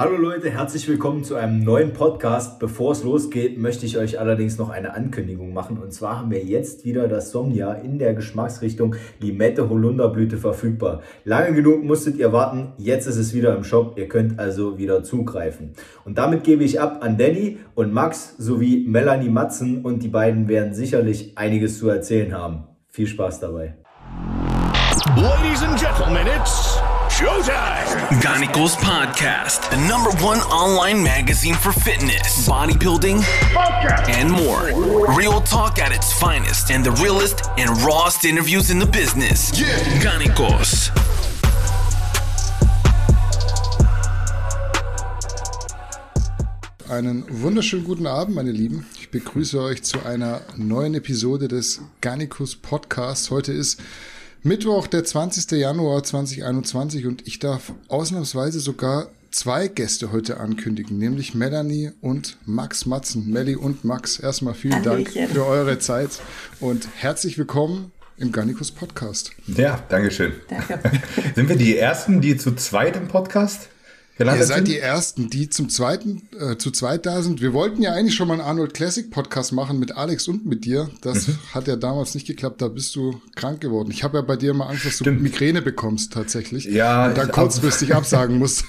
Hallo Leute, herzlich willkommen zu einem neuen Podcast. Bevor es losgeht, möchte ich euch allerdings noch eine Ankündigung machen. Und zwar haben wir jetzt wieder das Somnia in der Geschmacksrichtung Limette Holunderblüte verfügbar. Lange genug musstet ihr warten, jetzt ist es wieder im Shop. Ihr könnt also wieder zugreifen. Und damit gebe ich ab an Danny und Max sowie Melanie Matzen und die beiden werden sicherlich einiges zu erzählen haben. Viel Spaß dabei. Ladies and gentlemen, it's showtime! Ganicos Podcast, the number one online magazine for fitness, bodybuilding, and more. Real talk at its finest, and the realest and rawest interviews in the business. Yeah. Ganicos. Einen wunderschönen guten Abend, meine Lieben. Ich begrüße euch zu einer neuen Episode des Garnicus Podcasts. Heute ist Mittwoch, der 20. Januar 2021 und ich darf ausnahmsweise sogar zwei Gäste heute ankündigen, nämlich Melanie und Max Matzen. Melli und Max, erstmal vielen Dank Hallöchen. für eure Zeit und herzlich willkommen im Garnicus Podcast. Ja, Dankeschön. Danke. Sind wir die Ersten, die zu zweit im Podcast gelandet Ihr seid die Ersten, die zum zweiten, äh, zu zweit da sind. Wir wollten ja eigentlich schon mal einen Arnold Classic Podcast machen mit Alex und mit dir. Das Mhm. hat ja damals nicht geklappt, da bist du krank geworden. Ich habe ja bei dir immer Angst, dass du Stimmt. Migräne bekommst tatsächlich. Ja, Und dann kurzfristig absagen musst.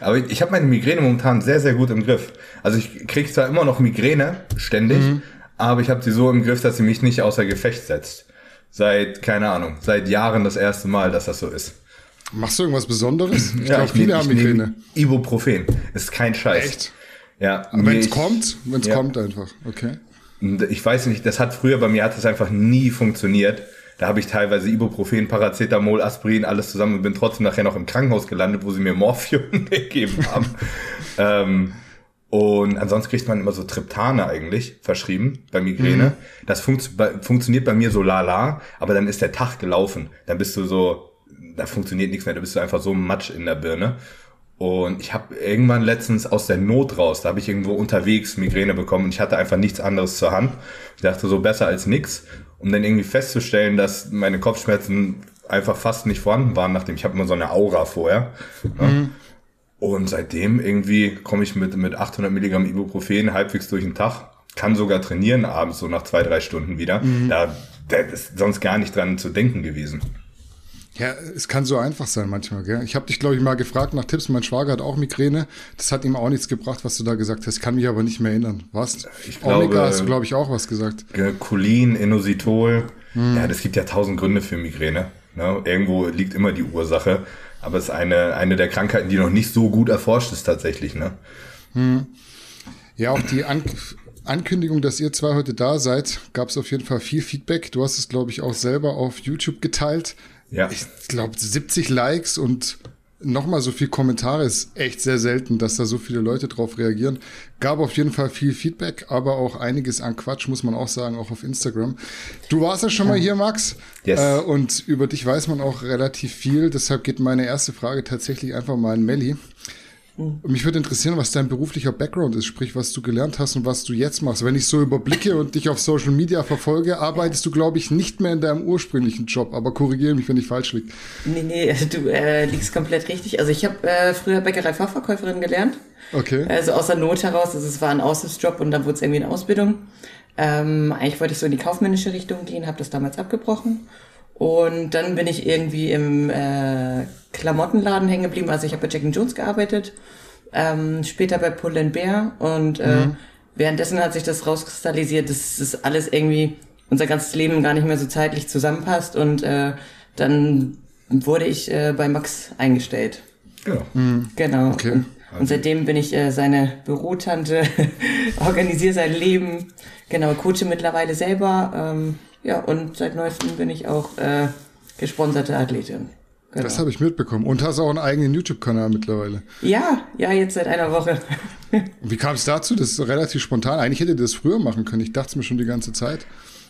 Aber ich, ich habe meine Migräne momentan sehr, sehr gut im Griff. Also ich kriege zwar immer noch Migräne, ständig, Mhm. aber ich habe sie so im Griff, dass sie mich nicht außer Gefecht setzt. Seit, keine Ahnung, seit Jahren das erste Mal, dass das so ist. Machst du irgendwas Besonderes? Ich Ja, glaube, viele haben Migräne. Ibuprofen. Ist kein Scheiß. Echt? Ja. Wenn es kommt, wenn es Ja. kommt einfach. Okay. Ich weiß nicht, das hat früher bei mir hat das einfach nie funktioniert. Da habe ich teilweise Ibuprofen, Paracetamol, Aspirin, alles zusammen und bin trotzdem nachher noch im Krankenhaus gelandet, wo sie mir Morphium gegeben haben. ähm, und ansonsten kriegt man immer so Triptane eigentlich verschrieben bei Migräne. Das funkt, bei, funktioniert bei mir so lala, aber dann ist der Tag gelaufen. Dann bist du so, da funktioniert nichts mehr, da bist du einfach so Matsch in der Birne. Und ich habe irgendwann letztens aus der Not raus, da habe ich irgendwo unterwegs Migräne bekommen und ich hatte einfach nichts anderes zur Hand. Ich dachte so besser als nix, um dann irgendwie festzustellen, dass meine Kopfschmerzen einfach fast nicht vorhanden waren, nachdem ich habe immer so eine Aura vorher. Ne? Und seitdem irgendwie komme ich mit, mit 800 Milligramm Ibuprofen halbwegs durch den Tag, kann sogar trainieren abends so nach zwei, drei Stunden wieder. Da, da ist sonst gar nicht dran zu denken gewesen. Ja, es kann so einfach sein manchmal, gell? Ich habe dich, glaube ich, mal gefragt nach Tipps. Mein Schwager hat auch Migräne. Das hat ihm auch nichts gebracht, was du da gesagt hast. Kann mich aber nicht mehr erinnern. Was? Ich Omega glaube- hast du, glaube ich, auch was gesagt. Ge- Cholin, Inositol. Ja, das gibt ja tausend Gründe für Migräne. Ne? Irgendwo liegt immer die Ursache. Aber es ist eine, eine der Krankheiten, die noch nicht so gut erforscht ist tatsächlich. Ne? Ja, auch die An Ankündigung, dass ihr zwei heute da seid, gab es auf jeden Fall viel Feedback. Du hast es, glaube ich, auch selber auf YouTube geteilt. Ja. Ich glaube, 70 Likes und nochmal so viel Kommentare ist echt sehr selten, dass da so viele Leute drauf reagieren. Gab auf jeden Fall viel Feedback, aber auch einiges an Quatsch, muss man auch sagen, auch auf Instagram. Du warst ja schon mal hier, Max. Yes. Äh, und über dich weiß man auch relativ viel. Deshalb geht meine erste Frage tatsächlich einfach mal an Melli. Mich würde interessieren, was dein beruflicher Background ist, sprich, was du gelernt hast und was du jetzt machst. Wenn ich so überblicke und dich auf Social Media verfolge, arbeitest du, glaube ich, nicht mehr in deinem ursprünglichen Job. Aber korrigiere mich, wenn ich falsch liege. Nee, nee, du äh, liegst komplett richtig. Also ich habe äh, früher Bäckerei-Fachverkäuferin gelernt. Okay. Also aus der Not heraus, also es war ein Aushilfsjob und dann wurde es irgendwie eine Ausbildung. Ähm, eigentlich wollte ich so in die kaufmännische Richtung gehen, habe das damals abgebrochen. Und dann bin ich irgendwie im äh, Klamottenladen hängen geblieben. Also ich habe bei Jack Jones gearbeitet, ähm, später bei Pull Bear und äh, währenddessen hat sich das rauskristallisiert, dass das alles irgendwie unser ganzes Leben gar nicht mehr so zeitlich zusammenpasst und äh, dann wurde ich äh, bei Max eingestellt. Genau. Genau. Okay. Und, und seitdem bin ich äh, seine Bürotante, organisiere sein Leben, genau, coache mittlerweile selber, ähm, ja, und seit neuestem bin ich auch äh, gesponserte Athletin. Genau. Das habe ich mitbekommen. Und hast auch einen eigenen YouTube-Kanal mittlerweile. ja, ja, jetzt seit einer Woche. Wie kam es dazu? Das ist relativ spontan. Eigentlich hätte ihr das früher machen können. Ich dachte es mir schon die ganze Zeit.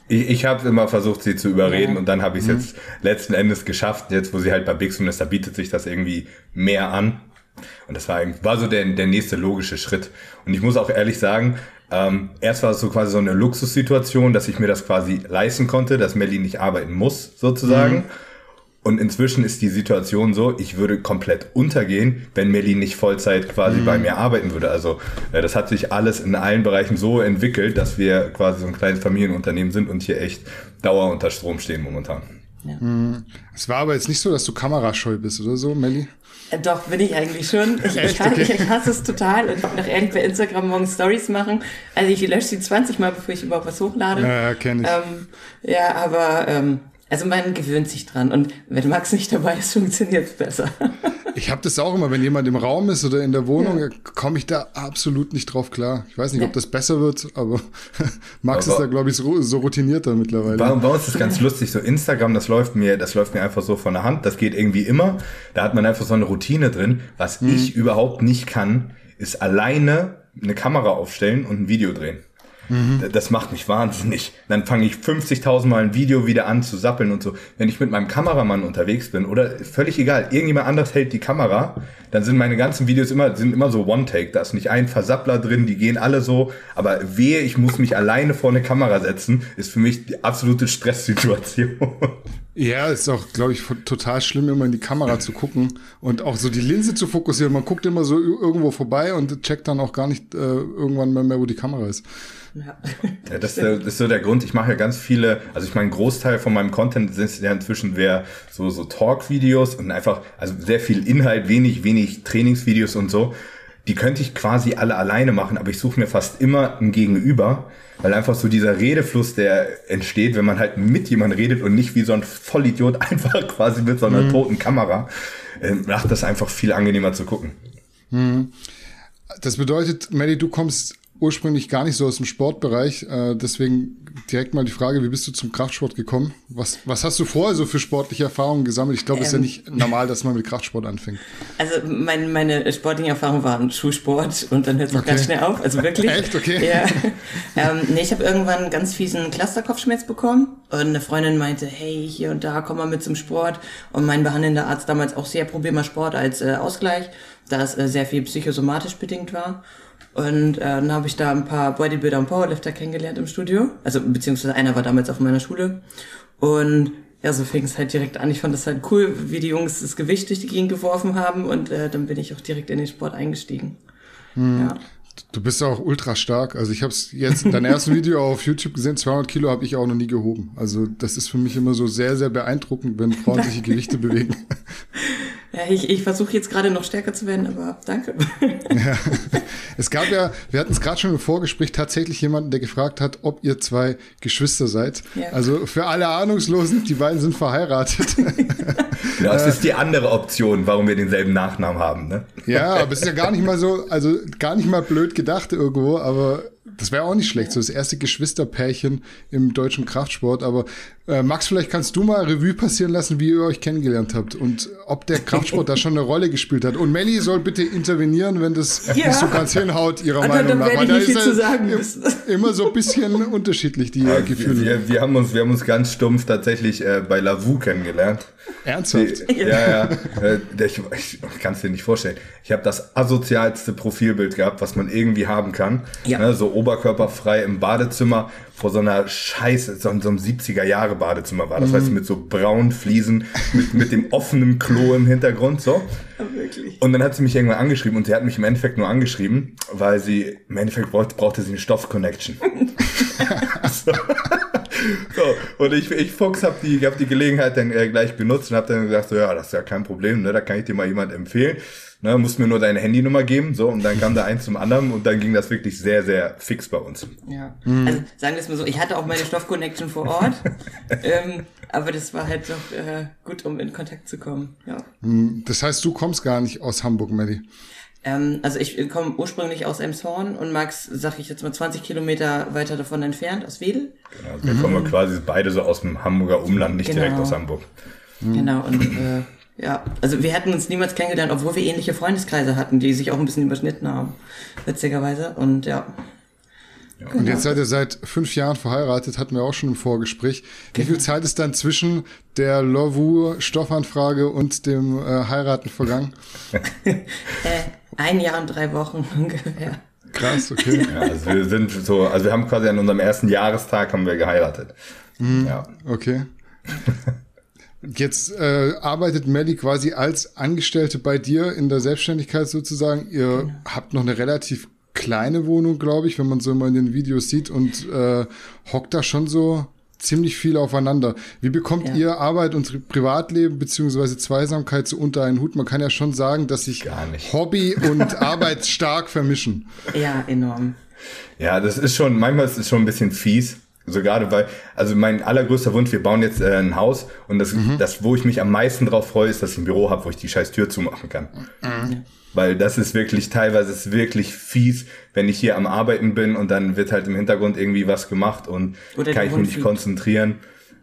Ich, ich habe immer versucht, sie zu überreden Ja. und dann habe ich es jetzt letzten Endes geschafft. Jetzt, wo sie halt bei Bixum ist, da bietet sich das irgendwie mehr an. Und das war, eigentlich- war so der, der nächste logische Schritt. Und ich muss auch ehrlich sagen, ähm, erst war es so quasi so eine Luxussituation, dass ich mir das quasi leisten konnte, dass Melly nicht arbeiten muss, sozusagen. Und inzwischen ist die Situation so, ich würde komplett untergehen, wenn Melly nicht Vollzeit quasi mhm. bei mir arbeiten würde. Also äh, das hat sich alles in allen Bereichen so entwickelt, dass wir quasi so ein kleines Familienunternehmen sind und hier echt Dauer unter Strom stehen momentan. Ja. Mhm. Es war aber jetzt nicht so, dass du kamerascheu bist oder so, Melly? Äh, doch, bin ich eigentlich schon. Ich, ich, okay. ich, hasse es total und ich noch ehrlich bei Instagram morgen Stories machen. Also ich lösche sie 20 Mal, bevor ich überhaupt was hochlade. Ja, ja kenne ich. Ähm, ja, aber ähm, also man gewöhnt sich dran und wenn Max nicht dabei ist, funktioniert es besser. Ich habe das auch immer, wenn jemand im Raum ist oder in der Wohnung, ja. komme ich da absolut nicht drauf klar. Ich weiß nicht, ja. ob das besser wird, aber Max aber ist da, glaube ich, so, so routinierter mittlerweile. Bei, bei uns ist es ganz lustig, so Instagram, das läuft mir, das läuft mir einfach so von der Hand. Das geht irgendwie immer. Da hat man einfach so eine Routine drin. Was mhm. ich überhaupt nicht kann, ist alleine eine Kamera aufstellen und ein Video drehen. Mhm. Das macht mich wahnsinnig. Dann fange ich 50.000 Mal ein Video wieder an zu sappeln und so. Wenn ich mit meinem Kameramann unterwegs bin oder völlig egal, irgendjemand anders hält die Kamera, dann sind meine ganzen Videos immer, sind immer so One-Take. Da ist nicht ein Versappler drin, die gehen alle so. Aber wehe, ich muss mich alleine vor eine Kamera setzen, ist für mich die absolute Stresssituation. Ja, ist auch, glaube ich, total schlimm, immer in die Kamera zu gucken und auch so die Linse zu fokussieren. Man guckt immer so irgendwo vorbei und checkt dann auch gar nicht äh, irgendwann mehr, mehr, wo die Kamera ist. Ja. ja das, das, ist so der Grund. Ich mache ja ganz viele, also ich meine, ein Großteil von meinem Content sind ja inzwischen wer so, so Talk-Videos und einfach, also sehr viel Inhalt, wenig, wenig Trainingsvideos und so. Die könnte ich quasi alle alleine machen, aber ich suche mir fast immer ein Gegenüber, weil einfach so dieser Redefluss, der entsteht, wenn man halt mit jemandem redet und nicht wie so ein Vollidiot einfach quasi mit so einer mhm. toten Kamera, äh, macht das einfach viel angenehmer zu gucken. Mhm. Das bedeutet, Melly, du kommst ursprünglich gar nicht so aus dem Sportbereich. Äh, deswegen direkt mal die Frage, wie bist du zum Kraftsport gekommen? Was, was hast du vorher so für sportliche Erfahrungen gesammelt? Ich glaube, es ähm, ist ja ähm. nicht normal, dass man mit Kraftsport anfängt. Also mein, meine sportlichen Erfahrungen waren Schulsport und dann hört es auch okay. ganz schnell auf. Also wirklich. Echt? Okay. Ja. ähm, nee, ich habe irgendwann ganz fiesen Clusterkopfschmerz bekommen und eine Freundin meinte, hey, hier und da, komm mal mit zum Sport. Und mein behandelnder Arzt damals auch sehr, probier mal Sport als äh, Ausgleich, da es äh, sehr viel psychosomatisch bedingt war. Und äh, dann habe ich da ein paar Bodybuilder und Powerlifter kennengelernt im Studio. Also beziehungsweise einer war damals auf meiner Schule. Und ja, so fing es halt direkt an. Ich fand das halt cool, wie die Jungs das Gewicht durch die Gegend geworfen haben. Und äh, dann bin ich auch direkt in den Sport eingestiegen. Hm. Ja. Du bist auch ultra stark. Also ich habe es jetzt in deinem ersten Video auf YouTube gesehen, 200 Kilo habe ich auch noch nie gehoben. Also das ist für mich immer so sehr, sehr beeindruckend, wenn Frauen sich Gewichte bewegen. Ja, ich, ich versuche jetzt gerade noch stärker zu werden, aber danke. Ja. Es gab ja, wir hatten es gerade schon im Vorgespräch, tatsächlich jemanden, der gefragt hat, ob ihr zwei Geschwister seid. Ja. Also für alle Ahnungslosen, die beiden sind verheiratet. Ja, das ist die andere Option, warum wir denselben Nachnamen haben, ne? Ja, aber es ist ja gar nicht mal so, also gar nicht mal blöd gedacht irgendwo, aber das wäre auch nicht schlecht, so das erste Geschwisterpärchen im deutschen Kraftsport. Aber äh, Max, vielleicht kannst du mal Revue passieren lassen, wie ihr euch kennengelernt habt und ob der Kraftsport da schon eine Rolle gespielt hat. Und Melly soll bitte intervenieren, wenn das ja. nicht so ganz hinhaut, ihrer Meinung nach. Weil da ist zu sagen immer so ein bisschen unterschiedlich, die ja, Gefühle. Wir, wir, haben uns, wir haben uns ganz stumpf tatsächlich äh, bei Lavu kennengelernt. Ernsthaft? Die, ja, ja. Äh, ich, ich kann es dir nicht vorstellen. Ich habe das asozialste Profilbild gehabt, was man irgendwie haben kann. Ja. Ne, so oberkörperfrei im Badezimmer vor so einer Scheiße, so, so einem 70er Jahre Badezimmer war. Das mhm. heißt mit so braunen Fliesen, mit, mit dem offenen Klo im Hintergrund, so. Wirklich? Und dann hat sie mich irgendwann angeschrieben und sie hat mich im Endeffekt nur angeschrieben, weil sie im Endeffekt brauchte, brauchte sie eine Stoff-Connection. so. so. Und ich, ich Fuchs, habe die, hab die Gelegenheit dann äh, gleich genutzt und habe dann gesagt, so, ja, das ist ja kein Problem, ne, da kann ich dir mal jemand empfehlen. Ne, musst mir nur deine Handynummer geben, so, und dann kam da eins zum anderen und dann ging das wirklich sehr, sehr fix bei uns. Ja. Mhm. Also sagen wir es mal so, ich hatte auch meine Stoff-Connection vor Ort, ähm, aber das war halt doch äh, gut, um in Kontakt zu kommen. Ja. Mhm. Das heißt, du kommst gar nicht aus Hamburg, Melly? Ähm, also ich komme ursprünglich aus Emshorn und Max, sag ich jetzt mal, 20 Kilometer weiter davon entfernt, aus Wedel. Genau, also wir mhm. kommen quasi beide so aus dem Hamburger Umland, nicht genau. direkt aus Hamburg. Genau, und äh, ja, also wir hätten uns niemals kennengelernt, obwohl wir ähnliche Freundeskreise hatten, die sich auch ein bisschen überschnitten haben, witzigerweise. Und ja. ja und jetzt seid ihr seit fünf Jahren verheiratet, hatten wir auch schon im Vorgespräch. Wie viel Zeit ist dann zwischen der Lovu-Stoffanfrage und dem äh, Heiraten vergangen? äh, ein Jahr und drei Wochen ungefähr. Krass, okay. Ja, also wir sind so, also wir haben quasi an unserem ersten Jahrestag haben wir geheiratet. Mhm, ja. Okay. Jetzt äh, arbeitet Melly quasi als Angestellte bei dir in der Selbstständigkeit sozusagen. Ihr genau. habt noch eine relativ kleine Wohnung, glaube ich, wenn man so mal in den Videos sieht und äh, hockt da schon so ziemlich viel aufeinander. Wie bekommt ja. ihr Arbeit und Privatleben beziehungsweise Zweisamkeit so unter einen Hut? Man kann ja schon sagen, dass sich Hobby und Arbeit stark vermischen. Ja, enorm. Ja, das ist schon, manchmal ist es schon ein bisschen fies. So gerade weil, also mein allergrößter Wunsch, wir bauen jetzt äh, ein Haus und das, mhm. das, wo ich mich am meisten drauf freue, ist, dass ich ein Büro habe, wo ich die scheiß Tür zumachen kann. Mhm. Weil das ist wirklich, teilweise ist wirklich fies, wenn ich hier am Arbeiten bin und dann wird halt im Hintergrund irgendwie was gemacht und Oder kann ich mich nicht konzentrieren.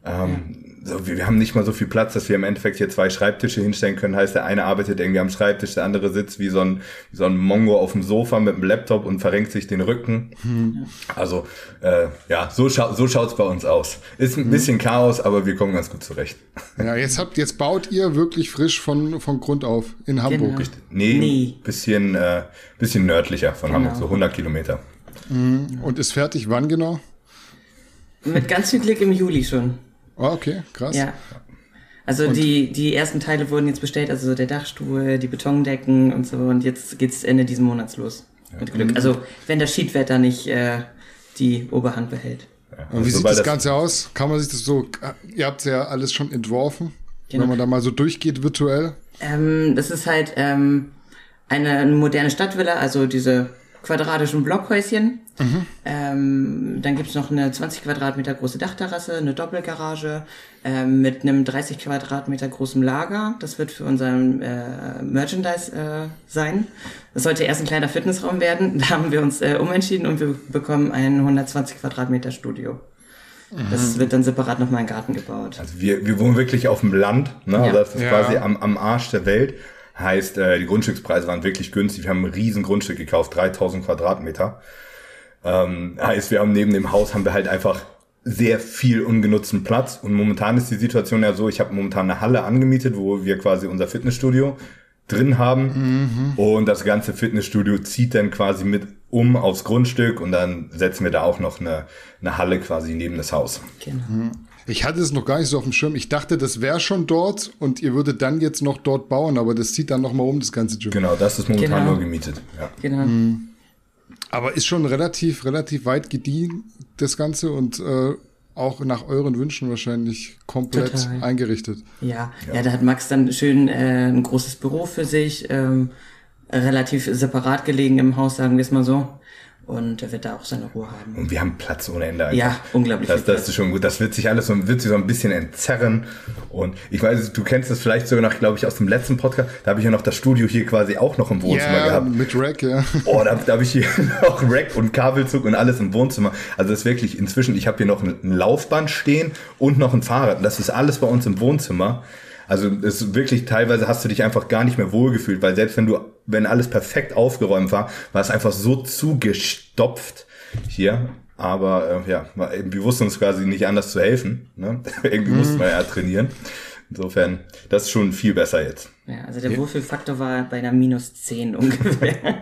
Ähm, so, wir, wir haben nicht mal so viel Platz, dass wir im Endeffekt hier zwei Schreibtische hinstellen können. Heißt, der eine arbeitet irgendwie am Schreibtisch, der andere sitzt wie so ein, wie so ein Mongo auf dem Sofa mit dem Laptop und verrenkt sich den Rücken. Hm. Also, äh, ja, so, scha so schaut's bei uns aus. Ist ein hm. bisschen Chaos, aber wir kommen ganz gut zurecht. Ja, jetzt habt, jetzt baut ihr wirklich frisch von, von Grund auf in Hamburg. Genau. Nee, nee, bisschen, äh, bisschen nördlicher von genau. Hamburg, so 100 Kilometer. Hm. Und ist fertig wann genau? Mit ganz viel Glück im Juli schon. Oh, okay, krass. Ja. Also die, die ersten Teile wurden jetzt bestellt, also der Dachstuhl, die Betondecken und so. Und jetzt geht's Ende diesen Monats los. Ja. Mit Glück. Also wenn das Schiedwetter nicht äh, die Oberhand behält. Ja. Und wie also, sieht das, das Ganze aus? Kann man sich das so, ihr habt ja alles schon entworfen, genau. wenn man da mal so durchgeht virtuell? Ähm, das ist halt ähm, eine moderne Stadtvilla, also diese quadratischen Blockhäuschen. Mhm. Ähm, dann gibt's noch eine 20 Quadratmeter große Dachterrasse, eine Doppelgarage ähm, mit einem 30 Quadratmeter großen Lager. Das wird für unseren äh, Merchandise äh, sein. Das sollte erst ein kleiner Fitnessraum werden. Da haben wir uns äh, umentschieden und wir bekommen ein 120 Quadratmeter Studio. Das mhm. wird dann separat nochmal in Garten gebaut. Also wir, wir wohnen wirklich auf dem Land, ne? Ja. Also das ist ja. quasi am, am Arsch der Welt. Heißt, äh, die Grundstückspreise waren wirklich günstig. Wir haben ein riesen Grundstück gekauft, 3000 Quadratmeter. Ähm, heißt, wir haben neben dem Haus haben wir halt einfach sehr viel ungenutzten Platz. Und momentan ist die Situation ja so, ich habe momentan eine Halle angemietet, wo wir quasi unser Fitnessstudio drin haben. Mhm. Und das ganze Fitnessstudio zieht dann quasi mit um aufs Grundstück und dann setzen wir da auch noch eine, eine Halle quasi neben das Haus. Genau. Mhm. Ich hatte es noch gar nicht so auf dem Schirm. Ich dachte, das wäre schon dort und ihr würdet dann jetzt noch dort bauen, aber das zieht dann nochmal um, das ganze Gym. Genau, das ist momentan genau. nur gemietet. Ja. Genau. Mhm. Aber ist schon relativ, relativ weit gediehen, das Ganze und äh, auch nach euren Wünschen wahrscheinlich komplett Total. eingerichtet. Ja. ja, ja, da hat Max dann schön äh, ein großes Büro für sich, ähm, relativ separat gelegen im Haus, sagen wir es mal so und er wird da auch seine Ruhe haben. Und wir haben Platz ohne Ende. Einfach. Ja, unglaublich. Das, das ist schon gut. Das wird sich alles so, wird sich so ein bisschen entzerren. Und ich weiß, du kennst das vielleicht sogar noch, glaube ich, aus dem letzten Podcast. Da habe ich ja noch das Studio hier quasi auch noch im Wohnzimmer yeah, gehabt. mit Rack, ja. Oh, da, da habe ich hier noch Rack und Kabelzug und alles im Wohnzimmer. Also das ist wirklich inzwischen, ich habe hier noch ein Laufband stehen und noch ein Fahrrad. Das ist alles bei uns im Wohnzimmer. Also es ist wirklich teilweise hast du dich einfach gar nicht mehr wohlgefühlt, weil selbst wenn du, wenn alles perfekt aufgeräumt war, war es einfach so zugestopft hier. Aber äh, ja, wir wussten uns quasi nicht anders zu helfen. Ne? Irgendwie mhm. mussten wir ja trainieren. Insofern, das ist schon viel besser jetzt. Ja, also der Wohlfühlfaktor war bei einer minus 10 ungefähr.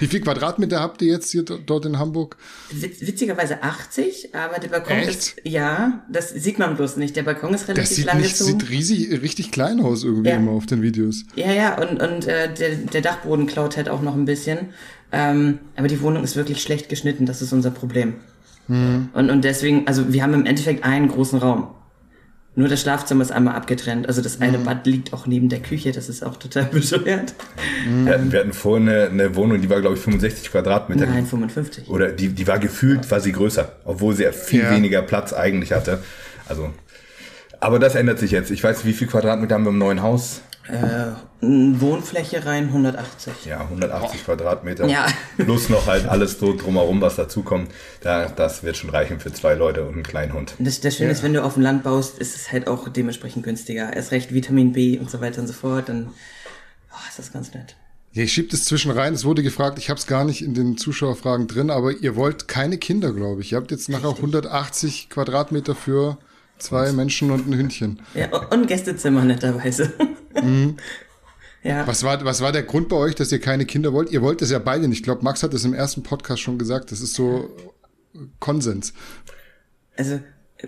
Wie viel Quadratmeter habt ihr jetzt hier dort in Hamburg? Witzigerweise 80, aber der Balkon Echt? ist, ja, das sieht man bloß nicht. Der Balkon ist relativ das sieht lang nicht, sieht riesig, richtig klein aus irgendwie ja. immer auf den Videos. Ja, ja, und, und äh, der, der Dachboden klaut halt auch noch ein bisschen. Ähm, aber die Wohnung ist wirklich schlecht geschnitten, das ist unser Problem. Hm. Und, und deswegen, also wir haben im Endeffekt einen großen Raum. Nur das Schlafzimmer ist einmal abgetrennt. Also das eine mhm. Bad liegt auch neben der Küche. Das ist auch total bescheuert. Mhm. Wir, hatten, wir hatten vorhin eine, eine Wohnung, die war, glaube ich, 65 Quadratmeter. Nein, 55. Oder die, die war gefühlt, war sie größer. Obwohl sie viel ja. weniger Platz eigentlich hatte. Also, aber das ändert sich jetzt. Ich weiß, wie viel Quadratmeter haben wir im neuen Haus? Äh, Wohnfläche rein 180. Ja, 180 oh. Quadratmeter. Ja. Plus noch halt alles so drumherum, was dazukommt. Da, das wird schon reichen für zwei Leute und einen kleinen Hund. Das, das Schöne ja. ist, wenn du auf dem Land baust, ist es halt auch dementsprechend günstiger. Erst recht Vitamin B und so weiter und so fort. Dann oh, ist das ganz nett. Ja, ich schieb das zwischen rein. Es wurde gefragt, ich habe es gar nicht in den Zuschauerfragen drin, aber ihr wollt keine Kinder, glaube ich. Ihr habt jetzt nachher Richtig. 180 Quadratmeter für zwei Menschen und ein Hündchen. Ja, und Gästezimmer netterweise. Mhm. Ja. Was war, was war der Grund bei euch, dass ihr keine Kinder wollt? Ihr wollt es ja beide nicht. Ich glaube, Max hat es im ersten Podcast schon gesagt. Das ist so Konsens. Also,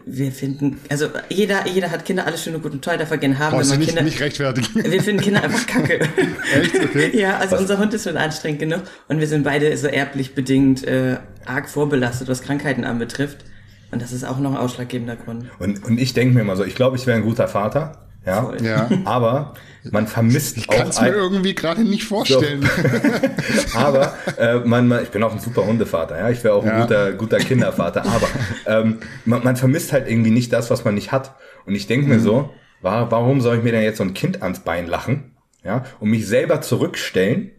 wir finden, also jeder, jeder hat Kinder, alles schön und gut und toll, darf er gerne haben. Du wenn man nicht, Kinder, nicht rechtfertigen. wir finden Kinder einfach kacke. Echt? Okay. Ja, also unser Hund ist schon anstrengend genug und wir sind beide so erblich bedingt äh, arg vorbelastet, was Krankheiten anbetrifft. Und das ist auch noch ein ausschlaggebender Grund. Und, und ich denke mir immer so, ich glaube, ich wäre ein guter Vater. Ja. Voll. Ja. Aber man vermisst Ich auch kann es mir ein- irgendwie gerade nicht vorstellen. Aber äh, man, man, ich bin auch ein super Hundevater, ja. Ich wäre auch ein Ja. guter, guter Kindervater. Aber ähm, man, man vermisst halt irgendwie nicht das, was man nicht hat. Und ich denke mir Mhm. so, wa- warum soll ich mir denn jetzt so ein Kind ans Bein lachen? Ja, und mich selber zurückstellen.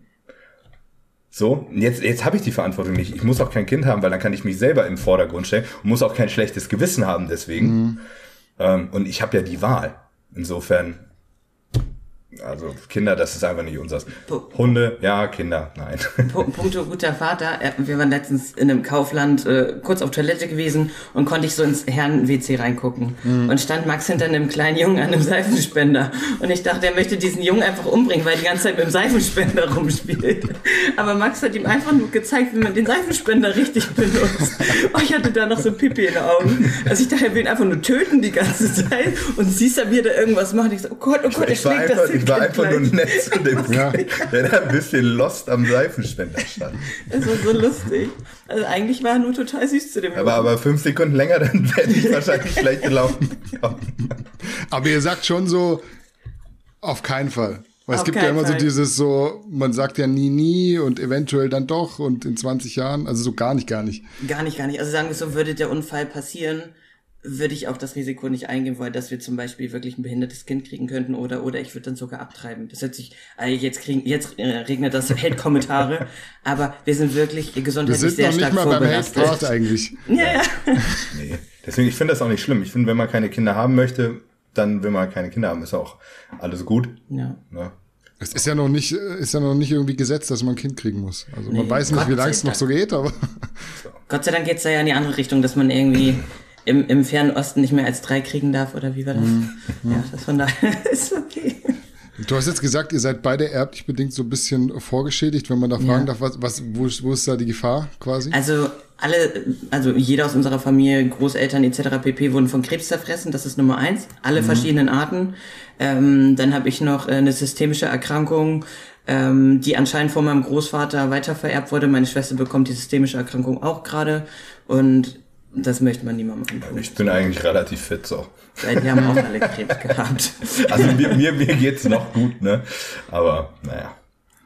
So, jetzt, jetzt habe ich die Verantwortung nicht. Ich muss auch kein Kind haben, weil dann kann ich mich selber im Vordergrund stellen und muss auch kein schlechtes Gewissen haben deswegen. Mhm. Ähm, und ich habe ja die Wahl. Insofern, also Kinder, das ist einfach nicht unseres. Hunde, ja, Kinder, nein. Pu- Punkto guter Vater. Wir waren letztens in einem Kaufland äh, kurz auf Toilette gewesen und konnte ich so ins Herren-WC reingucken. Und stand Max hinter einem kleinen Jungen an einem Seifenspender. Und ich dachte, er möchte diesen Jungen einfach umbringen, weil er die ganze Zeit mit dem Seifenspender rumspielt. Aber Max hat ihm einfach nur gezeigt, wie man den Seifenspender richtig benutzt. Oh, ich hatte da noch so Pipi in den Augen. Also ich dachte, er will ihn einfach nur töten die ganze Zeit. Und siehst du, wie er da irgendwas macht. Ich so, oh Gott, oh Gott, er schlägt das ich war einfach nur nett zu dem Ja. der da ein bisschen lost am Seifenspender stand. Das war so lustig. Also eigentlich war er nur total süß zu dem Aber, aber fünf Sekunden länger, dann wäre ich wahrscheinlich schlecht gelaufen. Aber ihr sagt schon so, auf keinen Fall. Weil es gibt ja immer so Fall. dieses so, man sagt ja nie, nie und eventuell dann doch und in 20 Jahren, also so gar nicht, gar nicht. Gar nicht, gar nicht. Also sagen wir so, würde der Unfall passieren, würde ich auch das Risiko nicht eingehen wollen, dass wir zum Beispiel wirklich ein behindertes Kind kriegen könnten oder oder ich würde dann sogar abtreiben. Das hört sich, äh, jetzt kriegen, jetzt äh, regnet das Hate-Kommentare, aber wir sind wirklich Wir gesundheitlich sind sehr noch nicht stark mal beim eigentlich. Ja, ja. Nee. Deswegen, ich finde das auch nicht schlimm. Ich finde, wenn man keine Kinder haben möchte, dann will man keine Kinder haben. Ist auch alles gut. ja. Ne? Es ist ja noch nicht, ist ja noch nicht irgendwie gesetzt, dass man ein Kind kriegen muss. Also man Nee, weiß nicht, Gott wie lange es noch so geht, aber Gott sei Dank geht's da ja in die andere Richtung, dass man irgendwie im, im fernen Osten nicht mehr als drei kriegen darf oder wie war das? Ja, das von daher ist okay. du hast jetzt gesagt, ihr seid beide erblich bedingt so ein bisschen vorgeschädigt, wenn man da fragen Ja. darf, was, was, wo, ist- wo ist da die Gefahr quasi? Also alle, also jeder aus unserer Familie, Großeltern etc. pp. wurden von Krebs zerfressen, das ist Nummer eins. Alle verschiedenen Arten. Ähm, dann habe ich noch äh, eine systemische Erkrankung, ähm, die anscheinend von meinem Großvater weitervererbt wurde. Meine Schwester bekommt die systemische Erkrankung auch gerade und das möchte man niemandem antun. Ich bin eigentlich relativ fit so. Weil die haben auch alle Krebs gehabt. Also mir, mir, mir geht's noch gut, ne? Aber naja.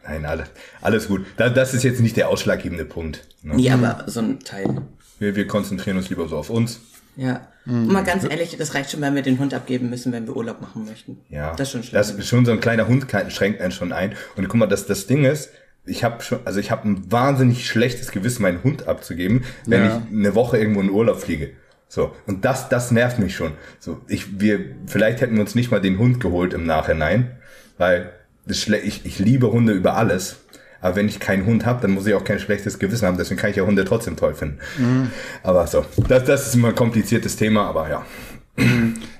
Nein, alles, alles gut. Da, das ist jetzt nicht der ausschlaggebende Punkt. Ne? Nee, aber so ein Teil. Wir, wir konzentrieren uns lieber so auf uns. Ja. Und mal ganz ehrlich, das reicht schon, wenn wir den Hund abgeben müssen, wenn wir Urlaub machen möchten. Ja, Das ist schon schlimm. Das ist schon so ein kleiner Hund schränkt einen schon ein. Und guck mal, das, das Ding ist, ich habe schon, also ich habe ein wahnsinnig schlechtes Gewissen, meinen Hund abzugeben, wenn Ja. ich eine Woche irgendwo in Urlaub fliege. So und das, das nervt mich schon. So ich, wir, vielleicht hätten wir uns nicht mal den Hund geholt im Nachhinein, weil das ich, ich liebe Hunde über alles. Aber wenn ich keinen Hund habe, dann muss ich auch kein schlechtes Gewissen haben. Deswegen kann ich ja Hunde trotzdem toll finden. Mhm. Aber so, das, das ist immer ein kompliziertes Thema. Aber ja,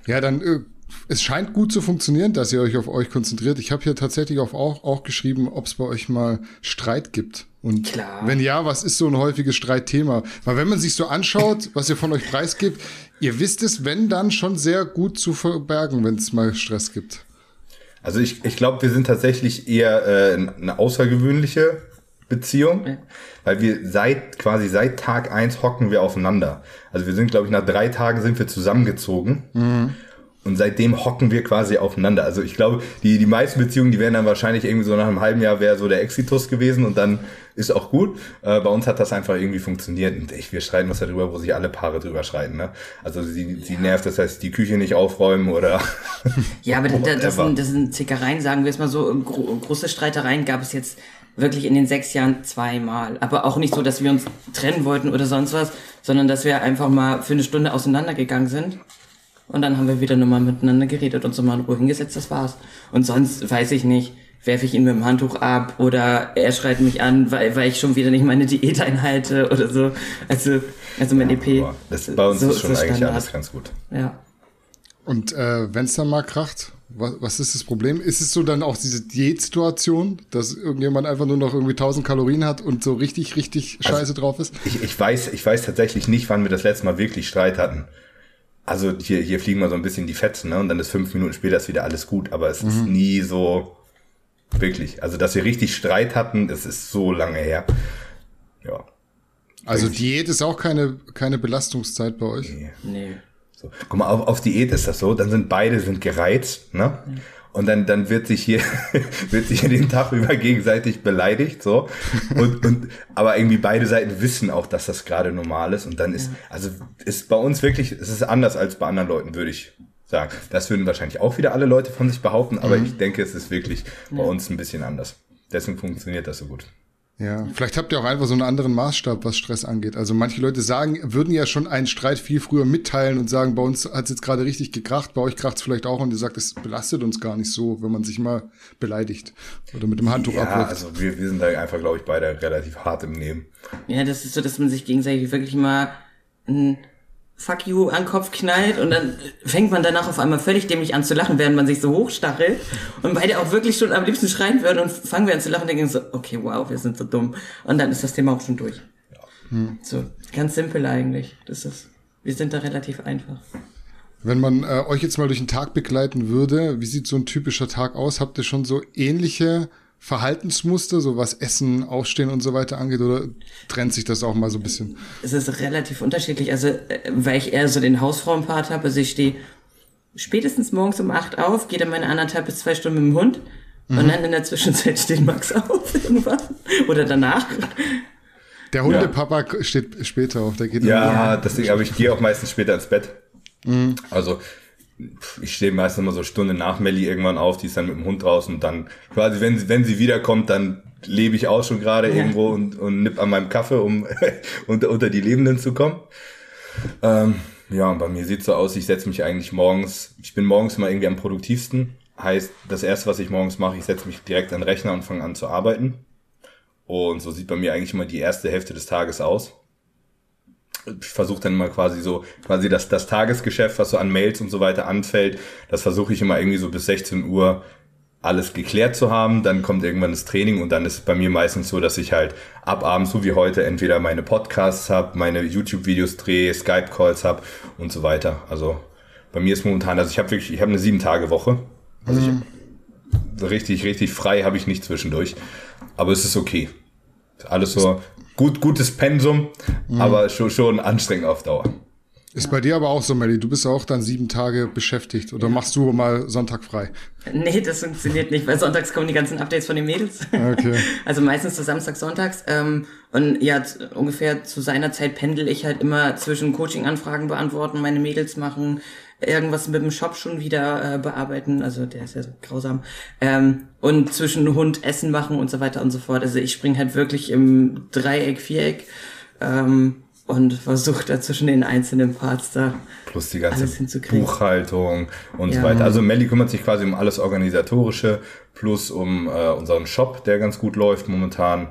Ja, dann, äh, es scheint gut zu funktionieren, dass ihr euch auf euch konzentriert. Ich habe hier tatsächlich auch, auch, auch geschrieben, ob es bei euch mal Streit gibt. Und Klar. wenn ja, was ist so ein häufiges Streitthema? Weil wenn man sich so anschaut, was ihr von euch preisgibt, ihr wisst es, wenn dann schon sehr gut zu verbergen, wenn es mal Stress gibt. Also ich, ich glaube, wir sind tatsächlich eher äh, eine außergewöhnliche Beziehung, weil wir seit quasi seit Tag eins hocken wir aufeinander. Also wir sind, glaube ich, nach drei Tagen sind wir zusammengezogen. Und seitdem hocken wir quasi aufeinander. Also ich glaube, die, die meisten Beziehungen, die wären dann wahrscheinlich irgendwie so nach einem halben Jahr wäre so der Exitus gewesen und dann ist auch gut. Äh, bei uns hat das einfach irgendwie funktioniert. Und ich, wir streiten uns darüber, wo sich alle Paare drüber streiten. Ne? Also sie, sie nervt, das heißt, die Küche nicht aufräumen oder Ja, aber da- da- das Whatever. sind, das sind Zickereien, sagen wir es mal so. Gro große Streitereien gab es jetzt wirklich in den sechs Jahren zweimal. Aber auch nicht so, dass wir uns trennen wollten oder sonst was, sondern dass wir einfach mal für eine Stunde auseinandergegangen sind. Und dann haben wir wieder nochmal miteinander geredet und so mal in Ruhe hingesetzt, das war's. Und sonst weiß ich nicht, werfe ich ihn mit dem Handtuch ab oder er schreit mich an, weil, weil ich schon wieder nicht meine Diät einhalte oder so. Also, also mein EP. Aber das, bei uns so- ist schon so eigentlich Standard. alles ganz gut. Ja. Und äh, wenn es dann mal kracht, was, was ist das Problem? Ist es so dann auch diese Diätsituation, dass irgendjemand einfach nur noch irgendwie 1000 Kalorien hat und so richtig, richtig scheiße drauf ist? Ich, ich, weiß, ich weiß tatsächlich nicht, wann wir das letzte Mal wirklich Streit hatten. Also hier, hier fliegen wir so ein bisschen die Fetzen, ne? Und dann ist fünf Minuten später ist wieder alles gut, aber es ist nie so wirklich. Also, dass wir richtig Streit hatten, das ist so lange her. Ja. Also Diät ist auch keine, keine Belastungszeit bei euch. Nee. So. Guck mal, auf, auf Diät ist das so, dann sind beide sind gereizt, ne? Und dann, dann wird sich hier, wird sich hier den Tag über gegenseitig beleidigt, so. Und, und, aber irgendwie beide Seiten wissen auch, dass das gerade normal ist. Und dann ist, also, ist bei uns wirklich, es ist anders als bei anderen Leuten, würde ich sagen. Das würden wahrscheinlich auch wieder alle Leute von sich behaupten, aber ich denke, es ist wirklich bei uns ein bisschen anders. Deswegen funktioniert das so gut. Ja, vielleicht habt ihr auch einfach so einen anderen Maßstab, was Stress angeht. Also manche Leute sagen, würden ja schon einen Streit viel früher mitteilen und sagen, bei uns hat es jetzt gerade richtig gekracht, bei euch kracht es vielleicht auch und ihr sagt, es belastet uns gar nicht so, wenn man sich mal beleidigt oder mit dem Handtuch Ja, abwirft. also wir, wir sind da einfach, glaube ich, beide relativ hart im Nehmen. Ja, das ist so, dass man sich gegenseitig wirklich mal ein Fuck you an den Kopf knallt und dann fängt man danach auf einmal völlig dämlich an zu lachen, während man sich so hochstachelt und beide auch wirklich schon am liebsten schreien würden und fangen wir an zu lachen und denken so, okay, wow, wir sind so dumm. Und dann ist das Thema auch schon durch. So, ganz simpel eigentlich. Das ist, wir sind da relativ einfach. Wenn man äh, euch jetzt mal durch den Tag begleiten würde, wie sieht so ein typischer Tag aus? Habt ihr schon so ähnliche Verhaltensmuster, so was Essen, Ausstehen und so weiter angeht, oder trennt sich das auch mal so ein bisschen? Es ist relativ unterschiedlich, also äh, weil ich eher so den Hausfrauenpart habe, also ich stehe spätestens morgens um acht auf, gehe dann meine anderthalb bis zwei Stunden mit dem Hund und dann in der Zwischenzeit steht Max auf irgendwann oder danach. Der Hundepapa steht später auf, der geht Ja, deswegen, aber ich gehe auch meistens später ins Bett. Also pf, ich stehe meistens immer so eine Stunde nach Melli irgendwann auf, die ist dann mit dem Hund draußen und dann quasi, wenn sie, wenn sie wiederkommt, dann lebe ich auch schon gerade irgendwo und, und nipp an meinem Kaffee, um unter, unter die Lebenden zu kommen. Ähm, ja, und bei mir sieht's so aus, ich setze mich eigentlich morgens, ich bin morgens mal irgendwie am produktivsten. Heißt, das erste, was ich morgens mache, ich setze mich direkt an den Rechner und fange an zu arbeiten. Und so sieht bei mir eigentlich immer die erste Hälfte des Tages aus. Ich versuche dann mal quasi so, quasi das, das Tagesgeschäft, was so an Mails und so weiter anfällt, das versuche ich immer irgendwie so bis 16 Uhr alles geklärt zu haben. Dann kommt irgendwann das Training und dann ist es bei mir meistens so, dass ich halt ab abends, so wie heute, entweder meine Podcasts habe, meine YouTube-Videos drehe, Skype-Calls habe und so weiter. Also bei mir ist momentan, also ich habe wirklich, ich habe eine sieben Tage Woche. Also ich so richtig, richtig frei habe ich nicht zwischendurch. Aber es ist okay. Alles so gut, gutes Pensum, aber schon, schon anstrengend auf Dauer. Ist bei dir aber auch so, Melly. Du bist auch dann sieben Tage beschäftigt oder machst du mal Sonntag frei? Nee, das funktioniert nicht, weil sonntags kommen die ganzen Updates von den Mädels. Okay. Also meistens so Samstag, Sonntags. Ähm, und ja, ungefähr zu seiner Zeit pendel ich halt immer zwischen Coaching-Anfragen beantworten, meine Mädels machen, irgendwas mit dem Shop schon wieder äh, bearbeiten, also der ist ja so grausam. Ähm, und zwischen Hund Essen machen und so weiter und so fort. Also ich spring halt wirklich im Dreieck, Viereck ähm, und versuche da zwischen den einzelnen Parts da Plus die ganze Alles hinzukriegen. Buchhaltung und Ja. so weiter. Also Melly kümmert sich quasi um alles Organisatorische, plus um äh, unseren Shop, der ganz gut läuft momentan.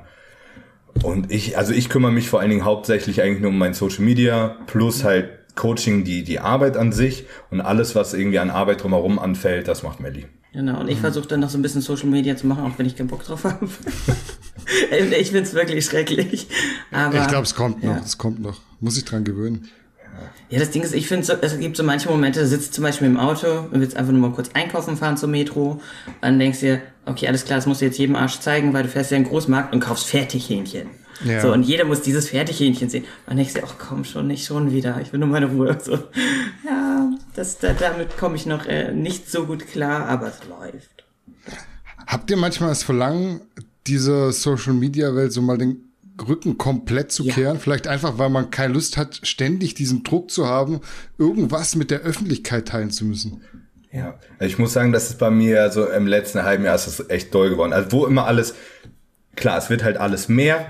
Und ich, also ich kümmere mich vor allen Dingen hauptsächlich eigentlich nur um mein Social Media, plus halt Coaching, die, die Arbeit an sich und alles, was irgendwie an Arbeit drumherum anfällt, das macht Melly. Genau, und ich versuche dann noch so ein bisschen Social Media zu machen, auch wenn ich keinen Bock drauf habe. ich find's wirklich schrecklich. Aber, Ich glaube, es kommt noch. Ja. Es kommt noch. Muss ich dran gewöhnen. ja, das Ding ist, ich finde, so, es gibt so manche Momente, da sitzt zum Beispiel im Auto und willst einfach nur mal kurz einkaufen fahren zur Metro. Dann denkst du dir, okay, alles klar, das musst du jetzt jedem Arsch zeigen, weil du fährst ja in den Großmarkt und kaufst Fertighähnchen. Ja. So, und jeder muss dieses Fertighähnchen sehen. Und du dir, ach komm schon, nicht schon wieder, ich will nur meine Ruhe. So, ja, das, da, damit komme ich noch äh, nicht so gut klar, aber es läuft. Habt ihr manchmal das Verlangen, dieser Social Media Welt so mal den Rücken komplett zu Ja. kehren? Vielleicht einfach, weil man keine Lust hat, ständig diesen Druck zu haben, irgendwas mit der Öffentlichkeit teilen zu müssen. Ja, also ich muss sagen, das ist bei mir so im letzten halben Jahr ist das echt doll geworden. Also wo immer alles, klar, es wird halt alles mehr.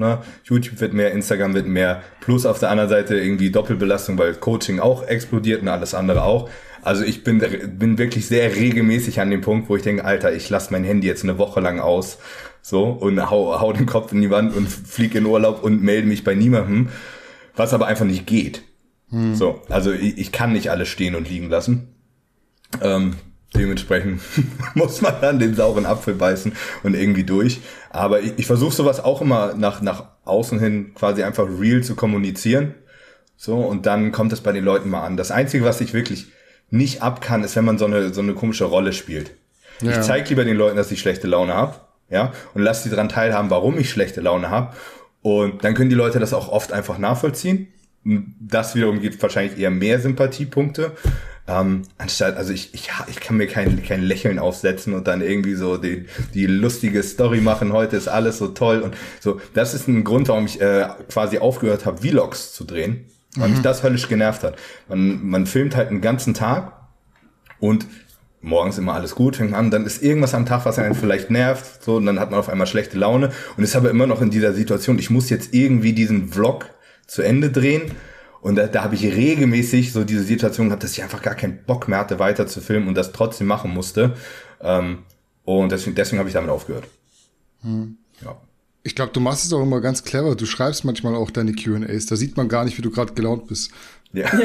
Ne? YouTube wird mehr, Instagram wird mehr, plus auf der anderen Seite irgendwie Doppelbelastung, weil Coaching auch explodiert und alles andere auch. Also ich bin, bin wirklich sehr regelmäßig an dem Punkt, wo ich denke, Alter, ich lasse mein Handy jetzt eine Woche lang aus. So, und hau, hau den Kopf in die Wand und flieg in Urlaub und melde mich bei niemandem. Was aber einfach nicht geht. So, also ich, ich kann nicht alles stehen und liegen lassen. Ähm, dementsprechend muss man dann den sauren Apfel beißen und irgendwie durch. Aber ich, ich versuche sowas auch immer nach, nach außen hin quasi einfach real zu kommunizieren. So, und dann kommt es bei den Leuten mal an. Das Einzige, was ich wirklich nicht ab kann, ist, wenn man so eine, so eine komische Rolle spielt. Ja. Ich zeige lieber den Leuten, dass ich schlechte Laune habe, ja, und lass sie daran teilhaben, warum ich schlechte Laune habe. Und dann können die Leute das auch oft einfach nachvollziehen. Das wiederum gibt wahrscheinlich eher mehr Sympathiepunkte. Ähm, anstatt, also ich, ich, ich kann mir kein, kein Lächeln aufsetzen und dann irgendwie so die, die lustige Story machen, heute ist alles so toll und so. Das ist ein Grund, warum ich äh, quasi aufgehört habe, Vlogs zu drehen, weil mich das höllisch genervt hat. Man, man filmt halt einen ganzen Tag und morgens immer alles gut, fängt an, dann ist irgendwas am Tag, was einen vielleicht nervt, so, und dann hat man auf einmal schlechte Laune und ist aber immer noch in dieser Situation, ich muss jetzt irgendwie diesen Vlog zu Ende drehen und da, da habe ich regelmäßig so diese Situation gehabt, dass ich einfach gar keinen Bock mehr hatte, weiter zu filmen und das trotzdem machen musste. Ähm, und deswegen, deswegen habe ich damit aufgehört. Ja. Ich glaube, du machst es auch immer ganz clever. Du schreibst manchmal auch deine QAs. Da sieht man gar nicht, wie du gerade gelaunt bist. Ja.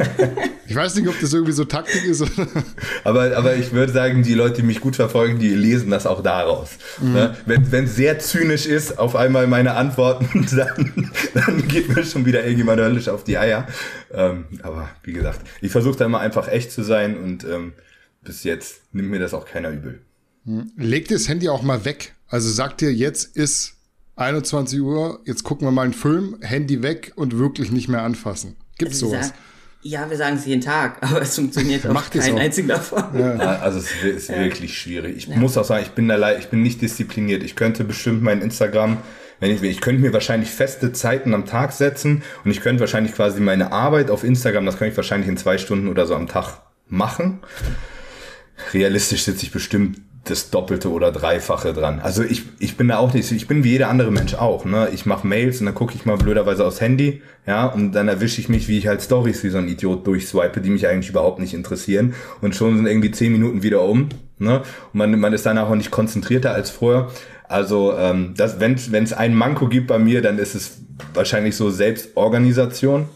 Ich weiß nicht, ob das irgendwie so Taktik ist. Aber, aber ich würde sagen, die Leute, die mich gut verfolgen, die lesen das auch daraus. Ne? Wenn wenn es sehr zynisch ist, auf einmal meine Antworten, dann, dann geht mir schon wieder irgendjemand höllisch auf die Eier. Ähm, aber wie gesagt, ich versuche da immer einfach echt zu sein und ähm, bis jetzt nimmt mir das auch keiner übel. Leg dir das Handy auch mal weg. Also sag dir, jetzt ist 21 Uhr, jetzt gucken wir mal einen Film, Handy weg und wirklich nicht mehr anfassen. Gibt's Also sowas? Ja, wir sagen es jeden Tag, aber es funktioniert auch Macht es kein einziger davon. Ja, Also es ist- wirklich schwierig. Ich muss auch sagen, ich bin da ich bin nicht diszipliniert. Ich könnte bestimmt mein Instagram, wenn ich will, ich könnte mir wahrscheinlich feste Zeiten am Tag setzen und ich könnte wahrscheinlich quasi meine Arbeit auf Instagram, das könnte ich wahrscheinlich in zwei Stunden oder so am Tag machen. Realistisch sitze ich bestimmt das Doppelte oder Dreifache dran. Also ich, ich bin da auch nicht, ich bin wie jeder andere Mensch auch. Ne? Ich mache Mails und dann gucke ich mal blöderweise aufs Handy, ja, und dann erwische ich mich, wie ich halt Stories wie so ein Idiot durchswipe, die mich eigentlich überhaupt nicht interessieren. Und schon sind irgendwie zehn Minuten wieder um. Ne? Und man, man ist danach auch nicht konzentrierter als vorher. Also ähm, das, wenn es einen Manko gibt bei mir, dann ist es wahrscheinlich so Selbstorganisation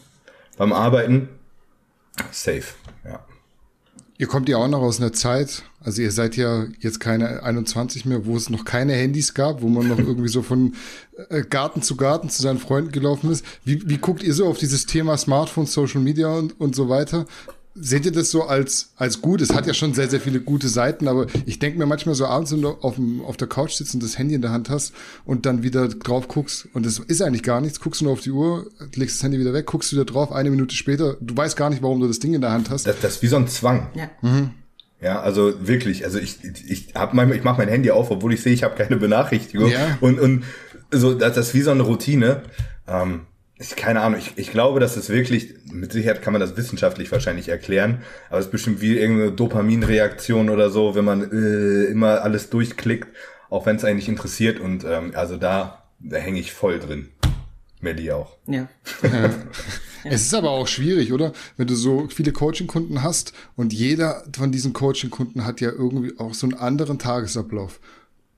beim Arbeiten. Safe. Ihr kommt ja auch noch aus einer Zeit, also ihr seid ja jetzt keine 21 mehr, wo es noch keine Handys gab, wo man noch irgendwie so von äh, Garten zu Garten zu seinen Freunden gelaufen ist. Wie, wie guckt ihr so auf dieses Thema Smartphone, Social Media und, und so weiter? Seht ihr das so als, als gut? Es hat ja schon sehr, sehr viele gute Seiten, aber ich denke mir manchmal so abends, wenn du auf, dem, auf der Couch sitzt und das Handy in der Hand hast und dann wieder drauf guckst und es ist eigentlich gar nichts, guckst du nur auf die Uhr, legst das Handy wieder weg, guckst wieder drauf, eine Minute später, du weißt gar nicht, warum du das Ding in der Hand hast. Das, das ist wie so ein Zwang. Ja. Ja, also wirklich, also ich ich hab manchmal ich mache mein Handy auf, obwohl ich sehe, ich habe keine Benachrichtigung Ja. und und so das, das ist wie so eine Routine. Ähm, ich, keine Ahnung, ich, ich glaube, dass es wirklich, mit Sicherheit kann man das wissenschaftlich wahrscheinlich erklären, aber es ist bestimmt wie irgendeine Dopaminreaktion oder so, wenn man äh, immer alles durchklickt, auch wenn es einen nicht interessiert und ähm, also da, da hänge ich voll drin. Melly auch. Ja. Es ist aber auch schwierig, oder? Wenn du so viele Coaching-Kunden hast und jeder von diesen Coaching-Kunden hat ja irgendwie auch so einen anderen Tagesablauf.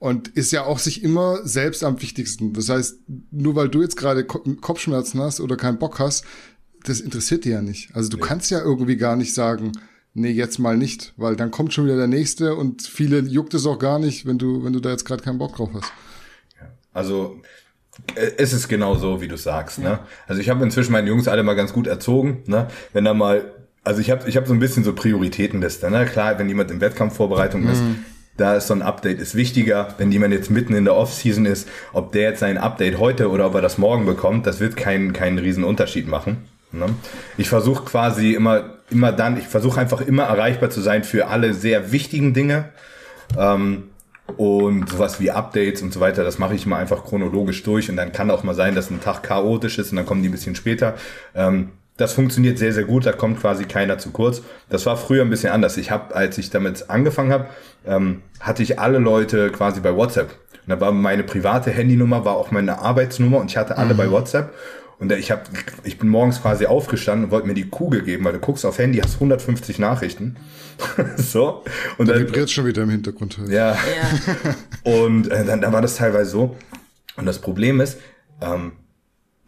Und ist ja auch sich immer selbst am wichtigsten. Das heißt, nur weil du jetzt gerade Ko- Kopfschmerzen hast oder keinen Bock hast, das interessiert dir ja nicht. Also du kannst ja irgendwie gar nicht sagen, nee, jetzt mal nicht, weil dann kommt schon wieder der nächste und viele juckt es auch gar nicht, wenn du, wenn du da jetzt gerade keinen Bock drauf hast. Also äh, es ist genau so, wie du sagst. Ne? Also ich habe inzwischen meine Jungs alle mal ganz gut erzogen. Ne? Wenn da mal, also ich habe ich hab so ein bisschen so Prioritätenliste. Ne? Klar, wenn jemand in Wettkampfvorbereitung ist, da ist so ein Update ist wichtiger. Wenn jemand jetzt mitten in der Offseason ist, ob der jetzt sein Update heute oder ob er das morgen bekommt, das wird keinen keinen riesen Unterschied machen. Ne? Ich versuche quasi immer, immer dann, ich versuche einfach immer erreichbar zu sein für alle sehr wichtigen Dinge. Ähm, und sowas wie Updates und so weiter, das mache ich immer einfach chronologisch durch und dann kann auch mal sein, dass ein Tag chaotisch ist und dann kommen die ein bisschen später. Ähm, das funktioniert sehr, sehr gut, da kommt quasi keiner zu kurz. Das war früher ein bisschen anders. Ich habe, als ich damit angefangen habe, ähm, hatte ich alle Leute quasi bei WhatsApp. Und da war meine private Handynummer, war auch meine Arbeitsnummer und ich hatte alle bei WhatsApp. Und ich hab, ich bin morgens quasi aufgestanden und wollte mir die Kugel geben, weil du guckst auf Handy, hast 150 Nachrichten. so. Und Da dann, vibriert schon wieder im Hintergrund. ja, Ja. und äh, dann, dann war das teilweise so. Und das Problem ist, ähm,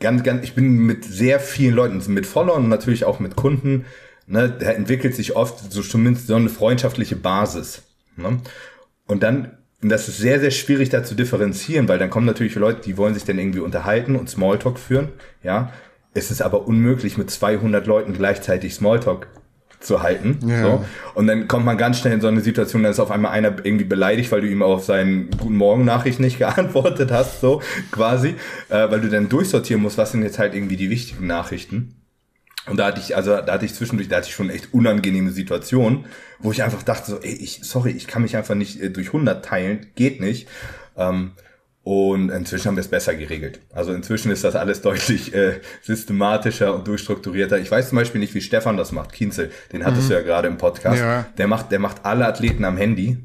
ganz, ganz, ich bin mit sehr vielen Leuten, mit Followern natürlich auch mit Kunden, ne, da entwickelt sich oft so zumindest so eine freundschaftliche Basis. Ne? Und dann, und das ist sehr, sehr schwierig da zu differenzieren, weil dann kommen natürlich Leute, die wollen sich dann irgendwie unterhalten und Smalltalk führen, ja. es ist aber unmöglich, mit 200 Leuten gleichzeitig Smalltalk zu halten. Ja. So. Und dann kommt man ganz schnell in so eine Situation, dann ist auf einmal einer irgendwie beleidigt, weil du ihm auf seinen Guten Morgen Nachricht nicht geantwortet hast, so quasi, äh, weil du dann durchsortieren musst, was sind jetzt halt irgendwie die wichtigen Nachrichten. Und da hatte ich, also da hatte ich zwischendurch, da hatte ich schon echt unangenehme Situationen, wo ich einfach dachte so, ey, ich, sorry, ich kann mich einfach nicht äh, durch 100 teilen, geht nicht. Ähm, und inzwischen haben wir es besser geregelt. Also inzwischen ist das alles deutlich äh, systematischer und durchstrukturierter. Ich weiß zum Beispiel nicht, wie Stefan das macht. Kienzel, den hattest du ja gerade im Podcast. Ja. Der macht, der macht alle Athleten am Handy.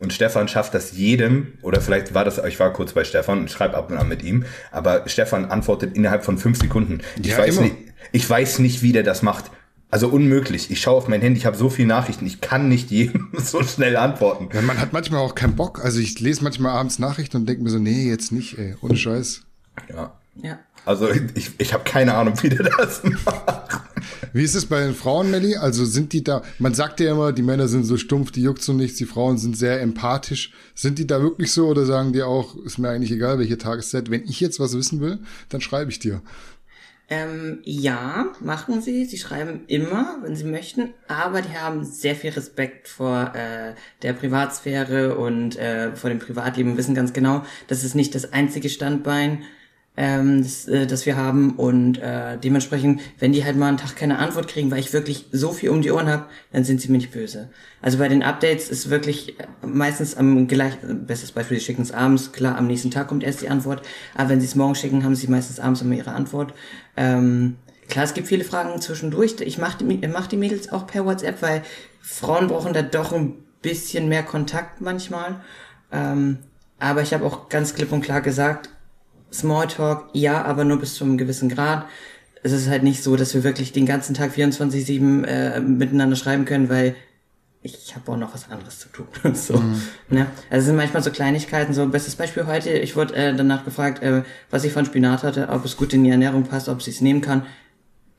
Und Stefan schafft das jedem, oder vielleicht war das, ich war kurz bei Stefan und schreibe ab und an mit ihm, aber Stefan antwortet innerhalb von fünf Sekunden. Ich Ja, weiß immer. nicht, ich weiß nicht, wie der das macht. Also unmöglich. Ich schaue auf mein Handy, ich habe so viele Nachrichten, ich kann nicht jedem so schnell antworten. Ja, man hat manchmal auch keinen Bock. Also ich lese manchmal abends Nachrichten und denke mir so, nee, jetzt nicht, ey, ohne Scheiß. Ja. Ja. Also ich, ich habe keine Ahnung, wie der das macht. Wie ist es bei den Frauen, Melli? Also sind die da, man sagt ja immer, die Männer sind so stumpf, die juckt so nichts, die Frauen sind sehr empathisch. Sind die da wirklich so oder sagen die auch, ist mir eigentlich egal, welche Tageszeit, wenn ich jetzt was wissen will, dann schreibe ich dir. Ähm, ja, machen sie. Sie schreiben immer, wenn sie möchten, aber die haben sehr viel Respekt vor äh, der Privatsphäre und äh, vor dem Privatleben und wissen ganz genau, das ist nicht das einzige Standbein, ähm, das, äh, das wir haben und äh, dementsprechend, wenn die halt mal einen Tag keine Antwort kriegen, weil ich wirklich so viel um die Ohren habe, dann sind sie mir nicht böse. Also bei den Updates ist wirklich äh, meistens am gleich, bestes Beispiel, sie schicken es abends, klar, am nächsten Tag kommt erst die Antwort, aber wenn sie es morgen schicken, haben sie meistens abends immer ihre Antwort. Ähm, klar, es gibt viele Fragen zwischendurch. Ich mache die, mach die Mädels auch per WhatsApp, weil Frauen brauchen da doch ein bisschen mehr Kontakt manchmal. Ähm, aber ich habe auch ganz klipp und klar gesagt, Smalltalk, ja, aber nur bis zu einem gewissen Grad. Es ist halt nicht so, dass wir wirklich den ganzen Tag 24-7 äh, miteinander schreiben können, weil ich habe auch noch was anderes zu tun. so, ne? Also es sind manchmal so Kleinigkeiten, so bestes Beispiel heute, ich wurde äh, danach gefragt, äh, was ich von Spinat hatte, ob es gut in die Ernährung passt, ob sie es nehmen kann.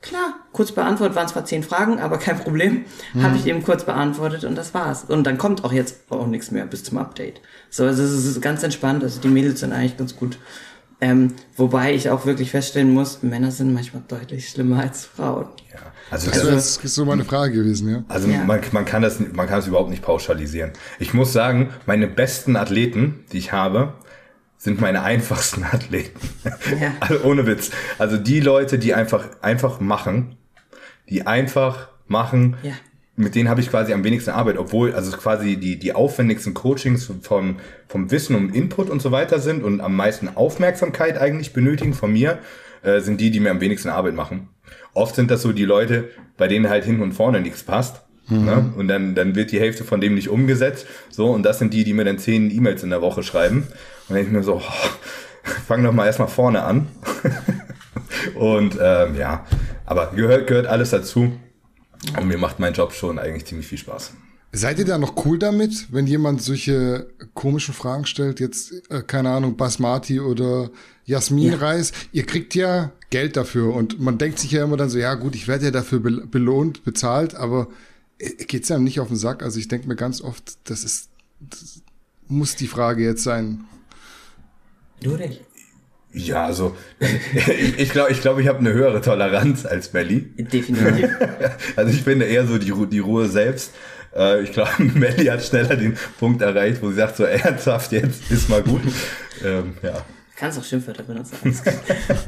Klar, kurz beantwortet, waren zwar zehn Fragen, aber kein Problem. Habe ich eben kurz beantwortet und das war's. Und dann kommt auch jetzt auch nichts mehr bis zum Update. So, also es ist ganz entspannt, also die Mädels sind eigentlich ganz gut. Ähm, wobei ich auch wirklich feststellen muss, Männer sind manchmal deutlich schlimmer als Frauen. Ja. Also, Also das, das ist so meine Frage gewesen, ja. also Ja. man, man kann das, man kann es überhaupt nicht pauschalisieren. Ich muss sagen, meine besten Athleten, die ich habe, sind meine einfachsten Athleten. Ja. Also ohne Witz. Also die Leute, die einfach, einfach machen, die einfach machen, Ja. Mit denen habe ich quasi am wenigsten Arbeit, obwohl also quasi die, die aufwendigsten Coachings vom, vom Wissen und Input und so weiter sind und am meisten Aufmerksamkeit eigentlich benötigen von mir, äh, sind die, die mir am wenigsten Arbeit machen. Oft sind das so die Leute, bei denen halt hinten und vorne nichts passt. Ne? Und dann, dann wird die Hälfte von dem nicht umgesetzt. So, und das sind die, die mir dann zehn E-Mails in der Woche schreiben. Und dann denke ich mir so, oh, fang doch mal erstmal vorne an. und ähm, ja, aber gehört, gehört alles dazu. Und mir macht mein Job schon eigentlich ziemlich viel Spaß. Seid ihr da noch cool damit, wenn jemand solche komischen Fragen stellt, jetzt, äh, keine Ahnung, Basmati oder Jasminreis? Ihr kriegt ja Geld dafür und man denkt sich ja immer dann so, ja gut, ich werde ja dafür be belohnt, bezahlt, aber äh, geht's einem nicht auf den Sack? Also ich denke mir ganz oft, das ist, das muss die Frage jetzt sein. Du nicht. Ja, also ich ich glaube, ich, glaub, ich habe eine höhere Toleranz als Melli. Definitiv. Also ich bin eher so die, Ru- die Ruhe selbst. Äh, Ich glaube, Melli hat schneller den Punkt erreicht, wo sie sagt, so ernsthaft, jetzt ist mal gut. Ähm, ja. Kannst auch Schimpfwörter benutzen.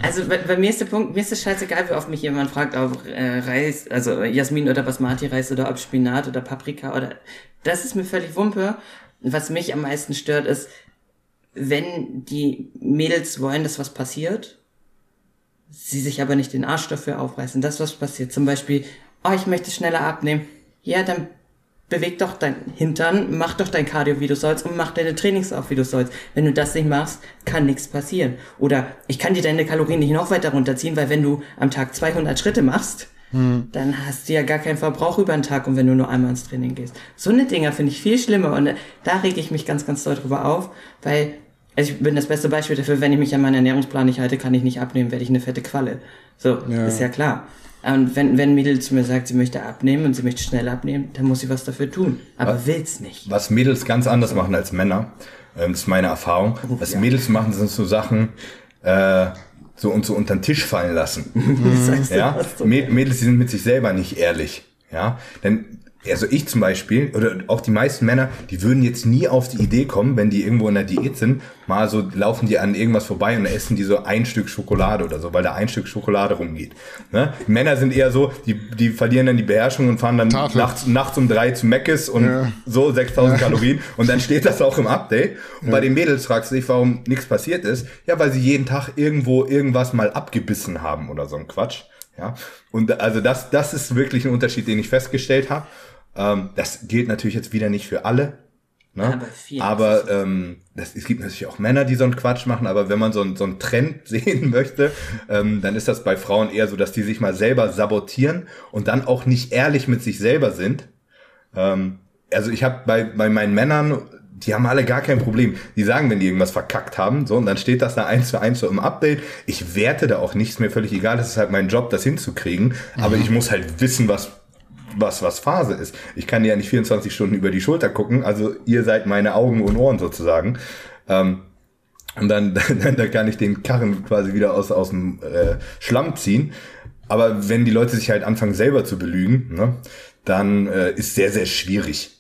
Also bei, bei mir ist der Punkt, mir ist es scheißegal, wie oft mich jemand fragt, ob äh, Reis, also Jasmin oder Basmati-Reis oder ob Spinat oder Paprika oder das ist mir völlig Wumpe. Was mich am meisten stört, ist, wenn die Mädels wollen, dass was passiert, sie sich aber nicht den Arsch dafür aufreißen, dass was passiert. Zum Beispiel, oh, ich möchte schneller abnehmen. Ja, dann beweg doch dein Hintern, mach doch dein Cardio, wie du sollst und mach deine Trainings auch, wie du sollst. Wenn du das nicht machst, kann nichts passieren. Oder ich kann dir deine Kalorien nicht noch weiter runterziehen, weil wenn du am Tag 200 Schritte machst, dann hast du ja gar keinen Verbrauch über den Tag und wenn du nur einmal ins Training gehst. So eine Dinger finde ich viel schlimmer und da rege ich mich ganz, ganz doll drüber auf, weil also ich bin das beste Beispiel dafür, wenn ich mich an meinen Ernährungsplan nicht halte, kann ich nicht abnehmen, werde ich eine fette Qualle. So, Ja. ist ja klar. Und wenn, wenn ein Mädel zu mir sagt, sie möchte abnehmen und sie möchte schnell abnehmen, dann muss sie was dafür tun. Aber will's nicht. Was Mädels ganz anders machen als Männer, ähm, das ist meine Erfahrung. Was ja. Mädels machen, sind so Sachen, äh, so und so unter den Tisch fallen lassen. Du Ja, was Mädels die sind mit sich selber nicht ehrlich. Ja, denn also ich zum Beispiel oder auch die meisten Männer, die würden jetzt nie auf die Idee kommen, wenn die irgendwo in der Diät sind, mal so laufen die an irgendwas vorbei und essen die so ein Stück Schokolade oder so, weil da ein Stück Schokolade rumgeht. Ne? Männer sind eher so, die, die verlieren dann die Beherrschung und fahren dann Tafel. nachts, nachts um drei zu Meckes und Ja. so 6000 Kalorien und dann steht das auch im Update. Und bei den Mädels fragst du dich, warum nichts passiert ist. Ja, weil sie jeden Tag irgendwo irgendwas mal abgebissen haben oder so ein Quatsch. Ja, und also das, das ist wirklich ein Unterschied, den ich festgestellt habe. Ähm, das gilt natürlich jetzt wieder nicht für alle. Ne? Ja, bei vielen aber ähm, das, es gibt natürlich auch Männer, die so einen Quatsch machen, aber wenn man so, einen- so einen Trend sehen möchte, ähm, dann ist das bei Frauen eher so, dass die sich mal selber sabotieren und dann auch nicht ehrlich mit sich selber sind. Ähm, also ich habe bei, bei meinen Männern, die haben alle gar kein Problem. Die sagen, wenn die irgendwas verkackt haben, so, und dann steht das da eins zu eins so im Update. Ich werte da auch nichts mehr völlig egal. Das ist halt mein Job, das hinzukriegen. Aber ich muss halt wissen, was, was, was Phase ist. Ich kann ja nicht 24 Stunden über die Schulter gucken. Also ihr seid meine Augen und Ohren sozusagen. Ähm, und dann, dann, dann kann ich den Karren quasi wieder aus, aus dem äh, Schlamm ziehen. Aber wenn die Leute sich halt anfangen selber zu belügen, ne, dann äh, ist sehr, sehr schwierig.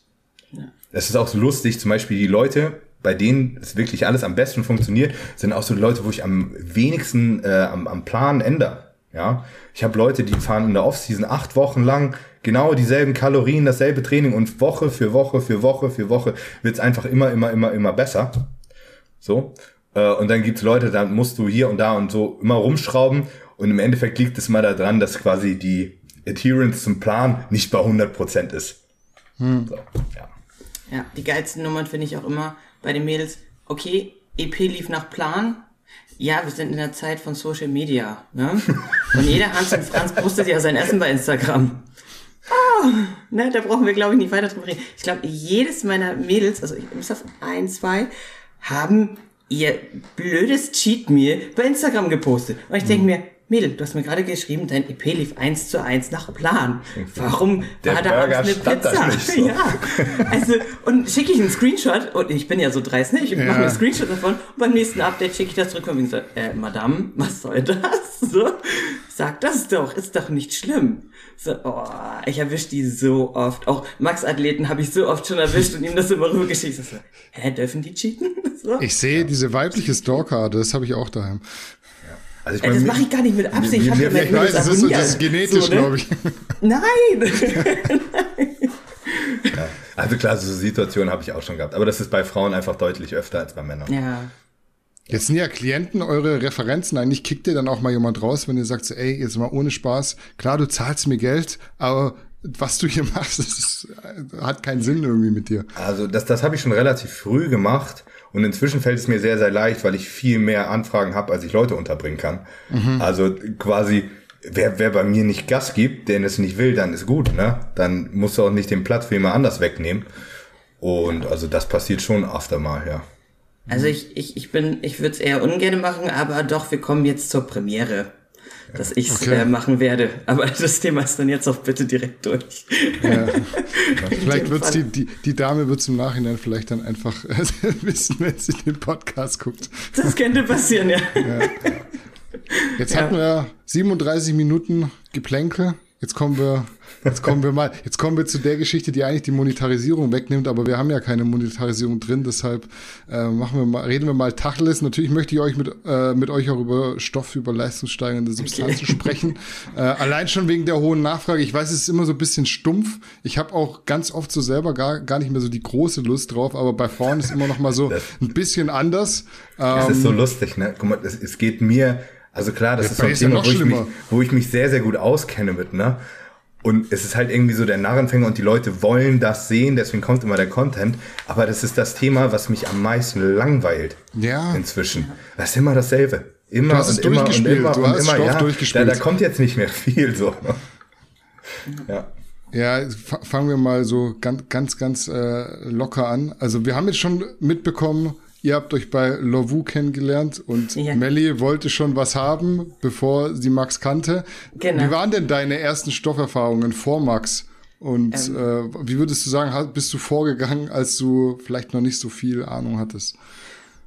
Es ist auch so lustig, zum Beispiel die Leute, bei denen es wirklich alles am besten funktioniert, sind auch so die Leute, wo ich am wenigsten äh, am, am Plan ändere. Ja, ich habe Leute, die fahren in der Offseason acht Wochen lang genau dieselben Kalorien, dasselbe Training und Woche für Woche für Woche für Woche wird's einfach immer, immer, immer, immer besser. So. Äh, Und dann gibt's Leute, da musst du hier und da und so immer rumschrauben. Und im Endeffekt liegt es mal daran, dass quasi die Adherence zum Plan nicht bei 100% ist. So, ja. Ja, die geilsten Nummern finde ich auch immer bei den Mädels. Okay, EP lief nach Plan. Ja, wir sind in der Zeit von Social Media. Ne? Und jeder Hans und Franz postet ja sein Essen bei Instagram. Ah, ne, da brauchen wir, glaube ich, nicht weiter drüber reden. Ich glaube, jedes meiner Mädels, also ich bis auf ein, zwei, haben ihr blödes Cheat Meal bei Instagram gepostet. Und ich denke mir, Mädel, du hast mir gerade geschrieben, dein EP lief eins zu eins nach Plan. Warum Der war da Burger abends eine Pizza? nicht so. Ja, also, und schicke ich einen Screenshot, und ich bin ja so dreist, ne? Ich mache mir einen Screenshot davon, und beim nächsten Update schicke ich das zurück und bin so, äh, Madame, was soll das? So, sag das doch, ist doch nicht schlimm. So, oh, ich erwische die so oft. Auch Max-Athleten habe ich so oft schon erwischt und ihm das immer rübergeschickt. So, hä, dürfen die cheaten? So. Ich sehe diese weibliche Stalker, das habe ich auch daheim. Also ich Äh, das mache ich gar nicht mit Absicht. Ich habe mir- ja weiß, das ist, das ist genetisch, So, ne? glaube ich. Nein! also klar, so Situationen habe ich auch schon gehabt. Aber das ist bei Frauen einfach deutlich öfter als bei Männern. ja. Jetzt sind ja Klienten eure Referenzen. Eigentlich kickt ihr dann auch mal jemand raus, wenn ihr sagt, so, ey, jetzt mal ohne Spaß. Klar, du zahlst mir Geld, aber was du hier machst, das ist, hat keinen Sinn irgendwie mit dir. Also das, das habe ich schon relativ früh gemacht und inzwischen fällt es mir sehr, sehr leicht, weil ich viel mehr Anfragen habe, als ich Leute unterbringen kann. Also quasi, wer, wer bei mir nicht Gas gibt, der es nicht will, dann ist gut, ne? Dann musst du auch nicht den Platz für jemand anders wegnehmen. Und also das passiert schon öfter mal, ja. Also ich, ich, ich bin, ich würde es eher ungern machen, aber doch, wir kommen jetzt zur Premiere, dass ich es Okay. äh, machen werde. Aber das Thema ist dann jetzt auch bitte direkt durch. Vielleicht dem wird's Fall. die, die, die Dame wird im Nachhinein vielleicht dann einfach wissen, wenn sie den Podcast guckt. Das könnte passieren, ja. Jetzt Ja. hatten wir 37 Minuten Geplänkel. Jetzt kommen wir, jetzt kommen wir mal, jetzt kommen wir zu der Geschichte, die eigentlich die Monetarisierung wegnimmt, aber wir haben ja keine Monetarisierung drin, deshalb äh, machen wir mal, reden wir mal Tacheles. Natürlich möchte ich euch mit, äh, mit euch auch über Stoff, über leistungssteigernde Substanzen sprechen. Äh, allein schon wegen der hohen Nachfrage. Ich weiß, es ist immer so ein bisschen stumpf. Ich habe auch ganz oft so selber gar, gar nicht mehr so die große Lust drauf, aber bei Frauen ist immer noch mal so ein bisschen anders. Das Ähm, ist so lustig, ne? Guck mal, das, es geht mir, also klar, das Ja, ist so ein Thema, wo ich, mich, wo ich mich sehr, sehr gut auskenne mit, ne? Und es ist halt irgendwie so der Narrenfänger und die Leute wollen das sehen, deswegen kommt immer der Content. Aber das ist das Thema, was mich am meisten langweilt. Ja. Inzwischen. Das ist immer dasselbe. Immer Du hast es und immer und immer du und hast immer. Stoff ja, durchgespielt. Da, da kommt jetzt nicht mehr viel so. Ja. Ja, fa- fangen wir mal so ganz, ganz, ganz äh, locker an. Also wir haben jetzt schon mitbekommen, ihr habt euch bei Lovu kennengelernt und Ja. Melly wollte schon was haben, bevor sie Max kannte. Genau. Wie waren denn deine ersten Stofferfahrungen vor Max? Und Ähm. äh, wie würdest du sagen, bist du vorgegangen, als du vielleicht noch nicht so viel Ahnung hattest?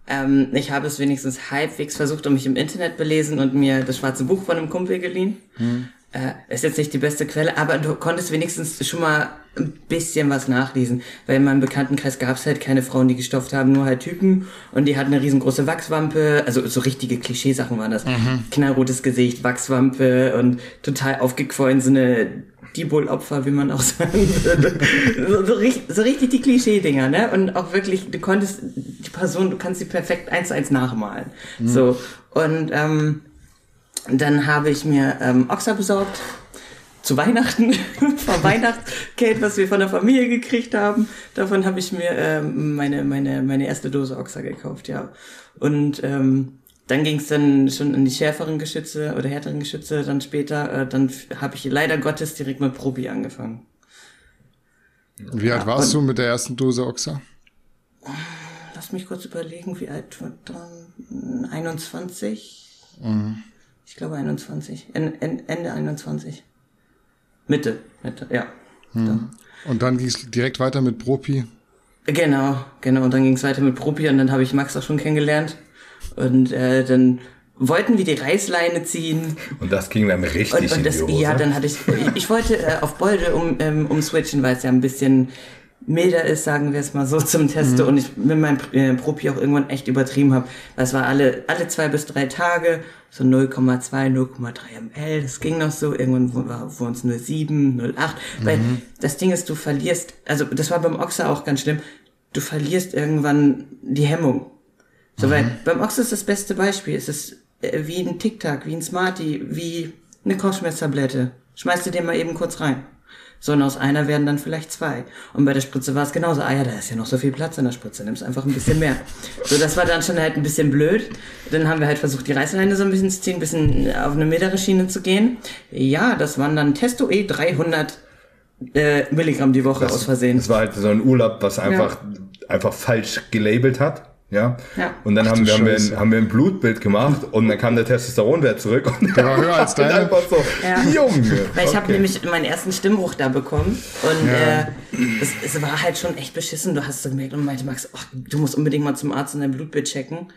Ähm, ich habe es wenigstens halbwegs versucht und mich im Internet belesen und mir das schwarze Buch von einem Kumpel geliehen. Hm. Äh, ist jetzt nicht die beste Quelle, aber du konntest wenigstens schon mal ein bisschen was nachlesen. Weil in meinem Bekanntenkreis gab es halt keine Frauen, die gestofft haben, nur halt Typen. Und die hatten eine riesengroße Wachswampe. Also so richtige Klischeesachen waren das. Mhm. Knallrotes Gesicht, Wachswampe und total aufgequollen, so eine Diebol-Opfer, wie man auch sagen würde. so, so, richtig, so richtig die Klischee-Dinger, ne? Und auch wirklich, du konntest die Person, du kannst sie perfekt eins zu eins nachmalen. Mhm. So. Und ähm, dann habe ich mir ähm, Oxa besorgt zu Weihnachten, vom Weihnachtsgeld, was wir von der Familie gekriegt haben. Davon habe ich mir ähm, meine, meine, meine erste Dose Oxa gekauft, ja. Und ähm, dann ging es dann schon in die schärferen Geschütze oder härteren Geschütze, dann später, äh, dann habe ich leider Gottes direkt mit Probi angefangen. Wie alt ja, warst du mit der ersten Dose Oxa? Lass mich kurz überlegen, wie alt war dann? 21? Mhm. Ich glaube 21. Ende 21. Mitte, Mitte, ja. Hm. Und dann ging es direkt weiter mit Propi? Genau, genau. Und dann ging es weiter mit Propi und dann habe ich Max auch schon kennengelernt. Und äh, dann wollten wir die Reißleine ziehen. Und das ging dann richtig und, und das, in die Hose. Ja, dann hatte ich, ich wollte äh, auf Bolde um, ähm, umswitchen, weil es ja ein bisschen milder ist, sagen wir es mal so zum Testen. Mhm. Und ich mit meinem äh, Propi auch irgendwann echt übertrieben habe. Das war alle, alle zwei bis drei Tage so 0,2, 0,3 ml, das ging noch so, irgendwann war es 0,7, 0,8, mhm. weil das Ding ist, du verlierst, also das war beim Oxa auch ganz schlimm, du verlierst irgendwann die Hemmung. So, mhm. weil beim Oxa ist das beste Beispiel, es ist äh, wie ein Tic-Tac, wie ein Smartie, wie eine Kopfschmerztablette. Schmeißt du dir mal eben kurz rein sondern aus einer werden dann vielleicht zwei. Und bei der Spritze war es genauso. Ah ja, da ist ja noch so viel Platz in der Spritze, nimmst einfach ein bisschen mehr. So, das war dann schon halt ein bisschen blöd. Dann haben wir halt versucht, die Reißleine so ein bisschen zu ziehen, ein bisschen auf eine mittlere Schiene zu gehen. Ja, das waren dann Testo E 300 äh, Milligramm die Woche das, aus Versehen. Das war halt so ein Urlaub, was einfach, ja. einfach falsch gelabelt hat. Ja. ja. Und dann Ach, haben, wir, haben, wir ein, haben wir ein Blutbild gemacht und dann kam der Testosteronwert zurück und der war höher als deine. einfach so, ja. Junge. Weil ich okay. habe nämlich meinen ersten Stimmbruch da bekommen und ja. äh, es, es, war halt schon echt beschissen. Du hast es gemerkt und meinte Max, ach, du musst unbedingt mal zum Arzt und dein Blutbild checken.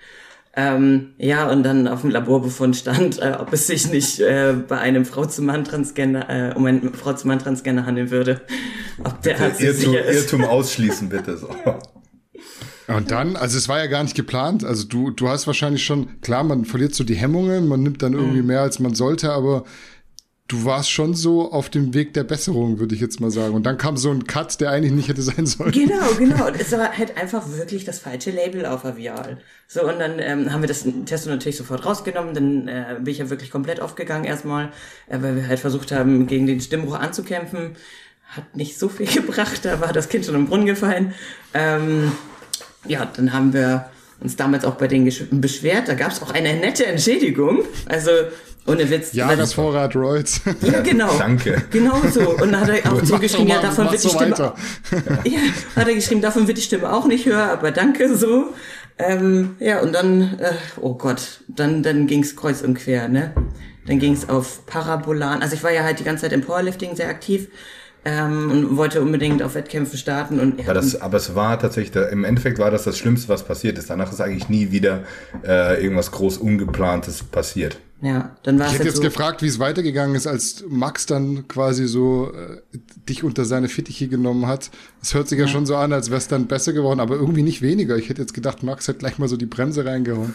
Ähm, ja, und dann auf dem Laborbefund stand, äh, ob es sich nicht äh, bei einem Frau-zu-Mann-Transgender, äh, um einen Frau-zu-Mann-Transgender handeln würde. Ob der Arzt Irrtum, Irrtum ausschließen, bitte. So. Und dann, also es war ja gar nicht geplant. Also du, du hast wahrscheinlich schon, klar, man verliert so die Hemmungen, man nimmt dann irgendwie mhm. mehr, als man sollte, aber du warst schon so auf dem Weg der Besserung, würde ich jetzt mal sagen. Und dann kam so ein Cut, der eigentlich nicht hätte sein sollen. Genau, genau. Und es war halt einfach wirklich das falsche Label auf Avial. So, und dann ähm, haben wir das Test natürlich sofort rausgenommen. Dann äh, bin ich ja wirklich komplett aufgegangen erstmal, äh, weil wir halt versucht haben, gegen den Stimmbruch anzukämpfen. Hat nicht so viel gebracht, da war das Kind schon im Brunnen gefallen. Ähm, ja, dann haben wir uns damals auch bei denen beschwert. Da gab es auch eine nette Entschädigung. Also ohne Witz. Ja, das Vorrat Royals. Ja, genau. Danke. Genau so. Und dann hat er auch zugeschrieben, ja, davon wird die so Stimme. Ja, hat er geschrieben, davon wird die Stimme auch nicht höher, aber danke so. Ähm, ja, und dann, äh, oh Gott, dann, dann ging's kreuz und quer, ne? Dann ging's auf Parabolan. Also ich war ja halt die ganze Zeit im Powerlifting sehr aktiv ähm, und wollte unbedingt auf Wettkämpfe starten. Und aber, das, aber es war tatsächlich, im Endeffekt war das das Schlimmste, was passiert ist. Danach ist eigentlich nie wieder äh, irgendwas groß Ungeplantes passiert. Ja, dann war Ich hätte jetzt so gefragt, wie es weitergegangen ist, als Max dann quasi so äh, dich unter seine Fittiche genommen hat. Es hört sich ja. ja schon so an, als wäre es dann besser geworden, aber irgendwie nicht weniger. Ich hätte jetzt gedacht, Max hat gleich mal so die Bremse reingehauen.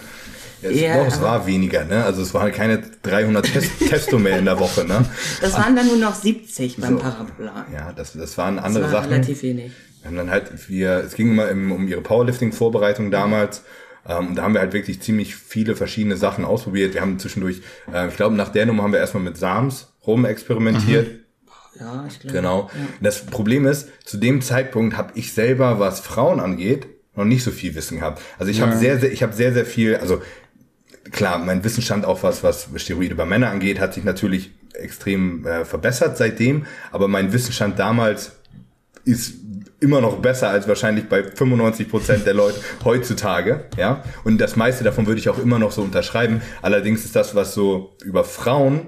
Ja, es, ja, doch, es war weniger, ne? Also es waren keine 300 Test Testo mehr in der Woche, ne? Das waren dann nur noch 70 beim so. Parabola. Ja, das, das waren andere das war Sachen. relativ wenig. Wir haben dann halt, wir, es ging immer im, um ihre Powerlifting-Vorbereitung damals. Ähm, da haben wir halt wirklich ziemlich viele verschiedene Sachen ausprobiert. Wir haben zwischendurch, äh, ich glaube, nach der Nummer haben wir erstmal mit Sams rum experimentiert. Mhm. Ja, ich glaube. Genau. Ja. Das Problem ist, zu dem Zeitpunkt habe ich selber, was Frauen angeht, noch nicht so viel Wissen gehabt. Also ich ja. habe sehr, sehr, ich habe sehr, sehr viel, also klar, mein Wissensstand auch was, was Steroide bei Männern angeht, hat sich natürlich extrem äh, verbessert seitdem, aber mein Wissensstand damals ist immer noch besser als wahrscheinlich bei 95 Prozent der Leute heutzutage, ja. Und das meiste davon würde ich auch immer noch so unterschreiben. Allerdings ist das, was so über Frauen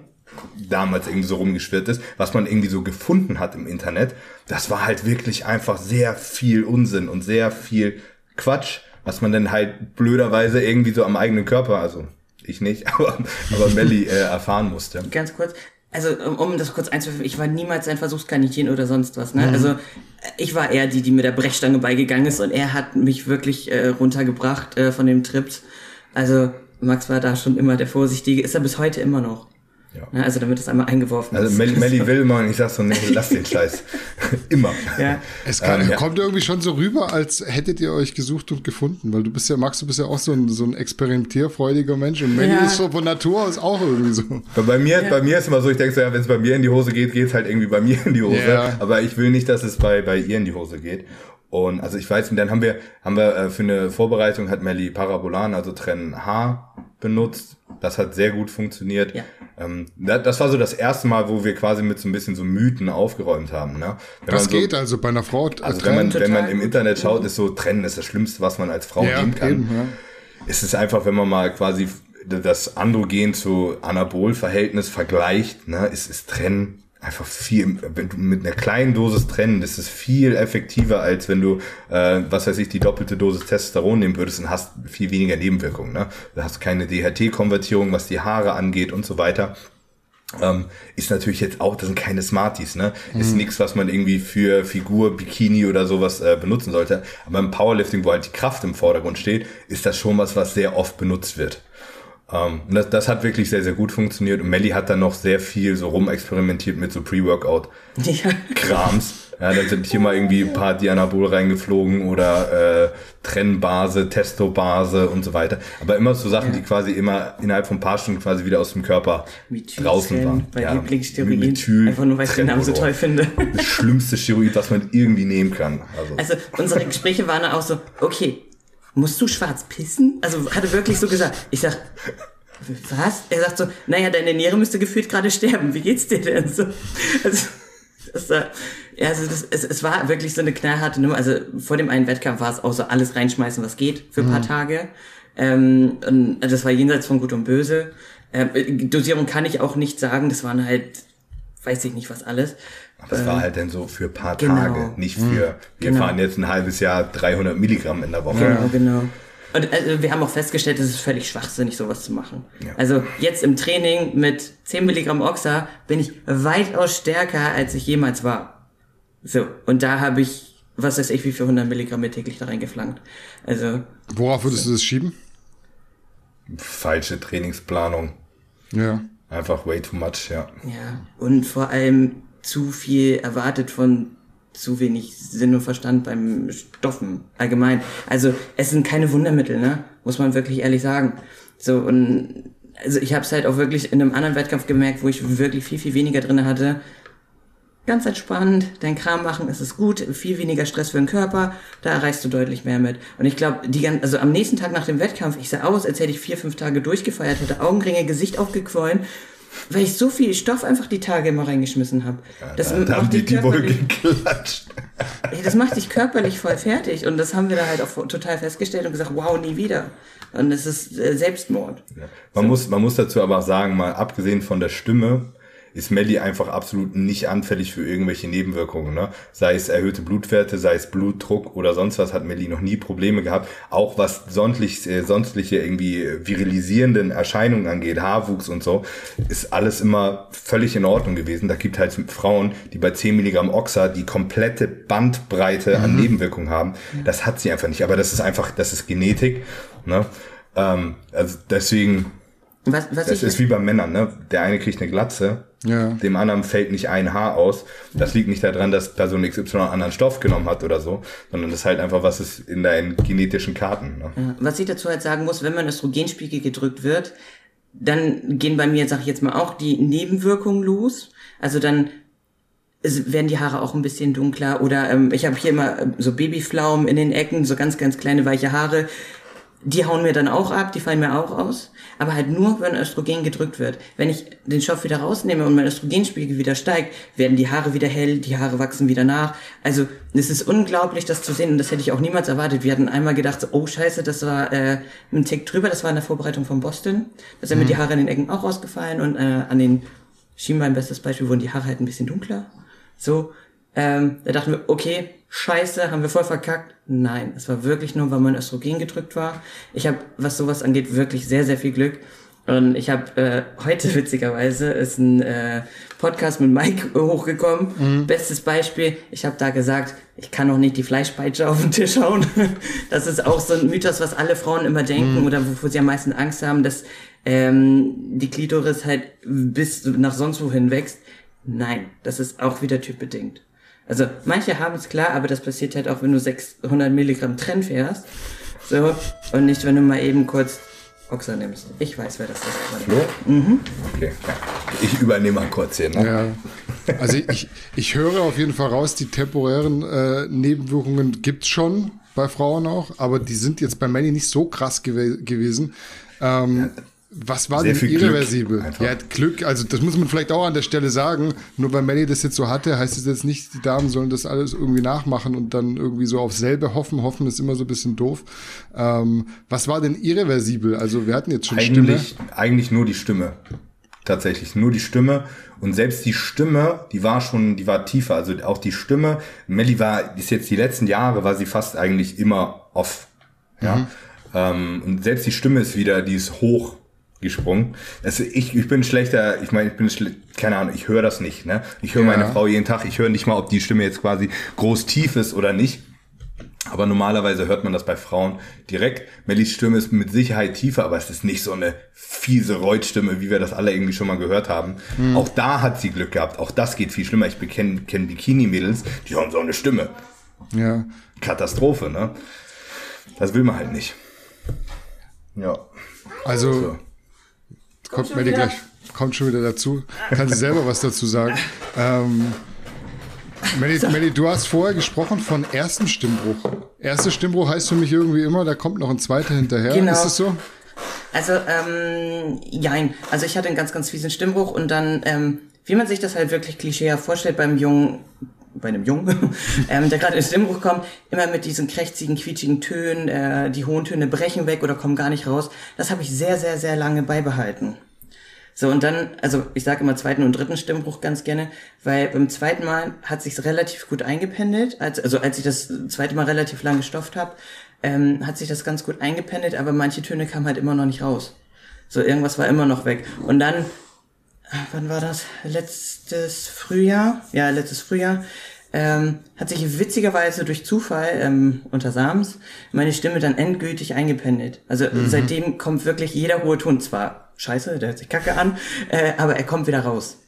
damals irgendwie so rumgeschwirrt ist, was man irgendwie so gefunden hat im Internet, das war halt wirklich einfach sehr viel Unsinn und sehr viel Quatsch was man dann halt blöderweise irgendwie so am eigenen Körper, also ich nicht, aber, aber Melli äh, erfahren musste. Ganz kurz, also um, um das kurz einzuführen, ich war niemals ein Versuchskaninchen oder sonst was. Ne? Mhm. Also ich war eher die, die mit der Brechstange beigegangen ist und er hat mich wirklich äh, runtergebracht äh, von dem Trips. Also Max war da schon immer der Vorsichtige, ist er bis heute immer noch. Ja. ja. also damit es einmal eingeworfen also ist. Also Melli will immer und ich sag so, nee, lass den Scheiß. immer. Ja. Es kann, ähm, kommt irgendwie schon so rüber, als hättet ihr euch gesucht und gefunden, weil du bist ja, Max, du bist ja auch so ein, so ein experimentierfreudiger Mensch und Melli ist so von Natur aus auch irgendwie so. Bei mir, bei mir ist immer so, ich denke so, ja, wenn es bei mir in die Hose geht, geht es halt irgendwie bei mir in die Hose. Aber ich will nicht, dass es bei, bei ihr in die Hose geht. Und also ich weiß, und dann haben wir, haben wir äh, für eine Vorbereitung hat Melli Parabolan, also Trennen H benutzt. Das hat sehr gut funktioniert. Ja. Ähm, das war so das erste Mal, wo wir quasi mit so ein bisschen so Mythen aufgeräumt haben. Ne? Wenn das geht so, also bei einer Frau. Also wenn man, wenn man im Internet schaut, ist so Trennen ist das Schlimmste, was man als Frau ja, nehmen kann. Eben, ja. Es ist einfach, wenn man mal quasi das Androgen zu Anabol-Verhältnis vergleicht, ne, ist, ist Trennen einfach viel, wenn du mit einer kleinen Dosis trennen, das ist viel effektiver, als wenn du, äh, was weiß ich, die doppelte Dosis Testosteron nehmen würdest und hast viel weniger Nebenwirkungen. Ne? Du hast keine DHT-Konvertierung, was die Haare angeht und so weiter. Ähm, ist natürlich jetzt auch, das sind keine Smarties, ne? Mhm. Ist nichts, was man irgendwie für Figur, Bikini oder sowas äh, benutzen sollte. Aber im Powerlifting, wo halt die Kraft im Vordergrund steht, ist das schon was, was sehr oft benutzt wird. Ähm, das, das hat wirklich sehr, sehr gut funktioniert. Und Melly hat dann noch sehr viel so rumexperimentiert mit so Pre-Workout-Krams. Ja. ja, da sind hier mal irgendwie ein paar Dianabol reingeflogen oder äh, Trennbase, Testobase und so weiter. Aber immer so Sachen, ja. die quasi immer innerhalb von ein paar Stunden quasi wieder aus dem Körper Methyl draußen waren. Bei ja. Lieblingssteroid. Methyl Einfach nur, weil ich den Namen so toll finde. Das schlimmste Steroid, was man irgendwie nehmen kann. Also, also unsere Gespräche waren dann auch so, okay, musst du schwarz pissen? Also hat er wirklich so gesagt. Ich sag, was? Er sagt so, naja, deine Niere müsste gefühlt gerade sterben. Wie geht's dir denn so? Also, das, ja, also das, es, es war wirklich so eine knallharte Nummer. Also vor dem einen Wettkampf war es auch so alles reinschmeißen, was geht für ein paar mhm. Tage. Ähm, und das war jenseits von Gut und Böse. Ähm, Dosierung kann ich auch nicht sagen. Das waren halt, weiß ich nicht was alles. Das ähm, war halt dann so für paar genau. Tage, nicht für, wir genau. fahren jetzt ein halbes Jahr 300 Milligramm in der Woche. Genau, genau. Und also, wir haben auch festgestellt, es ist völlig schwachsinnig, sowas zu machen. Ja. Also jetzt im Training mit 10 Milligramm Oxa bin ich weitaus stärker, als ich jemals war. So, und da habe ich, was weiß ich, wie viel 100 Milligramm täglich da reingeflankt. Also. Worauf würdest du das schieben? Falsche Trainingsplanung. Ja. Einfach way too much, ja. Ja, und vor allem zu viel erwartet von zu wenig Sinn und Verstand beim Stoffen allgemein. Also es sind keine Wundermittel, ne? Muss man wirklich ehrlich sagen. So und also ich habe es halt auch wirklich in einem anderen Wettkampf gemerkt, wo ich wirklich viel viel weniger drin hatte. Ganz entspannt, dein Kram machen, es ist gut, viel weniger Stress für den Körper, da erreichst du deutlich mehr mit. Und ich glaube, die also am nächsten Tag nach dem Wettkampf, ich sah aus, als hätte ich vier, fünf Tage durchgefeiert, hatte Augenringe, Gesicht aufgequollen weil ich so viel Stoff einfach die Tage immer reingeschmissen habe. Ja, das da, macht haben die, die wohl geklatscht. das macht dich körperlich voll fertig. Und das haben wir da halt auch total festgestellt und gesagt, wow, nie wieder. Und es ist äh, Selbstmord. Ja. Man, so. muss, man muss dazu aber auch sagen, mal abgesehen von der Stimme, ist Melly einfach absolut nicht anfällig für irgendwelche Nebenwirkungen. Ne? Sei es erhöhte Blutwerte, sei es Blutdruck oder sonst was, hat Melly noch nie Probleme gehabt. Auch was sonstlich, äh, sonstliche irgendwie virilisierenden Erscheinungen angeht, Haarwuchs und so, ist alles immer völlig in Ordnung gewesen. Da gibt halt Frauen, die bei 10 Milligramm Oxa die komplette Bandbreite mhm. an Nebenwirkungen haben. Das hat sie einfach nicht. Aber das ist einfach, das ist Genetik. Ne? Ähm, also deswegen was, was das ist wie bei Männern, ne? Der eine kriegt eine Glatze, ja. dem anderen fällt nicht ein Haar aus. Das liegt nicht daran, dass Person XY einen anderen Stoff genommen hat oder so, sondern das ist halt einfach, was ist in deinen genetischen Karten. Ne? Ja. Was ich dazu halt sagen muss, wenn mein Östrogenspiegel gedrückt wird, dann gehen bei mir, sag ich jetzt mal, auch die Nebenwirkungen los. Also dann werden die Haare auch ein bisschen dunkler oder ähm, ich habe hier immer äh, so Babyflaumen in den Ecken, so ganz, ganz kleine weiche Haare die hauen mir dann auch ab, die fallen mir auch aus, aber halt nur, wenn Östrogen gedrückt wird. Wenn ich den Stoff wieder rausnehme und mein Östrogenspiegel wieder steigt, werden die Haare wieder hell, die Haare wachsen wieder nach. Also es ist unglaublich, das zu sehen und das hätte ich auch niemals erwartet. Wir hatten einmal gedacht, so, oh scheiße, das war äh, ein Tick drüber, das war in der Vorbereitung von Boston. Da sind mhm. mir die Haare an den Ecken auch rausgefallen und äh, an den Schienbein, bestes Beispiel, wurden die Haare halt ein bisschen dunkler. So, Ähm, da dachten wir, okay, scheiße, haben wir voll verkackt. Nein, es war wirklich nur, weil mein Östrogen gedrückt war. Ich habe, was sowas angeht, wirklich sehr, sehr viel Glück. Und ich habe äh, heute witzigerweise ist ein äh, Podcast mit Mike hochgekommen. Mhm. Bestes Beispiel, ich habe da gesagt, ich kann noch nicht die Fleischpeitsche auf den Tisch hauen. das ist auch so ein Mythos, was alle Frauen immer denken mhm. oder wovor sie am meisten Angst haben, dass ähm, die Klitoris halt bis nach sonst wohin wächst. Nein, das ist auch wieder typbedingt. Also manche haben es klar, aber das passiert halt auch, wenn du 600 Milligramm Trenn fährst. So, und nicht, wenn du mal eben kurz Oxa nimmst. Ich weiß, wer das ist. Flo? Mhm. Okay. Ich übernehme mal kurz hier. Ne? Ja. Also ich, ich höre auf jeden Fall raus, die temporären äh, Nebenwirkungen gibt's schon bei Frauen auch, aber die sind jetzt bei Manny nicht so krass gew gewesen. Ähm, ja. Was war Sehr denn irreversibel? Glück ja, Glück, also das muss man vielleicht auch an der Stelle sagen. Nur weil Melly das jetzt so hatte, heißt es jetzt nicht, die Damen sollen das alles irgendwie nachmachen und dann irgendwie so auf selbe hoffen. Hoffen ist immer so ein bisschen doof. Ähm, was war denn irreversibel? Also wir hatten jetzt schon eigentlich, Stimme. Eigentlich nur die Stimme. Tatsächlich, nur die Stimme. Und selbst die Stimme, die war schon, die war tiefer. Also auch die Stimme, Melly war, ist jetzt die letzten Jahre, war sie fast eigentlich immer off. Ja. Mhm. Ähm, und selbst die Stimme ist wieder, die ist hoch gesprungen. Also ich, ich bin schlechter, ich meine, ich bin schle keine Ahnung, ich höre das nicht. Ne? Ich höre ja. meine Frau jeden Tag, ich höre nicht mal, ob die Stimme jetzt quasi groß tief ist oder nicht. Aber normalerweise hört man das bei Frauen direkt. Mellies Stimme ist mit Sicherheit tiefer, aber es ist nicht so eine fiese Reutstimme, wie wir das alle irgendwie schon mal gehört haben. Hm. Auch da hat sie Glück gehabt. Auch das geht viel schlimmer. Ich kenne kenn Bikini-Mädels, die haben so eine Stimme. Ja. Katastrophe, ne? Das will man halt nicht. Ja. Also, so kommt, kommt Melly gleich, kommt schon wieder dazu. Kann sie selber was dazu sagen. Ähm, Melly, Melly, du hast vorher gesprochen von ersten Stimmbruch. Erster Stimmbruch heißt für mich irgendwie immer, da kommt noch ein zweiter hinterher. Genau. Ist es so? Also, ähm, jein. Also ich hatte einen ganz, ganz fiesen Stimmbruch und dann, ähm, wie man sich das halt wirklich klischeehaft vorstellt beim Jungen, bei einem Jungen, ähm, der gerade in Stimmbruch kommt, immer mit diesen krächzigen, quietschigen Tönen, äh, die hohen Töne brechen weg oder kommen gar nicht raus. Das habe ich sehr, sehr, sehr lange beibehalten. So, und dann, also ich sage immer zweiten und dritten Stimmbruch ganz gerne, weil beim zweiten Mal hat sich's relativ gut eingependelt, als, also als ich das zweite Mal relativ lang gestofft habe, ähm, hat sich das ganz gut eingependelt, aber manche Töne kamen halt immer noch nicht raus. So, irgendwas war immer noch weg. Und dann wann war das? Letztes Frühjahr? Ja, letztes Frühjahr. Ähm, hat sich witzigerweise durch Zufall ähm, unter Sams meine Stimme dann endgültig eingependelt. Also mhm. seitdem kommt wirklich jeder hohe Ton. Zwar scheiße, der hört sich kacke an, äh, aber er kommt wieder raus.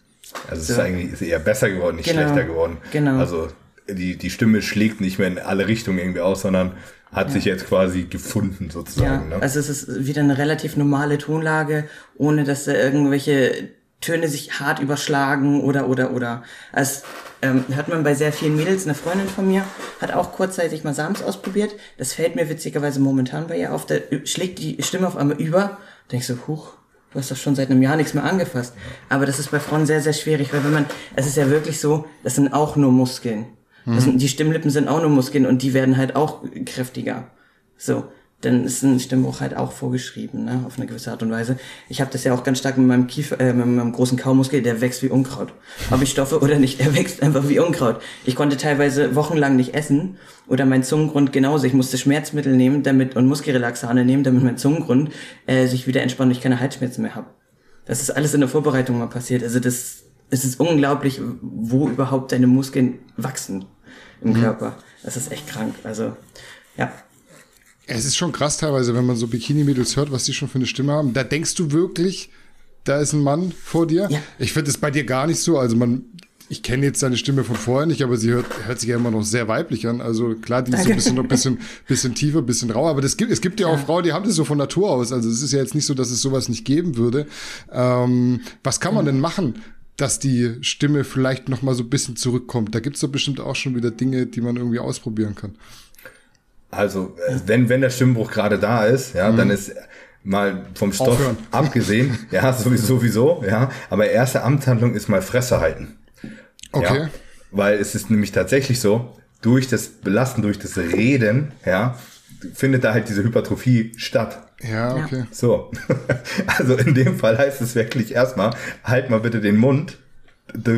Also es so. ist eigentlich ist eher besser geworden, nicht genau. schlechter geworden. Genau. Also die, die Stimme schlägt nicht mehr in alle Richtungen irgendwie aus, sondern hat ja. sich jetzt quasi gefunden sozusagen. Ja, ne? also es ist wieder eine relativ normale Tonlage, ohne dass da irgendwelche Töne sich hart überschlagen oder oder oder. Das ähm, hört man bei sehr vielen Mädels. Eine Freundin von mir hat auch kurzzeitig mal Sams ausprobiert. Das fällt mir witzigerweise momentan bei ihr auf. Da schlägt die Stimme auf einmal über. Denkst du, huch, du hast doch schon seit einem Jahr nichts mehr angefasst. Aber das ist bei Frauen sehr, sehr schwierig, weil wenn man, es ist ja wirklich so, das sind auch nur Muskeln. Das sind, die Stimmlippen sind auch nur Muskeln und die werden halt auch kräftiger. So dann ist ein Stimmbruch halt auch vorgeschrieben, ne, auf eine gewisse Art und Weise. Ich habe das ja auch ganz stark mit meinem Kiefer, äh, mit meinem großen Kaumuskel, der wächst wie Unkraut. Ob ich stoffe oder nicht, er wächst einfach wie Unkraut. Ich konnte teilweise wochenlang nicht essen oder mein Zungengrund genauso. Ich musste Schmerzmittel nehmen, damit und Muskelrelaxane nehmen, damit mein Zungengrund äh, sich wieder entspannt und ich keine Halsschmerzen mehr habe. Das ist alles in der Vorbereitung mal passiert. Also das es ist unglaublich, wo überhaupt deine Muskeln wachsen im mhm. Körper. Das ist echt krank. Also ja, es ist schon krass teilweise, wenn man so Bikini-Mädels hört, was die schon für eine Stimme haben. Da denkst du wirklich, da ist ein Mann vor dir. Ja. Ich finde es bei dir gar nicht so. Also man, ich kenne jetzt seine Stimme von vorher nicht, aber sie hört, hört sich ja immer noch sehr weiblich an. Also klar, die ist so ein bisschen, noch ein bisschen, bisschen tiefer, ein bisschen rauer. Aber das gibt, es gibt ja auch ja. Frauen, die haben das so von Natur aus. Also es ist ja jetzt nicht so, dass es sowas nicht geben würde. Ähm, was kann man denn machen? dass die Stimme vielleicht noch mal so ein bisschen zurückkommt. Da gibt's doch bestimmt auch schon wieder Dinge, die man irgendwie ausprobieren kann. Also, äh, wenn, wenn der Stimmbruch gerade da ist, ja, mhm. dann ist mal vom Stoff Aufhören. abgesehen, ja, sowieso, sowieso, ja, aber erste Amtshandlung ist mal Fresse halten. Okay. Ja, weil es ist nämlich tatsächlich so, durch das Belasten, durch das Reden, ja, findet da halt diese Hypertrophie statt. Ja, okay. So. Also in dem Fall heißt es wirklich erstmal, halt mal bitte den Mund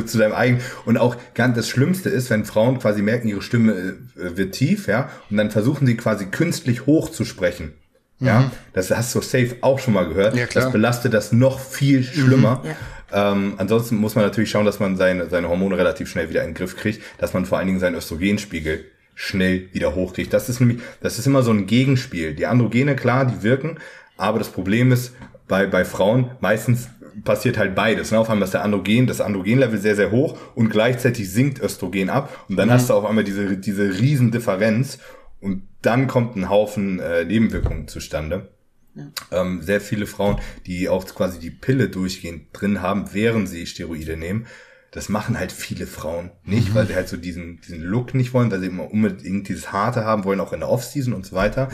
zu deinem eigenen. Und auch ganz das Schlimmste ist, wenn Frauen quasi merken, ihre Stimme äh, wird tief, ja, und dann versuchen sie quasi künstlich hoch zu sprechen. Ja, mhm. das hast du safe auch schon mal gehört. Ja, klar. Das belastet das noch viel schlimmer. Mhm. Ja. Ähm, ansonsten muss man natürlich schauen, dass man seine, seine Hormone relativ schnell wieder in den Griff kriegt, dass man vor allen Dingen seinen Östrogenspiegel schnell wieder hochkriegt. Das ist nämlich, das ist immer so ein Gegenspiel. Die Androgene, klar, die wirken, aber das Problem ist, bei, bei Frauen meistens passiert halt beides. Ne? Auf einmal ist der Androgen, das Androgenlevel sehr, sehr hoch und gleichzeitig sinkt Östrogen ab und dann mhm. hast du auf einmal diese, diese riesen Differenz und dann kommt ein Haufen äh, Nebenwirkungen zustande. Ja. Ähm, sehr viele Frauen, die auch quasi die Pille durchgehend drin haben, während sie Steroide nehmen, das machen halt viele Frauen nicht, mhm. weil sie halt so diesen, diesen Look nicht wollen, weil sie immer unbedingt dieses Harte haben wollen, auch in der Offseason und so weiter.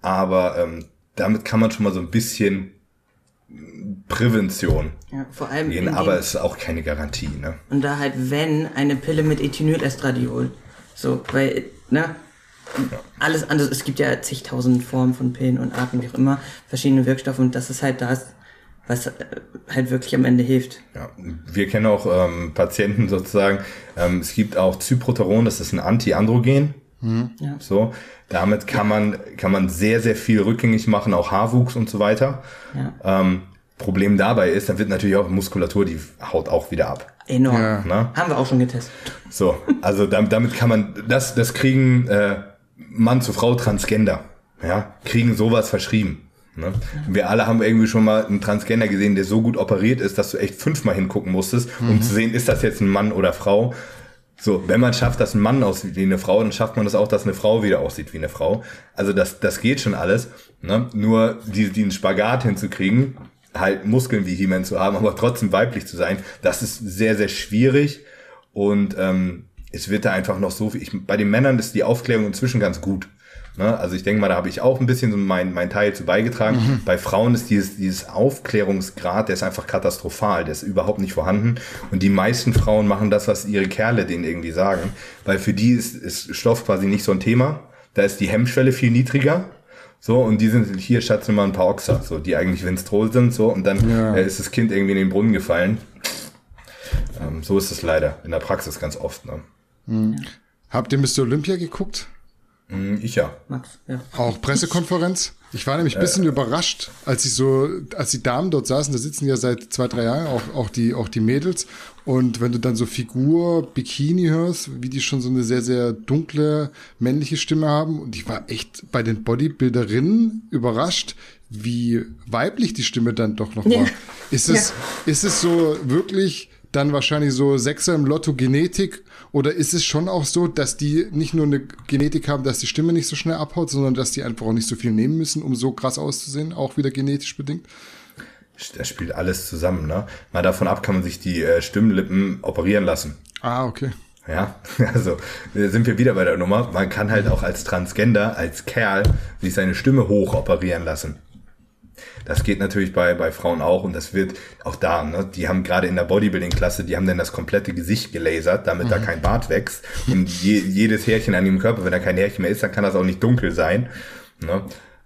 Aber ähm, damit kann man schon mal so ein bisschen Prävention ja, vor allem gehen, aber es ist auch keine Garantie. Ne? Und da halt, wenn, eine Pille mit Ethinylestradiol. So, weil, ne? Ja. Alles andere, es gibt ja zigtausend Formen von Pillen und Arten, wie auch immer, verschiedene Wirkstoffe und das ist halt das, was äh, halt wirklich am Ende hilft. Ja, wir kennen auch ähm, Patienten sozusagen. Ähm, es gibt auch Zyproteron, das ist ein Antiandrogen. Mhm. Ja. So, damit kann man kann man sehr sehr viel rückgängig machen, auch Haarwuchs und so weiter. Ja. Ähm, Problem dabei ist, dann wird natürlich auch Muskulatur, die haut auch wieder ab. Enorm. Ja. Ne? Haben wir auch schon getestet. So, also damit, damit kann man das das kriegen äh, Mann zu Frau Transgender, ja, kriegen sowas verschrieben. Ne? Wir alle haben irgendwie schon mal einen Transgender gesehen, der so gut operiert ist, dass du echt fünfmal hingucken musstest, um mhm. zu sehen, ist das jetzt ein Mann oder Frau. So, wenn man schafft, dass ein Mann aussieht wie eine Frau, dann schafft man das auch, dass eine Frau wieder aussieht wie eine Frau. Also das, das geht schon alles. Ne? Nur die, die einen Spagat hinzukriegen, halt Muskeln wie He-Man zu haben, aber trotzdem weiblich zu sein, das ist sehr, sehr schwierig. Und ähm, es wird da einfach noch so viel. Ich, bei den Männern ist die Aufklärung inzwischen ganz gut. Ne? Also ich denke mal, da habe ich auch ein bisschen so mein, mein Teil zu beigetragen. Mhm. Bei Frauen ist dieses, dieses Aufklärungsgrad, der ist einfach katastrophal, der ist überhaupt nicht vorhanden. Und die meisten Frauen machen das, was ihre Kerle denen irgendwie sagen. Weil für die ist, ist Stoff quasi nicht so ein Thema. Da ist die Hemmschwelle viel niedriger. So, und die sind hier, Schatz, mal ein paar Oxer, so, die eigentlich Winstrol sind, so, und dann ja. äh, ist das Kind irgendwie in den Brunnen gefallen. Ähm, so ist es leider in der Praxis ganz oft. Ne? Mhm. Habt ihr Mr. Olympia geguckt? Mm, ich ja. Max, ja. Auch Pressekonferenz. Ich war nämlich ein bisschen äh. überrascht, als ich so, als die Damen dort saßen, da sitzen ja seit zwei, drei Jahren auch, auch die, auch die Mädels. Und wenn du dann so Figur, Bikini hörst, wie die schon so eine sehr, sehr dunkle männliche Stimme haben. Und ich war echt bei den Bodybuilderinnen überrascht, wie weiblich die Stimme dann doch noch war. Ja. Ist es, ja. ist es so wirklich dann wahrscheinlich so Sechser im Lotto Genetik oder ist es schon auch so, dass die nicht nur eine Genetik haben, dass die Stimme nicht so schnell abhaut, sondern dass die einfach auch nicht so viel nehmen müssen, um so krass auszusehen, auch wieder genetisch bedingt? Das spielt alles zusammen, ne? Mal davon ab kann man sich die äh, Stimmlippen operieren lassen. Ah, okay. Ja, also sind wir wieder bei der Nummer. Man kann halt auch als Transgender, als Kerl, sich seine Stimme hoch operieren lassen. Das geht natürlich bei, bei Frauen auch und das wird auch da, ne? die haben gerade in der Bodybuilding-Klasse, die haben dann das komplette Gesicht gelasert, damit mhm. da kein Bart wächst und je, jedes Härchen an ihrem Körper, wenn da kein Härchen mehr ist, dann kann das auch nicht dunkel sein. Ne?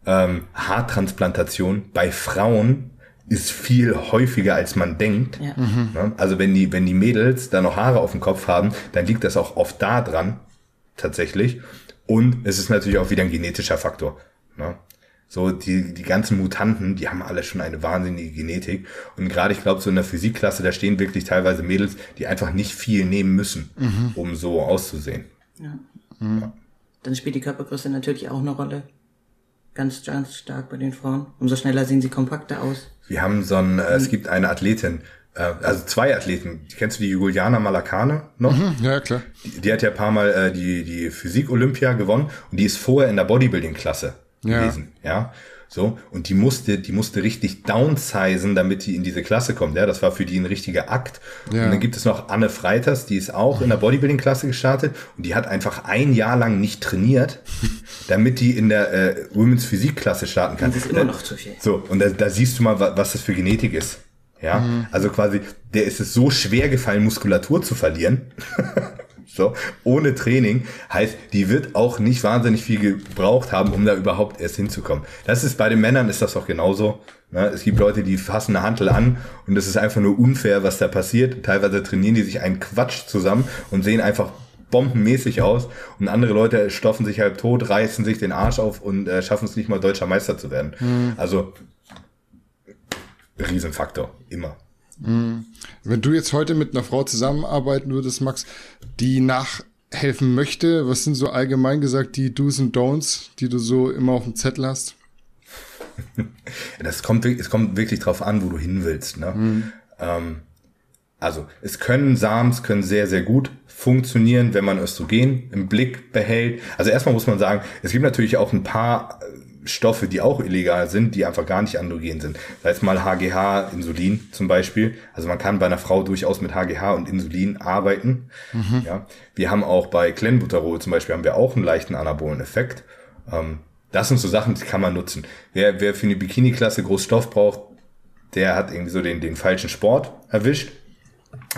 Ähm, Haartransplantation bei Frauen ist viel häufiger als man denkt. Ja. Mhm. Ne? Also wenn die, wenn die Mädels da noch Haare auf dem Kopf haben, dann liegt das auch oft da dran, tatsächlich. Und es ist natürlich auch wieder ein genetischer Faktor. Ne? So, die, die ganzen Mutanten, die haben alle schon eine wahnsinnige Genetik. Und gerade, ich glaube, so in der Physikklasse, da stehen wirklich teilweise Mädels, die einfach nicht viel nehmen müssen, mhm. um so auszusehen. Ja. Mhm. ja. Dann spielt die Körpergröße natürlich auch eine Rolle. Ganz, ganz stark bei den Frauen. Umso schneller sehen sie kompakter aus. Wir haben so ein, äh, es gibt eine Athletin, äh, also zwei Athleten. Kennst du die Juliana Malakane noch? Mhm, ja, klar. Die, die, hat ja ein paar Mal äh, die, die Physik-Olympia gewonnen und die ist vorher in der Bodybuilding-Klasse ja. gewesen. Ja. So, und die musste, die musste richtig downsizen, damit die in diese Klasse kommt. Ja, das war für die ein richtiger Akt. Ja. Und dann gibt es noch Anne Freiters, die ist auch in der Bodybuilding-Klasse gestartet und die hat einfach ein Jahr lang nicht trainiert, damit die in der äh, Women's Physik-Klasse starten kann. Das ist immer noch zu viel. So, und da, da siehst du mal, was das für Genetik ist. Ja, mhm. also quasi, der ist es so schwer gefallen, Muskulatur zu verlieren. so, ohne Training, heißt, die wird auch nicht wahnsinnig viel gebraucht haben, um da überhaupt erst hinzukommen. Das ist bei den Männern ist das auch genauso. Ne? Es gibt Leute, die fassen eine Hantel an und es ist einfach nur unfair, was da passiert. Teilweise trainieren die sich einen Quatsch zusammen und sehen einfach bombenmäßig aus und andere Leute stoffen sich halb tot, reißen sich den Arsch auf und äh, schaffen es nicht mal deutscher Meister zu werden. Mhm. Also Riesenfaktor, immer. Mhm. Wenn du jetzt heute mit einer Frau zusammenarbeiten würdest, Max, die nachhelfen möchte, was sind so allgemein gesagt die Do's und Don'ts, die du so immer auf dem Zettel hast? Das kommt, es kommt wirklich drauf an, wo du hin willst. Ne? Mhm. Ähm, also es können Sams können sehr, sehr gut funktionieren, wenn man Östrogen im Blick behält. Also erstmal muss man sagen, es gibt natürlich auch ein paar Stoffe, die auch illegal sind, die einfach gar nicht androgen sind. Da ist mal HGH, Insulin zum Beispiel. Also man kann bei einer Frau durchaus mit HGH und Insulin arbeiten. Mhm. Ja. Wir haben auch bei Clenbuterol zum Beispiel haben wir auch einen leichten anabolen Effekt. Ähm, das sind so Sachen, die kann man nutzen. Wer, wer für eine Bikini-Klasse groß Stoff braucht, der hat irgendwie so den, den falschen Sport erwischt.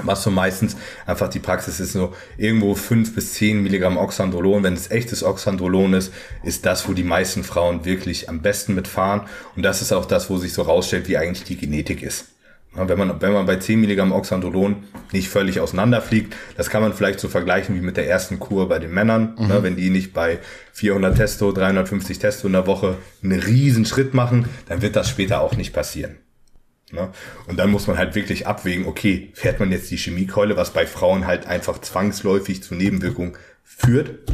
Was so meistens einfach die Praxis ist, so irgendwo fünf bis zehn Milligramm Oxandrolon. Wenn es echtes Oxandrolon ist, ist das, wo die meisten Frauen wirklich am besten mitfahren. Und das ist auch das, wo sich so rausstellt, wie eigentlich die Genetik ist. Wenn man, wenn man bei 10 Milligramm Oxandrolon nicht völlig auseinanderfliegt, das kann man vielleicht so vergleichen wie mit der ersten Kur bei den Männern. Mhm. Ne, wenn die nicht bei 400 Testo, 350 Testo in der Woche einen riesen Schritt machen, dann wird das später auch nicht passieren. Ne? Und dann muss man halt wirklich abwägen, okay, fährt man jetzt die Chemiekeule, was bei Frauen halt einfach zwangsläufig zu Nebenwirkungen führt,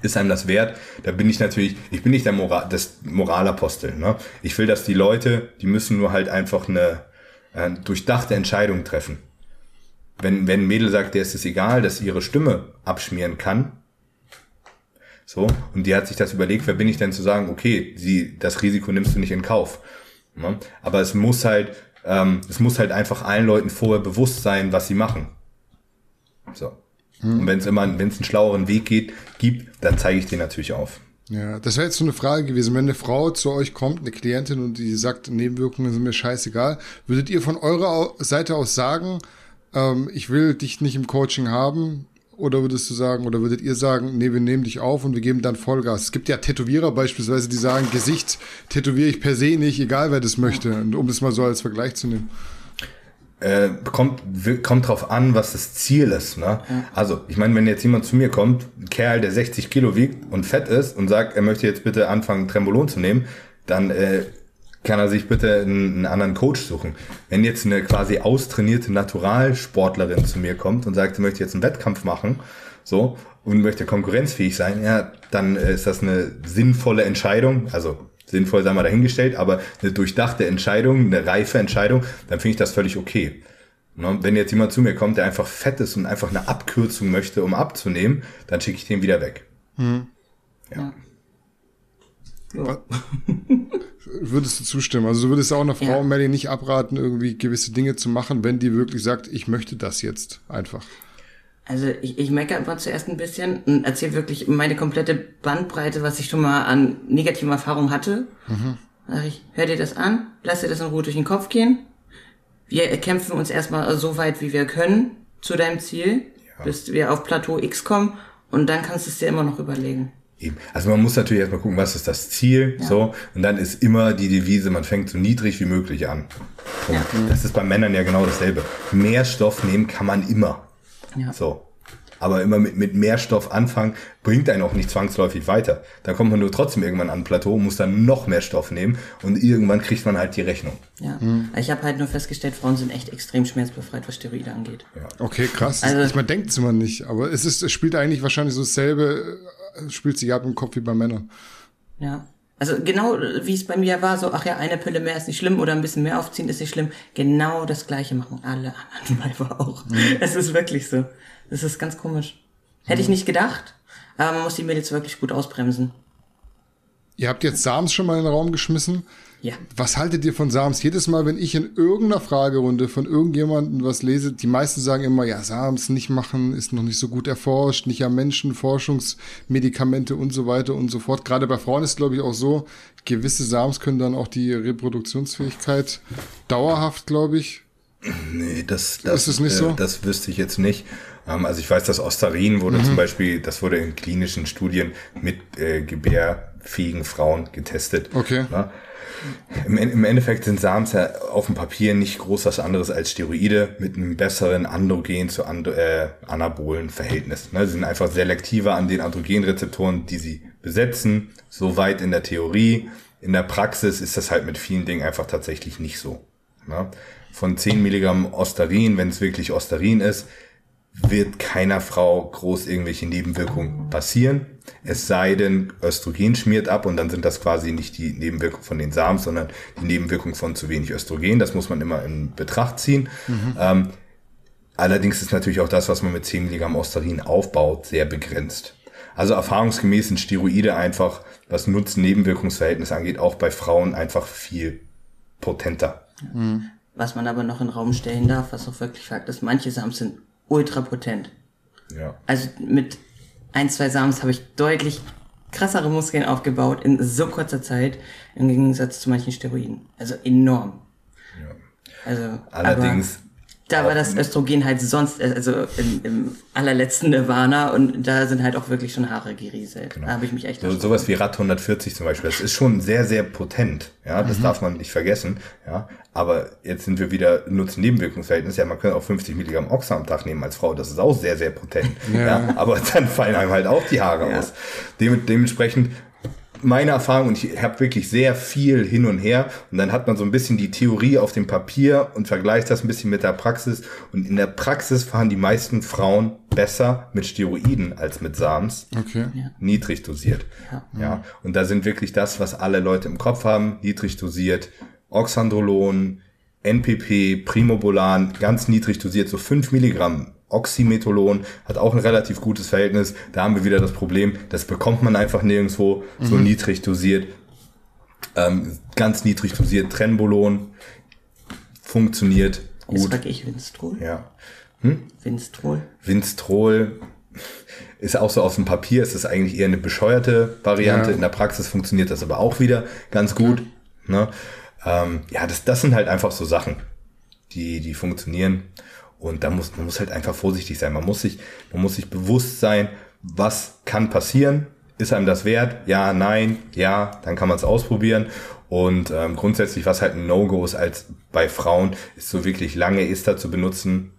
ist einem das wert? Da bin ich natürlich, ich bin nicht der Moral, das Moralapostel. Ne? Ich will, dass die Leute, die müssen nur halt einfach eine äh, durchdachte Entscheidung treffen. Wenn, wenn ein Mädel sagt, der ist es egal, dass ihre Stimme abschmieren kann, so, und die hat sich das überlegt, wer bin ich denn zu sagen, okay, sie, das Risiko nimmst du nicht in Kauf. Ne? Aber es muss halt, ähm, es muss halt einfach allen Leuten vorher bewusst sein, was sie machen. So. Hm. Und wenn es immer, wenn es einen schlaueren Weg geht, gibt, dann zeige ich den natürlich auf. Ja, das wäre jetzt so eine Frage gewesen. Wenn eine Frau zu euch kommt, eine Klientin, und die sagt, Nebenwirkungen sind mir scheißegal, würdet ihr von eurer Seite aus sagen, ähm, ich will dich nicht im Coaching haben, oder würdest du sagen, oder würdet ihr sagen, nee, wir nehmen dich auf und wir geben dann Vollgas? Es gibt ja Tätowierer beispielsweise, die sagen, Gesicht tätowiere ich per se nicht, egal wer das möchte, um das mal so als Vergleich zu nehmen. Äh, kommt, kommt drauf an, was das Ziel ist. Ne? Ja. Also, ich meine, wenn jetzt jemand zu mir kommt, ein Kerl, der 60 Kilo wiegt und fett ist und sagt, er möchte jetzt bitte anfangen, Trembolon zu nehmen, dann äh, kann er sich bitte einen, einen, anderen Coach suchen. Wenn jetzt eine quasi austrainierte Naturalsportlerin zu mir kommt und sagt, sie möchte jetzt einen Wettkampf machen, so, und möchte konkurrenzfähig sein, ja, dann ist das eine sinnvolle Entscheidung, also sinnvoll sei mal dahingestellt, aber eine durchdachte Entscheidung, eine reife Entscheidung, dann finde ich das völlig okay. Ne, wenn jetzt jemand zu mir kommt, der einfach fett ist und einfach eine Abkürzung möchte, um abzunehmen, dann schicke ich den wieder weg. Mhm. Ja. Ja. würdest du zustimmen? Also du würdest auch einer Frau, ja. Melly, nicht abraten, irgendwie gewisse Dinge zu machen, wenn die wirklich sagt, ich möchte das jetzt einfach. Also ich, ich meckere einfach zuerst ein bisschen und erzähle wirklich meine komplette Bandbreite, was ich schon mal an negativen Erfahrungen hatte. Mhm. Sag ich, hör dir das an, lass dir das in Ruhe durch den Kopf gehen. Wir kämpfen uns erstmal so weit, wie wir können, zu deinem Ziel, ja. bis wir auf Plateau X kommen und dann kannst du es dir immer noch überlegen. Eben. Also man muss natürlich erstmal gucken, was ist das Ziel, ja. so. Und dann ist immer die Devise, man fängt so niedrig wie möglich an. Ja. Das ist bei Männern ja genau dasselbe. Mehr Stoff nehmen kann man immer. Ja. So. Aber immer mit, mit mehr Stoff anfangen, bringt einen auch nicht zwangsläufig weiter. Dann kommt man nur trotzdem irgendwann an ein Plateau, muss dann noch mehr Stoff nehmen und irgendwann kriegt man halt die Rechnung. Ja. Mhm. Ich habe halt nur festgestellt, Frauen sind echt extrem schmerzbefreit, was Steroide angeht. Ja. Okay, krass. Also, man denkt es immer nicht, aber es, ist, es spielt eigentlich wahrscheinlich so dasselbe spielt sich ab im Kopf wie bei Männern. Ja. Also genau wie es bei mir war, so, ach ja, eine Pille mehr ist nicht schlimm oder ein bisschen mehr aufziehen ist nicht schlimm. Genau das gleiche machen alle anderen Weiber auch. Mhm. Es ist wirklich so. Das ist ganz komisch. Hätte ich nicht gedacht, aber man muss die Mädels wirklich gut ausbremsen. Ihr habt jetzt Sams schon mal in den Raum geschmissen. Ja. Was haltet ihr von Sams? Jedes Mal, wenn ich in irgendeiner Fragerunde von irgendjemandem was lese, die meisten sagen immer, ja, Sams nicht machen, ist noch nicht so gut erforscht, nicht am Menschen, Forschungsmedikamente und so weiter und so fort. Gerade bei Frauen ist, glaube ich, auch so, gewisse Sams können dann auch die Reproduktionsfähigkeit dauerhaft, glaube ich, Nee, das, das, Ist es nicht äh, so? das wüsste ich jetzt nicht. Ähm, also ich weiß, dass Osterin wurde Mhm. zum Beispiel, das wurde in klinischen Studien mit äh, gebärfähigen Frauen getestet. Okay. Ne? Im, Im Endeffekt sind Sams ja auf dem Papier nicht groß was anderes als Steroide mit einem besseren Androgen zu and äh, anabolen Verhältnis. Ne? Sie sind einfach selektiver an den Androgenrezeptoren, die sie besetzen. Soweit in der Theorie. In der Praxis ist das halt mit vielen Dingen einfach tatsächlich nicht so. Ne? Von 10 Milligramm Osterin, wenn es wirklich Osterin ist, wird keiner Frau groß irgendwelche Nebenwirkungen passieren. Es sei denn, Östrogen schmiert ab und dann sind das quasi nicht die Nebenwirkungen von den Samen, sondern die Nebenwirkungen von zu wenig Östrogen. Das muss man immer in Betracht ziehen. Ähm, allerdings ist natürlich auch das, was man mit 10 Milligramm Osterin aufbaut, sehr begrenzt. Also erfahrungsgemäß sind Steroide einfach, was Nutzen-Nebenwirkungsverhältnis angeht, auch bei Frauen einfach viel potenter. Was man aber noch in den Raum stellen darf, was auch wirklich Fakt ist, manche Samen sind ultra potent. Ja. Also mit ein, zwei Samens habe ich deutlich krassere Muskeln aufgebaut in so kurzer Zeit im Gegensatz zu manchen Steroiden. Also enorm. Also, Allerdings da war das Östrogen halt sonst, äh, also im, im allerletzten Nirvana und da sind halt auch wirklich schon Haare gerieselt. Da habe ich mich echt So, sowas wie Rad 140 zum Beispiel, das ist schon sehr, sehr potent. Ja, das darf man nicht vergessen. Ja, aber jetzt sind wir wieder Nutzen-Nebenwirkungsverhältnis. Ja, man kann auch 50 Milligramm Oxa am Tag nehmen als Frau. Das ist auch sehr, sehr potent. Ja. aber dann fallen einem halt auch die Haare aus. Dem, dementsprechend meine Erfahrung, und ich habe wirklich sehr viel hin und her, und dann hat man so ein bisschen die Theorie auf dem Papier und vergleicht das ein bisschen mit der Praxis. Und in der Praxis fahren die meisten Frauen besser mit Steroiden als mit Sams Okay. niedrig dosiert. Ja. Und da sind wirklich das, was alle Leute im Kopf haben, niedrig dosiert. Oxandrolon, NPP, Primobolan, ganz niedrig dosiert, so 5 Milligramm. Oxymetholon hat auch ein relativ gutes Verhältnis. Da haben wir wieder das Problem, das bekommt man einfach nirgendwo so niedrig dosiert. Ähm, ganz niedrig dosiert Trenbolon funktioniert Jetzt gut. sag ich Winstrol. Ja. Winstrol. Winstrol ist auch so auf dem Papier, ist es eigentlich eher eine bescheuerte Variante. Ja. In der Praxis funktioniert das aber auch wieder ganz gut. Ne? Ähm, ja, das, das sind halt einfach so Sachen, die, die funktionieren. Und da muss, man muss halt einfach vorsichtig sein. Man muss sich, man muss sich bewusst sein, was kann passieren. Ist einem das wert? Ja, nein, ja, dann kann man es ausprobieren. Und ähm, grundsätzlich, was halt ein No-Go ist als bei Frauen, ist so wirklich lange Ester zu benutzen,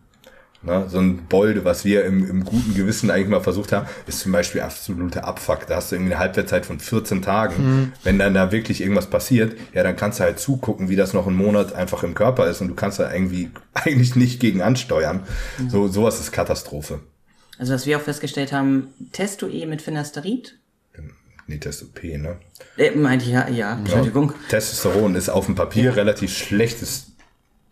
Ne, so ein Bolde, was wir im, im guten Gewissen eigentlich mal versucht haben, ist zum Beispiel absolute Abfuck. Da hast du irgendwie eine Halbwertszeit von 14 Tagen. Wenn dann da wirklich irgendwas passiert, ja, dann kannst du halt zugucken, wie das noch einen Monat einfach im Körper ist und du kannst da irgendwie eigentlich nicht gegen ansteuern. So, sowas ist Katastrophe. Also was wir auch festgestellt haben, Testo-E mit Finasterid. Nee, Testop, ne? Äh, meinte ich ja, ja, Entschuldigung. Testosteron ist auf dem Papier relativ schlechtes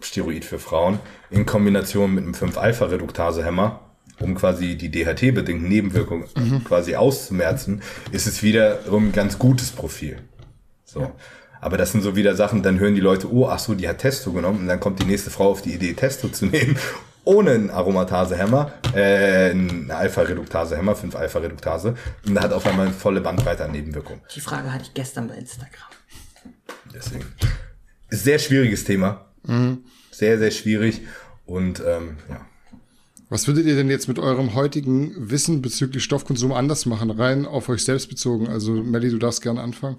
Steroid für Frauen in Kombination mit einem 5-Alpha-Reduktase-Hämmer, um quasi die DHT-bedingten Nebenwirkungen quasi auszumerzen, ist es wiederum ein ganz gutes Profil. So. Aber das sind so wieder Sachen, dann hören die Leute, oh, ach so, die hat Testo genommen und dann kommt die nächste Frau auf die Idee, Testo zu nehmen, ohne einen Aromatase-Hämmer, äh, einen Alpha-Reduktase-Hämmer, 5-Alpha-Reduktase und da hat auf einmal eine volle Bandbreite an Nebenwirkungen. Die Frage hatte ich gestern bei Instagram. Deswegen. Sehr schwieriges Thema. Sehr, sehr schwierig. Und ähm, ja. Was würdet ihr denn jetzt mit eurem heutigen Wissen bezüglich Stoffkonsum anders machen? Rein auf euch selbst bezogen. Also, Melly, du darfst gerne anfangen.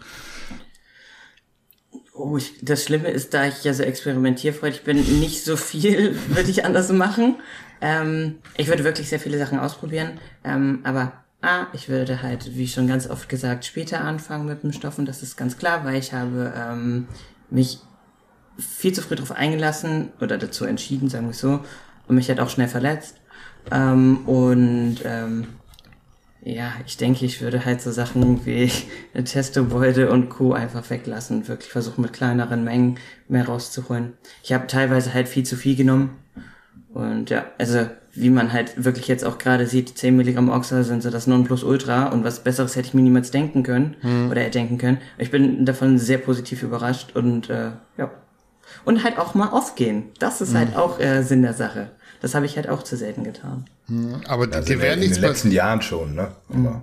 Oh, ich, das Schlimme ist, da ich ja so experimentierfreudig bin, nicht so viel würde ich anders machen. Ähm, ich würde wirklich sehr viele Sachen ausprobieren. Ähm, aber A, ich würde halt, wie schon ganz oft gesagt, später anfangen mit dem Stoff und das ist ganz klar, weil ich habe ähm, mich viel zu früh darauf eingelassen oder dazu entschieden, sagen wir so, und mich halt auch schnell verletzt. Ähm, und ähm, ja, ich denke, ich würde halt so Sachen wie Testobeude und Co. einfach weglassen. Wirklich versuchen, mit kleineren Mengen mehr rauszuholen. Ich habe teilweise halt viel zu viel genommen. Und ja, also wie man halt wirklich jetzt auch gerade sieht, 10 Milligramm Oxa sind so das Nonplusultra und was Besseres hätte ich mir niemals denken können oder erdenken können. Ich bin davon sehr positiv überrascht und äh, ja. Und halt auch mal aufgehen. Das ist halt auch äh, Sinn der Sache. Das habe ich halt auch zu selten getan. Aber Also dir in, wäre in nichts den passiert. letzten Jahren schon, ne? Aber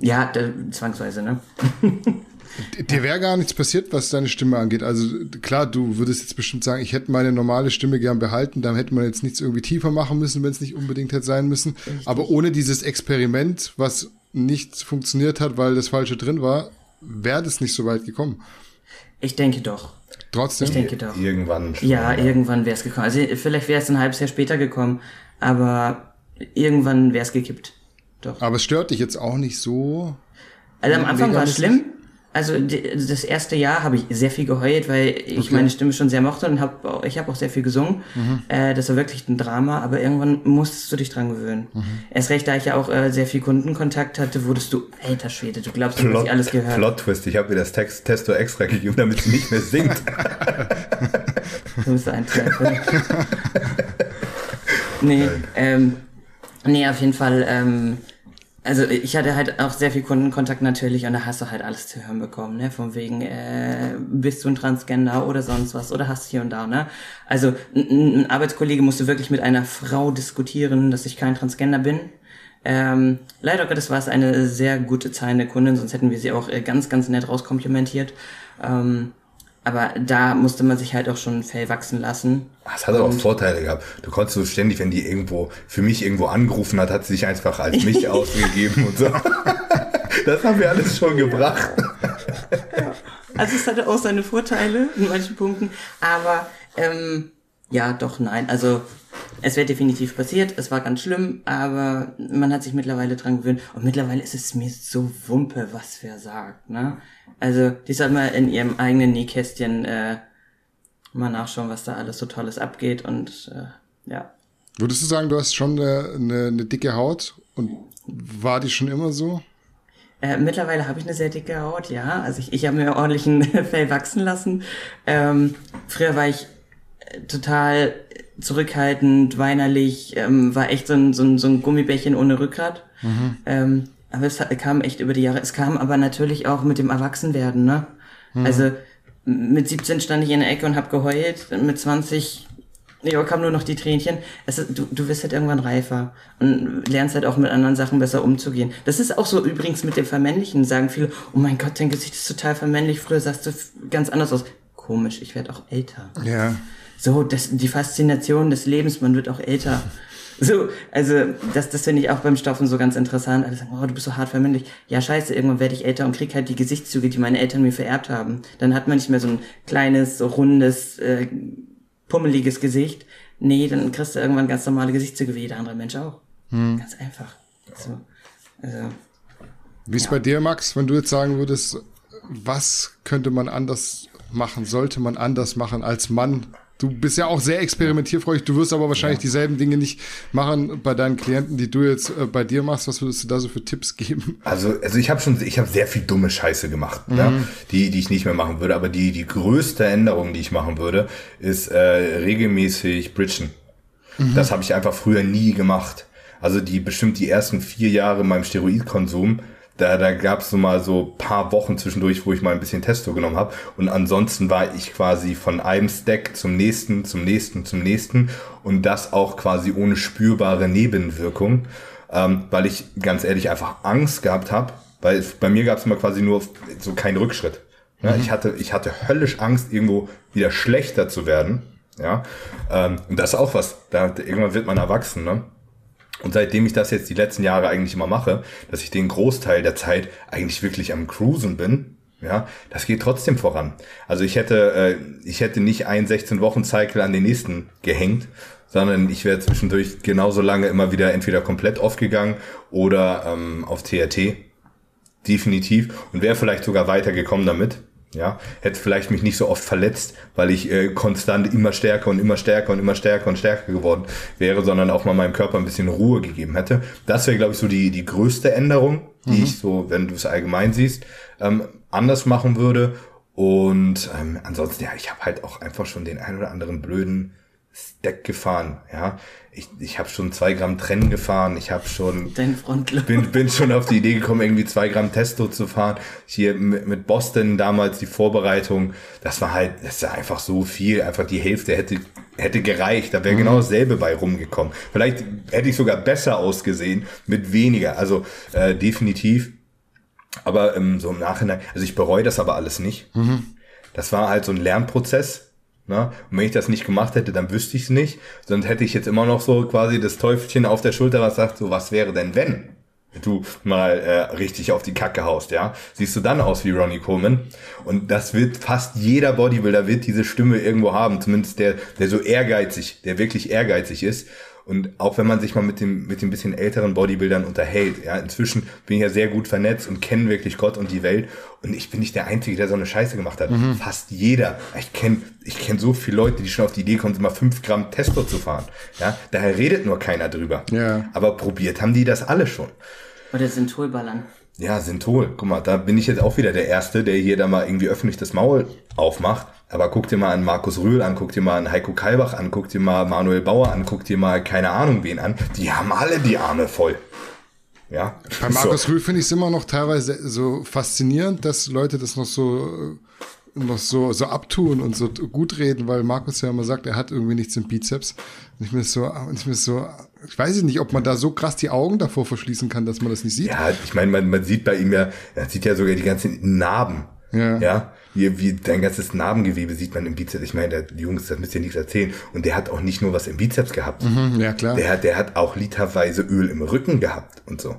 Ja, da, zwangsweise, ne? Dir wäre gar nichts passiert, was deine Stimme angeht. Also klar, du würdest jetzt bestimmt sagen, ich hätte meine normale Stimme gern behalten, dann hätte man jetzt nichts irgendwie tiefer machen müssen, wenn es nicht unbedingt hätte sein müssen. Richtig. Aber ohne dieses Experiment, was nicht funktioniert hat, weil das Falsche drin war, wäre das nicht so weit gekommen. Ich denke doch. Trotzdem? Ich denke doch. Irgendwann. Schon, ja, ja, irgendwann wäre es gekommen. Also vielleicht wäre es ein halbes Jahr später gekommen, aber irgendwann wäre es gekippt. Doch. Aber es stört dich jetzt auch nicht so? Also am Anfang war es schlimm. Also das erste Jahr habe ich sehr viel geheult, weil ich okay. meine Stimme schon sehr mochte und hab, ich habe auch sehr viel gesungen. Mhm. Äh, das war wirklich ein Drama, aber irgendwann musstest du dich dran gewöhnen. Mhm. Erst recht, da ich ja auch äh, sehr viel Kundenkontakt hatte, wurdest du, alter Schwede, du glaubst, du hast alles gehört. Plot Twist, ich habe mir das Text Testo extra gegeben, damit sie nicht mehr singt. du bist ein Teufel. nee, ähm, nee, auf jeden Fall, ähm, also ich hatte halt auch sehr viel Kundenkontakt natürlich und da hast du halt alles zu hören bekommen, ne? Von wegen, äh, bist du ein Transgender oder sonst was oder hast hier und da, ne? Also ein, ein Arbeitskollege musste wirklich mit einer Frau diskutieren, dass ich kein Transgender bin. Ähm, leider Gottes war es eine sehr gute zahlende Kundin, sonst hätten wir sie auch äh, ganz, ganz nett rauskomplimentiert. Ähm, aber da musste man sich halt auch schon Fell wachsen lassen. Es hat aber auch Vorteile gehabt. Du konntest so ständig, wenn die irgendwo, für mich irgendwo angerufen hat, hat sie sich einfach als mich ausgegeben und so. Das haben wir alles schon gebracht. Also es hatte auch seine Vorteile in manchen Punkten, aber ähm, ja, doch, nein. Also es wäre definitiv passiert, es war ganz schlimm, aber man hat sich mittlerweile dran gewöhnt und mittlerweile ist es mir so wumpe, was wer sagt, ne? Also, die soll mal in ihrem eigenen Nähkästchen äh, mal nachschauen, was da alles so Tolles abgeht und äh, ja. Würdest du sagen, du hast schon eine, eine, eine dicke Haut und war die schon immer so? Äh, mittlerweile habe ich eine sehr dicke Haut, ja. Also ich, ich habe mir ordentlichen Fell wachsen lassen. Ähm, früher war ich äh, total zurückhaltend, weinerlich, ähm, war echt so ein, so ein, so ein Gummibärchen ohne Rückgrat. Mhm. Ähm, aber es kam echt über die Jahre. Es kam aber natürlich auch mit dem Erwachsenwerden, ne? Mhm. Also mit 17 stand ich in der Ecke und hab geheult. Mit 20 ja, kam nur noch die Tränchen. Es ist, du, du wirst halt irgendwann reifer und lernst halt auch mit anderen Sachen besser umzugehen. Das ist auch so übrigens mit dem Vermännlichen. Sagen viele, oh mein Gott, dein Gesicht ist total vermännlich. Früher sahst du ganz anders aus. Komisch, ich werde auch älter. Ja. So, das, die Faszination des Lebens, man wird auch älter. So, also das, das finde ich auch beim Stoffen so ganz interessant. Alle sagen, oh, du bist so hart vermännlich. Ja, scheiße, irgendwann werde ich älter und krieg halt die Gesichtszüge, die meine Eltern mir vererbt haben. Dann hat man nicht mehr so ein kleines, so rundes, äh, pummeliges Gesicht. Nee, dann kriegst du irgendwann ganz normale Gesichtszüge wie jeder andere Mensch auch. Hm. Ganz einfach. So, also, wie ist ja. bei dir, Max, wenn du jetzt sagen würdest, was könnte man anders machen, sollte man anders machen als Mann Du bist ja auch sehr experimentierfreudig. Du wirst aber wahrscheinlich ja. dieselben Dinge nicht machen bei deinen Klienten, die du jetzt äh, bei dir machst. Was würdest du da so für Tipps geben? Also, also ich habe schon, ich habe sehr viel dumme Scheiße gemacht, mhm. ja, die, die ich nicht mehr machen würde. Aber die, die größte Änderung, die ich machen würde, ist äh, regelmäßig bridgen. Mhm. Das habe ich einfach früher nie gemacht. Also die bestimmt die ersten vier Jahre meinem Steroidkonsum da, da gab es so mal so paar Wochen zwischendurch, wo ich mal ein bisschen Testo genommen habe. Und ansonsten war ich quasi von einem Stack zum nächsten, zum nächsten, zum nächsten. Und das auch quasi ohne spürbare Nebenwirkung. Ähm, weil ich ganz ehrlich einfach Angst gehabt habe. Weil bei mir gab es immer quasi nur so keinen Rückschritt. Ja, mhm. ich, hatte, ich hatte höllisch Angst, irgendwo wieder schlechter zu werden. Ja, ähm, und das ist auch was. Da, irgendwann wird man erwachsen, ne? Und seitdem ich das jetzt die letzten Jahre eigentlich immer mache, dass ich den Großteil der Zeit eigentlich wirklich am Cruisen bin, ja, das geht trotzdem voran. Also ich hätte, äh, ich hätte nicht einen 16-Wochen-Cycle an den nächsten gehängt, sondern ich wäre zwischendurch genauso lange immer wieder entweder komplett aufgegangen oder ähm, auf TRT. Definitiv. Und wäre vielleicht sogar weitergekommen damit. Ja, hätte vielleicht mich nicht so oft verletzt, weil ich äh, konstant immer stärker und immer stärker und immer stärker und stärker geworden wäre, sondern auch mal meinem Körper ein bisschen Ruhe gegeben hätte. Das wäre, glaube ich, so die, die größte Änderung, die mhm. ich so, wenn du es allgemein siehst, ähm, anders machen würde. Und ähm, ansonsten, ja, ich habe halt auch einfach schon den ein oder anderen blöden Stack gefahren, ja. Ich, ich habe schon zwei Gramm Trennen gefahren, ich habe schon Dein Frontload. bin, bin schon auf die Idee gekommen, irgendwie zwei Gramm Testo zu fahren. Hier mit, mit Boston damals die Vorbereitung, das war halt, das ist einfach so viel, einfach die Hälfte hätte, hätte gereicht, da wäre mhm. genau dasselbe bei rumgekommen. Vielleicht hätte ich sogar besser ausgesehen mit weniger, also äh, definitiv Aber ähm, so im Nachhinein, also ich bereue das aber alles nicht. Mhm. Das war halt so ein Lernprozess. Ne? Und wenn ich das nicht gemacht hätte, dann wüsste ich es nicht. Sonst hätte ich jetzt immer noch so quasi das Teufelchen auf der Schulter, was sagt, so was wäre denn wenn? du mal äh, richtig auf die Kacke haust, ja, siehst du dann aus wie Ronnie Coleman. Und das wird fast jeder Bodybuilder wird diese Stimme irgendwo haben, zumindest der, der so ehrgeizig, der wirklich ehrgeizig ist. Und auch wenn man sich mal mit dem, mit den bisschen älteren Bodybuildern unterhält, ja, inzwischen bin ich ja sehr gut vernetzt und kenne wirklich Gott und die Welt. Und ich bin nicht der Einzige, der so eine Scheiße gemacht hat. Fast jeder. Ich kenne ich kenn so viele Leute, die schon auf die Idee kommen, mal fünf Gramm Testo zu fahren. Ja, daher redet nur keiner drüber. Ja. Aber probiert haben die das alle schon. Oder Synthol-Ballern. Ja, Synthol. Guck mal, da bin ich jetzt auch wieder der Erste, der hier da mal irgendwie öffentlich das Maul aufmacht. Aber guck dir mal an Markus Rühl an, guck dir mal an Heiko Kalbach an, guck dir mal Manuel Bauer an, guck dir mal keine Ahnung wen an. Die haben alle die Arme voll. Ja. Bei Markus Rühl finde ich es immer noch teilweise so faszinierend, dass Leute das noch so äh, noch so, so abtun und so gut reden, weil Markus ja immer sagt, er hat irgendwie nichts im Bizeps. Und ich mir so, ich mir so, ich weiß nicht, ob man da so krass die Augen davor verschließen kann, dass man das nicht sieht. Ja, ich meine, man, man sieht bei ihm ja, er sieht ja sogar die ganzen Narben. Ja. Ja. Wie, wie dein ganzes Narbengewebe sieht man im Bizeps. Ich meine, der Jungs, das müsst ihr nichts erzählen. Und der hat auch nicht nur was im Bizeps gehabt. Mhm, ja, klar. Der hat, der hat auch literweise Öl im Rücken gehabt und so.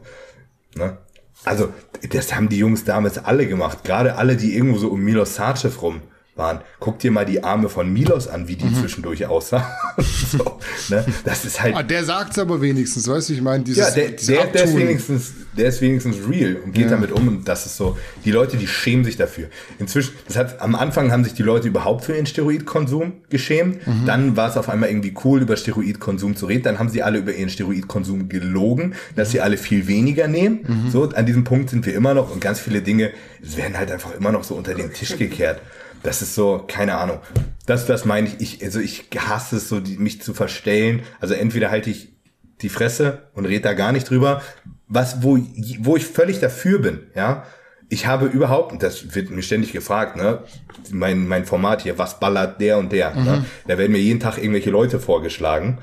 Ne? Also, das haben die Jungs damals alle gemacht. Gerade alle, die irgendwo so um Milos Sarcev rum waren. Guck dir mal die Arme von Milos an, wie die Mhm. zwischendurch aussahen. so, ne? Das ist halt. Ah, der sagt's aber wenigstens, weißt du, ich meine, dieses, Ja, der, der, der, ist wenigstens, der ist wenigstens real und geht Ja. damit um und das ist so, die Leute, die schämen sich dafür. Inzwischen, das hat, am Anfang haben sich die Leute überhaupt für ihren Steroidkonsum geschämt, Mhm. dann war es auf einmal irgendwie cool, über Steroidkonsum zu reden, dann haben sie alle über ihren Steroidkonsum gelogen, dass sie alle viel weniger nehmen. Mhm. So, an diesem Punkt sind wir immer noch und ganz viele Dinge werden halt einfach immer noch so unter den Tisch gekehrt. Das ist so, keine Ahnung. Das, das meine ich, ich, also ich hasse es so, die, mich zu verstellen. Also entweder halte ich die Fresse und red da gar nicht drüber, was, wo, wo ich völlig dafür bin, ja. Ich habe überhaupt, das wird mir ständig gefragt, ne, mein, mein Format hier, was ballert der und der, ne? Da werden mir jeden Tag irgendwelche Leute vorgeschlagen.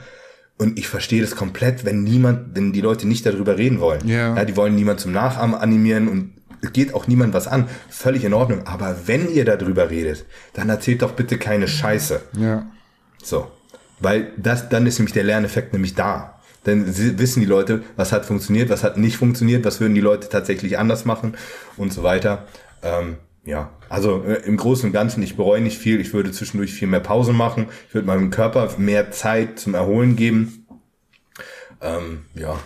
Und ich verstehe das komplett, wenn niemand, wenn die Leute nicht darüber reden wollen. Ja. die wollen niemand zum Nachahmen animieren und geht auch niemand was an. Völlig in Ordnung. Aber wenn ihr darüber redet, dann erzählt doch bitte keine Scheiße. Ja. So. Weil das, dann ist nämlich der Lerneffekt nämlich da. Dann sie- wissen die Leute, was hat funktioniert, was hat nicht funktioniert, was würden die Leute tatsächlich anders machen und so weiter. Ähm, ja, also äh, im Großen und Ganzen, ich bereue nicht viel. Ich würde zwischendurch viel mehr Pause machen. Ich würde meinem Körper mehr Zeit zum Erholen geben. Ähm, ja,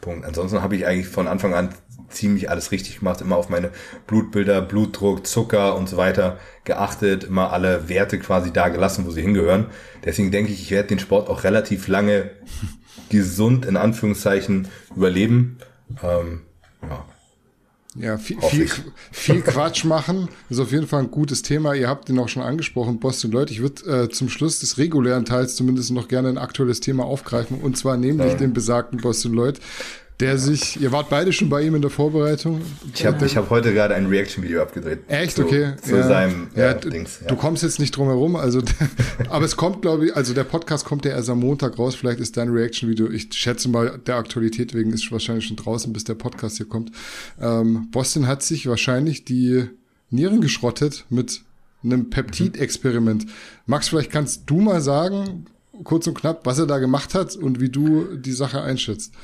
Punkt. Ansonsten habe ich eigentlich von Anfang an ziemlich alles richtig gemacht, immer auf meine Blutbilder, Blutdruck, Zucker und so weiter geachtet, immer alle Werte quasi da gelassen, wo sie hingehören. Deswegen denke ich, ich werde den Sport auch relativ lange gesund in Anführungszeichen überleben. Ähm, ja. Ja, viel, viel, viel Quatsch machen ist auf jeden Fall ein gutes Thema. Ihr habt ihn auch schon angesprochen, Boston Leute. Ich würde äh, zum Schluss des regulären Teils zumindest noch gerne ein aktuelles Thema aufgreifen und zwar nämlich den besagten Boston Lloyd, der sich, ihr wart beide schon bei ihm in der Vorbereitung. Ich habe ich hab heute gerade ein Reaction-Video abgedreht. Echt, zu, okay. Zu ja. seinem ja, du, Dings. Ja. du kommst jetzt nicht drum herum, also, aber es kommt, glaube ich, also der Podcast kommt ja erst am Montag raus, vielleicht ist dein Reaction-Video, ich schätze mal, der Aktualität wegen ist wahrscheinlich schon draußen, bis der Podcast hier kommt. Ähm, Boston hat sich wahrscheinlich die Nieren geschrottet mit einem Peptid-Experiment. Max, vielleicht kannst du mal sagen, kurz und knapp, was er da gemacht hat und wie du die Sache einschätzt.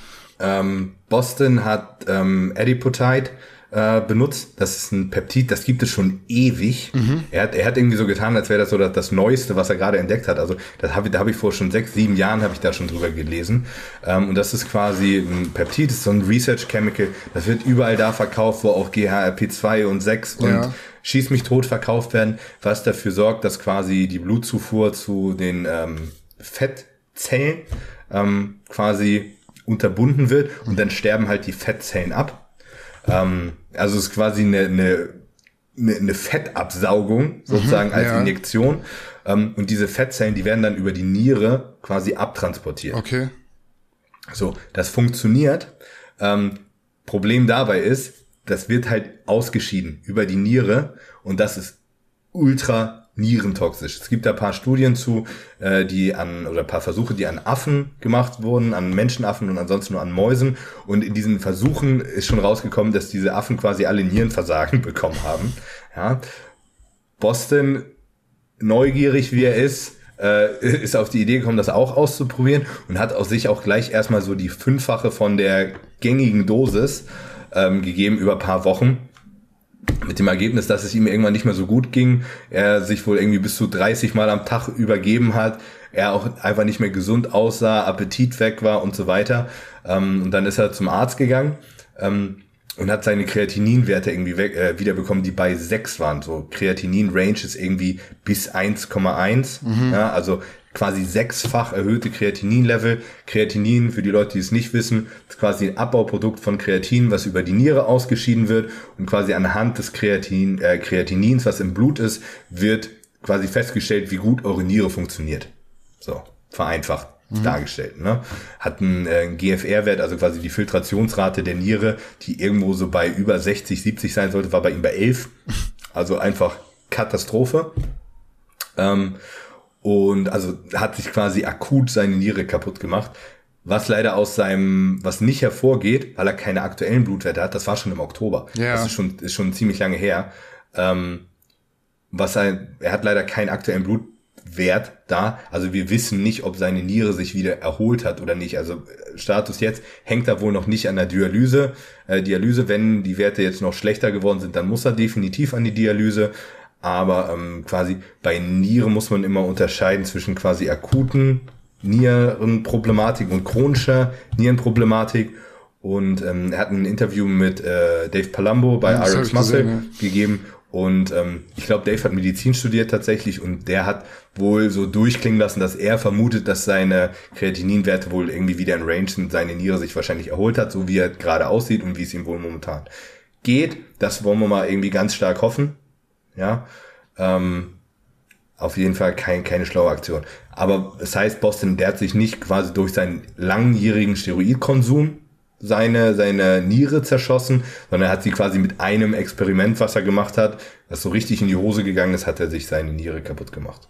Ähm, Boston hat ähm, Adipotide äh, benutzt. Das ist ein Peptid, das gibt es schon ewig. Er, hat, er hat irgendwie so getan, als wäre das so das, das Neueste, was er gerade entdeckt hat. Also das hab, ich- da habe ich vor schon sechs, sieben Jahren habe ich da schon drüber gelesen. Ähm, und das ist quasi ein Peptid, das ist so ein Research Chemical. Das wird überall da verkauft, wo auch GHRP2 und 6 und Ja. Schieß mich tot verkauft werden, was dafür sorgt, dass quasi die Blutzufuhr zu den ähm, Fettzellen ähm, quasi unterbunden wird und dann sterben halt die Fettzellen ab. Ähm, also es ist quasi eine, eine, eine, Fettabsaugung sozusagen als ja. Injektion. Ähm, und diese Fettzellen, die werden dann über die Niere quasi abtransportiert. Okay. So, das funktioniert. Ähm, Problem dabei ist, das wird halt ausgeschieden über die Niere und das ist ultra nierentoxisch. Es gibt da ein paar Studien zu, äh, die an, oder ein paar Versuche, die an Affen gemacht wurden, an Menschenaffen und ansonsten nur an Mäusen. Und in diesen Versuchen ist schon rausgekommen, dass diese Affen quasi alle Nierenversagen bekommen haben. Ja. Boston, neugierig wie er ist, äh, ist auf die Idee gekommen, das auch auszuprobieren und hat aus sich auch gleich erstmal so die fünffache von der gängigen Dosis ähm, gegeben über paar Wochen mit dem Ergebnis, dass es ihm irgendwann nicht mehr so gut ging, er sich wohl irgendwie bis zu 30 Mal am Tag übergeben hat, er auch einfach nicht mehr gesund aussah, Appetit weg war und so weiter. Ähm, und dann ist er zum Arzt gegangen ähm, und hat seine Kreatininwerte irgendwie weg, äh, wiederbekommen, die bei 6 waren. So Kreatinin-Range ist irgendwie bis 1,1. Mhm. Ja, also quasi sechsfach erhöhte Kreatinin-Level. Kreatinin, für die Leute, die es nicht wissen, ist quasi ein Abbauprodukt von Kreatin, was über die Niere ausgeschieden wird und quasi anhand des Kreatin, äh, Kreatinins, was im Blut ist, wird quasi festgestellt, wie gut eure Niere funktioniert. So, vereinfacht mhm. dargestellt. Ne? Hat einen äh, GFR-Wert, also quasi die Filtrationsrate der Niere, die irgendwo so bei über 60, 70 sein sollte, war bei ihm bei 11. Also einfach Katastrophe. Ähm, und also hat sich quasi akut seine Niere kaputt gemacht. Was leider aus seinem, was nicht hervorgeht, weil er keine aktuellen Blutwerte hat, das war schon im Oktober. Ja. Das ist schon, ist schon ziemlich lange her. Ähm, was er, er hat leider keinen aktuellen Blutwert da. Also wir wissen nicht, ob seine Niere sich wieder erholt hat oder nicht. Also Status jetzt hängt er wohl noch nicht an der Dialyse. Äh, Dialyse, wenn die Werte jetzt noch schlechter geworden sind, dann muss er definitiv an die Dialyse aber ähm, quasi bei Nieren muss man immer unterscheiden zwischen quasi akuten Nierenproblematik und chronischer Nierenproblematik. Und ähm, er hat ein Interview mit äh, Dave Palumbo bei ja, RX Muscle gesehen, ja. gegeben. Und ähm, ich glaube, Dave hat Medizin studiert tatsächlich und der hat wohl so durchklingen lassen, dass er vermutet, dass seine Kreatininwerte wohl irgendwie wieder in Range sind, seine Niere sich wahrscheinlich erholt hat, so wie er gerade aussieht und wie es ihm wohl momentan geht. Das wollen wir mal irgendwie ganz stark hoffen. Ja, ähm, auf jeden Fall kein, keine schlaue Aktion. Aber es heißt, Boston, der hat sich nicht quasi durch seinen langjährigen Steroidkonsum seine, seine Niere zerschossen, sondern er hat sie quasi mit einem Experiment, was er gemacht hat, das so richtig in die Hose gegangen ist, hat er sich seine Niere kaputt gemacht.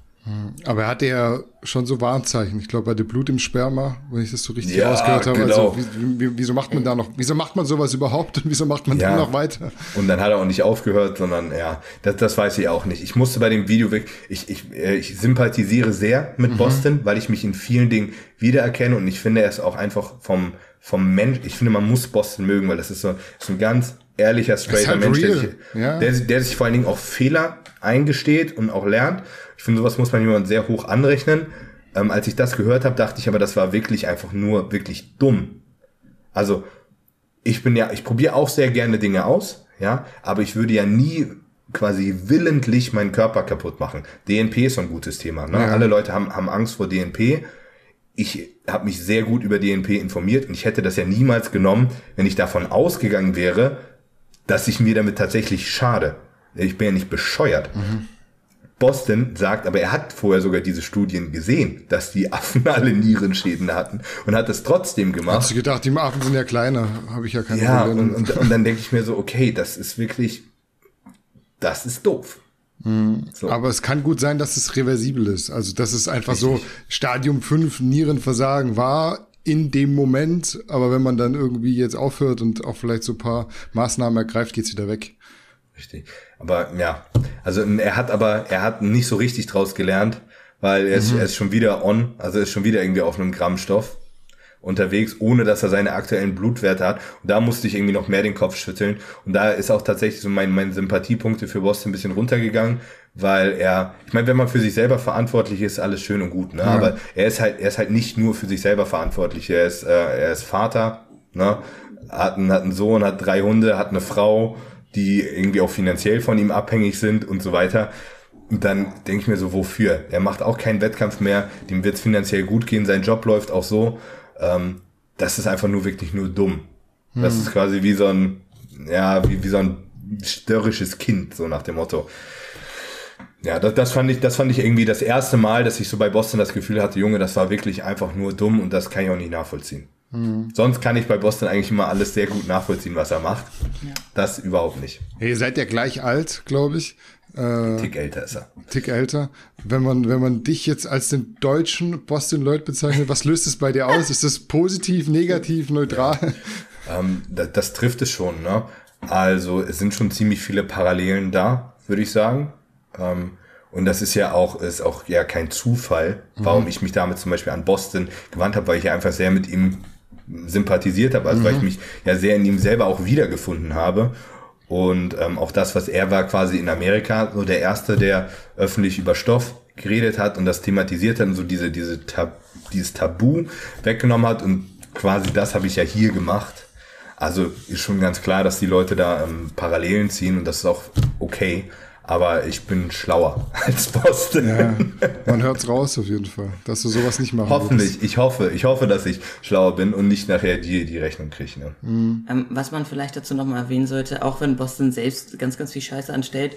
Aber er hatte ja schon so Warnzeichen. Ich glaube, er hatte Blut im Sperma, wenn ich das so richtig ja, ausgehört habe. Genau. Also, wieso macht man da noch, wieso macht man sowas überhaupt und wieso macht man ja. dann noch weiter? Und dann hat er auch nicht aufgehört, sondern ja, das, das weiß ich auch nicht. Ich musste bei dem Video weg, ich, ich, äh, ich sympathisiere sehr mit mhm. Boston, weil ich mich in vielen Dingen wiedererkenne und ich finde, er ist auch einfach vom, vom Mensch, ich finde, man muss Boston mögen, weil das ist so, ist ein ganz ehrlicher, straighter halt Mensch, der sich, ja. der, der sich vor allen Dingen auch Fehler eingesteht und auch lernt. Ich finde, sowas muss man jemand sehr hoch anrechnen. Ähm, als ich das gehört habe, dachte ich aber, das war wirklich einfach nur wirklich dumm. Also, ich bin ja, ich probiere auch sehr gerne Dinge aus, ja, aber ich würde ja nie quasi willentlich meinen Körper kaputt machen. DNP ist so ein gutes Thema. Ne? Ja. Alle Leute haben, haben Angst vor DNP. Ich habe mich sehr gut über DNP informiert und ich hätte das ja niemals genommen, wenn ich davon ausgegangen wäre, dass ich mir damit tatsächlich schade. Ich bin ja nicht bescheuert. Mhm. Boston sagt, aber er hat vorher sogar diese Studien gesehen, dass die Affen alle Nierenschäden hatten und hat es trotzdem gemacht. Hast du gedacht, die Affen sind ja kleiner, habe ich ja keine ja. Und, und, und dann denke ich mir so, okay, das ist wirklich, das ist doof. Mhm. So. Aber es kann gut sein, dass es reversibel ist. Also, dass es einfach Richtig. so Stadium 5 Nierenversagen war in dem Moment, aber wenn man dann irgendwie jetzt aufhört und auch vielleicht so ein paar Maßnahmen ergreift, geht's wieder weg. Richtig. Aber ja, also er hat aber, er hat nicht so richtig draus gelernt, weil er ist, mhm. er ist schon wieder on, also er ist schon wieder irgendwie auf einem Gramm Stoff unterwegs, ohne dass er seine aktuellen Blutwerte hat. Und da musste ich irgendwie noch mehr den Kopf schütteln. Und da ist auch tatsächlich so mein, mein Sympathiepunkte für Boston ein bisschen runtergegangen, weil er, ich meine, wenn man für sich selber verantwortlich ist, alles schön und gut, ne? Ja. Aber er ist halt, er ist halt nicht nur für sich selber verantwortlich. Er ist, äh, er ist Vater, ne? Hat einen, hat einen Sohn, hat drei Hunde, hat eine Frau, die irgendwie auch finanziell von ihm abhängig sind und so weiter. Und dann denke ich mir so, wofür? Er macht auch keinen Wettkampf mehr, dem wird es finanziell gut gehen, sein Job läuft auch so. Ähm, das ist einfach nur wirklich nur dumm. Hm. Das ist quasi wie so ein, ja, wie, wie so ein störrisches Kind, so nach dem Motto. Ja, das, das fand ich, das fand ich irgendwie das erste Mal, dass ich so bei Boston das Gefühl hatte, Junge, das war wirklich einfach nur dumm und das kann ich auch nicht nachvollziehen. Mhm. Sonst kann ich bei Boston eigentlich immer alles sehr gut nachvollziehen, was er macht. Ja. Das überhaupt nicht. Hey, ihr seid ja gleich alt, glaube ich. Äh, Tick älter ist er. Tick älter. Wenn man, wenn man dich jetzt als den deutschen Boston Lloyd bezeichnet, was löst es bei dir aus? Ist das positiv, negativ, neutral? Ähm, das, das trifft es schon, ne? Also es sind schon ziemlich viele Parallelen da, würde ich sagen. Ähm, und das ist ja auch, ist auch ja kein Zufall, warum ich mich damit zum Beispiel an Boston gewandt habe, weil ich ja einfach sehr mit ihm sympathisiert habe, also weil ich mich ja sehr in ihm selber auch wiedergefunden habe. Und ähm, auch das, was er war, quasi in Amerika, so der Erste, der öffentlich über Stoff geredet hat und das thematisiert hat und so diese, diese Tab dieses Tabu weggenommen hat. Und quasi das habe ich ja hier gemacht. Also ist schon ganz klar, dass die Leute da ähm, Parallelen ziehen und das ist auch okay. Aber ich bin schlauer als Boston. Ja, man hört's raus auf jeden Fall, dass du sowas nicht machen Hoffentlich, ich hoffe, ich hoffe, dass ich schlauer bin und nicht nachher die, die Rechnung kriege. Ne? Ähm, was man vielleicht dazu nochmal erwähnen sollte, auch wenn Boston selbst ganz, ganz viel Scheiße anstellt,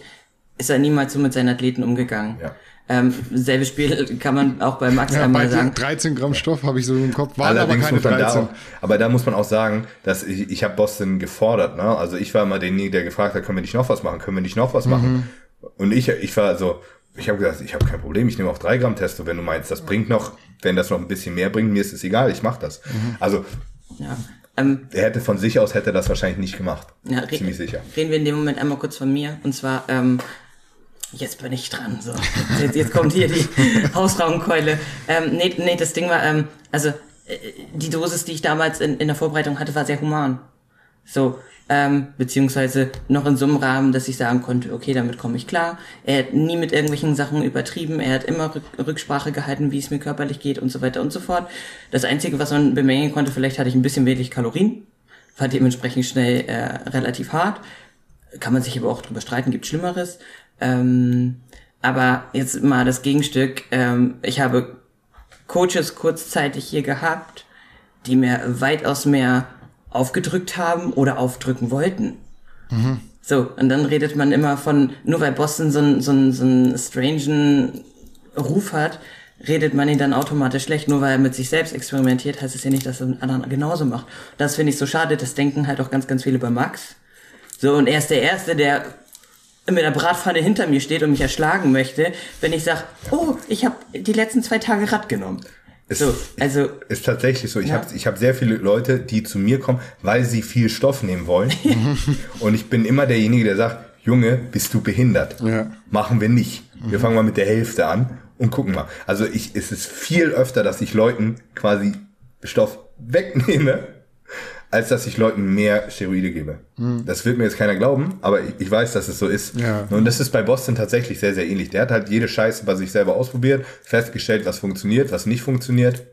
ist er niemals so mit seinen Athleten umgegangen. Ja. Ähm, selbes Spiel kann man auch bei Max Ja, bei einmal den sagen. 13 Gramm Stoff habe ich so im Kopf, waren aber Allerdings keine muss man da 13. auch, aber da muss man auch sagen, dass ich, ich habe Boston gefordert, ne? Also ich war immer derjenige, der gefragt hat, können wir nicht noch was machen, können wir nicht noch was machen? Und ich, ich war so, ich habe gesagt, ich habe kein Problem, ich nehme auch drei Gramm Testo, wenn du meinst, das bringt noch, wenn das noch ein bisschen mehr bringt, mir ist es egal, ich mache das. Also Ja. Ähm, er hätte von sich aus hätte er das wahrscheinlich nicht gemacht. Ja, Ziemlich sicher. Reden wir in dem Moment einmal kurz von mir. Und zwar, ähm, jetzt bin ich dran. So. Jetzt, jetzt kommt hier die Hausraubenkeule. Ähm, nee, nee, das Ding war, ähm, also äh, die Dosis, die ich damals in, in der Vorbereitung hatte, war sehr human. So, ähm, beziehungsweise noch in so einem Rahmen, dass ich sagen konnte, okay, damit komme ich klar. Er hat nie mit irgendwelchen Sachen übertrieben, er hat immer Rück Rücksprache gehalten, wie es mir körperlich geht und so weiter und so fort. Das Einzige, was man bemängeln konnte, vielleicht hatte ich ein bisschen wenig Kalorien, war dementsprechend schnell äh, relativ hart. Kann man sich aber auch drüber streiten, gibt Schlimmeres. Ähm, aber jetzt mal das Gegenstück. Ähm, ich habe Coaches kurzzeitig hier gehabt, die mir weitaus mehr aufgedrückt haben oder aufdrücken wollten. So, und dann redet man immer von, nur weil Boston so einen so einen- so einen strangen Ruf hat, redet man ihn dann automatisch schlecht. Nur weil er mit sich selbst experimentiert, heißt es ja nicht, dass er den anderen genauso macht. Das finde ich so schade, das denken halt auch ganz, ganz viele bei Max. So, und er ist der Erste, der mit der Bratpfanne hinter mir steht und mich erschlagen möchte, wenn ich sage, oh, ich habe die letzten zwei Tage Rad genommen. Es So, also, ist tatsächlich so. Ich Ja. habe ich hab sehr viele Leute, die zu mir kommen, weil sie viel Stoff nehmen wollen. und ich bin immer derjenige, der sagt, Junge, bist du behindert? Ja. Machen wir nicht. Wir fangen mal mit der Hälfte an und gucken mal. Also ich, es ist viel öfter, dass ich Leuten quasi Stoff wegnehme, als dass ich Leuten mehr Steroide gebe. Das wird mir jetzt keiner glauben, aber ich, ich weiß, dass es so ist. Ja. Und das ist bei Boston tatsächlich sehr, sehr ähnlich. Der hat halt jede Scheiße bei sich selber ausprobiert, festgestellt, was funktioniert, was nicht funktioniert.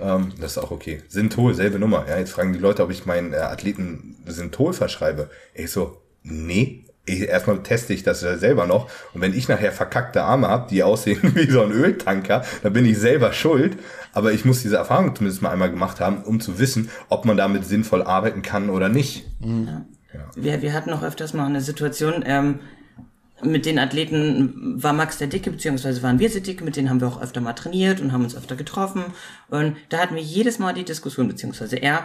Ähm, das ist auch okay. Synthol, selbe Nummer. Ja, jetzt fragen die Leute, ob ich meinen äh, Athleten Synthol verschreibe. Ich so, nee. Ich, erstmal teste ich das selber noch. Und wenn ich nachher verkackte Arme habe, die aussehen wie so ein Öltanker, dann bin ich selber schuld. Aber ich muss diese Erfahrung zumindest mal einmal gemacht haben, um zu wissen, ob man damit sinnvoll arbeiten kann oder nicht. wir, wir hatten auch öfters mal eine Situation, ähm, mit den Athleten war Max der Dicke, beziehungsweise waren wir sehr dicke, mit denen haben wir auch öfter mal trainiert und haben uns öfter getroffen. Und da hatten wir jedes Mal die Diskussion, beziehungsweise er,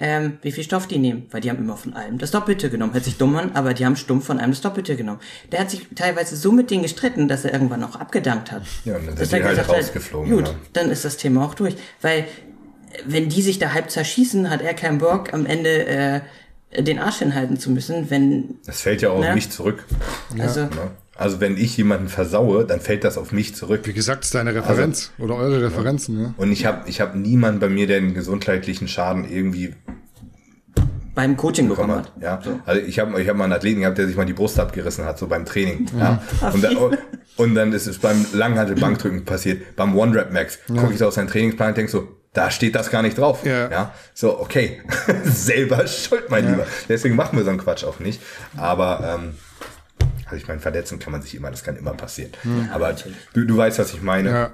ähm, wie viel Stoff die nehmen, weil die haben immer von allem das Doppelte genommen. Hört sich dumm an, aber die haben stumpf von allem das Doppelte genommen. Der hat sich teilweise so mit denen gestritten, dass er irgendwann auch abgedankt hat. Ja, und dann Dass sind die halt gesagt hat, rausgeflogen, Gut, ja. dann ist das Thema auch durch. Weil, wenn die sich da halb zerschießen, hat er keinen Bock, am Ende äh, den Arsch hinhalten zu müssen, wenn, Das fällt ja auch Ja. auf mich zurück. also, Ne? Also wenn ich jemanden versaue, dann fällt das auf mich zurück. Wie gesagt, ist deine Referenz oder eure Referenzen, ja. Und ich habe ich hab niemanden bei mir, der einen gesundheitlichen Schaden irgendwie beim Coaching bekommen hat. hat. Ja? Also ich habe ich hab mal einen Athleten gehabt, der sich mal die Brust abgerissen hat, so beim Training. Ja? Und, da, und dann ist es beim Langhantel-Bankdrücken passiert, beim One-Rap-Max. Gucke ich so auf seinen Trainingsplan und denk so, da steht das gar nicht drauf. Ja. So, okay. Selber schuld, mein Lieber. Deswegen machen wir so einen Quatsch auch nicht. Aber ähm, also ich meine, verletzen kann man sich immer, das kann immer passieren. Aber du, du weißt, was ich meine. Ja,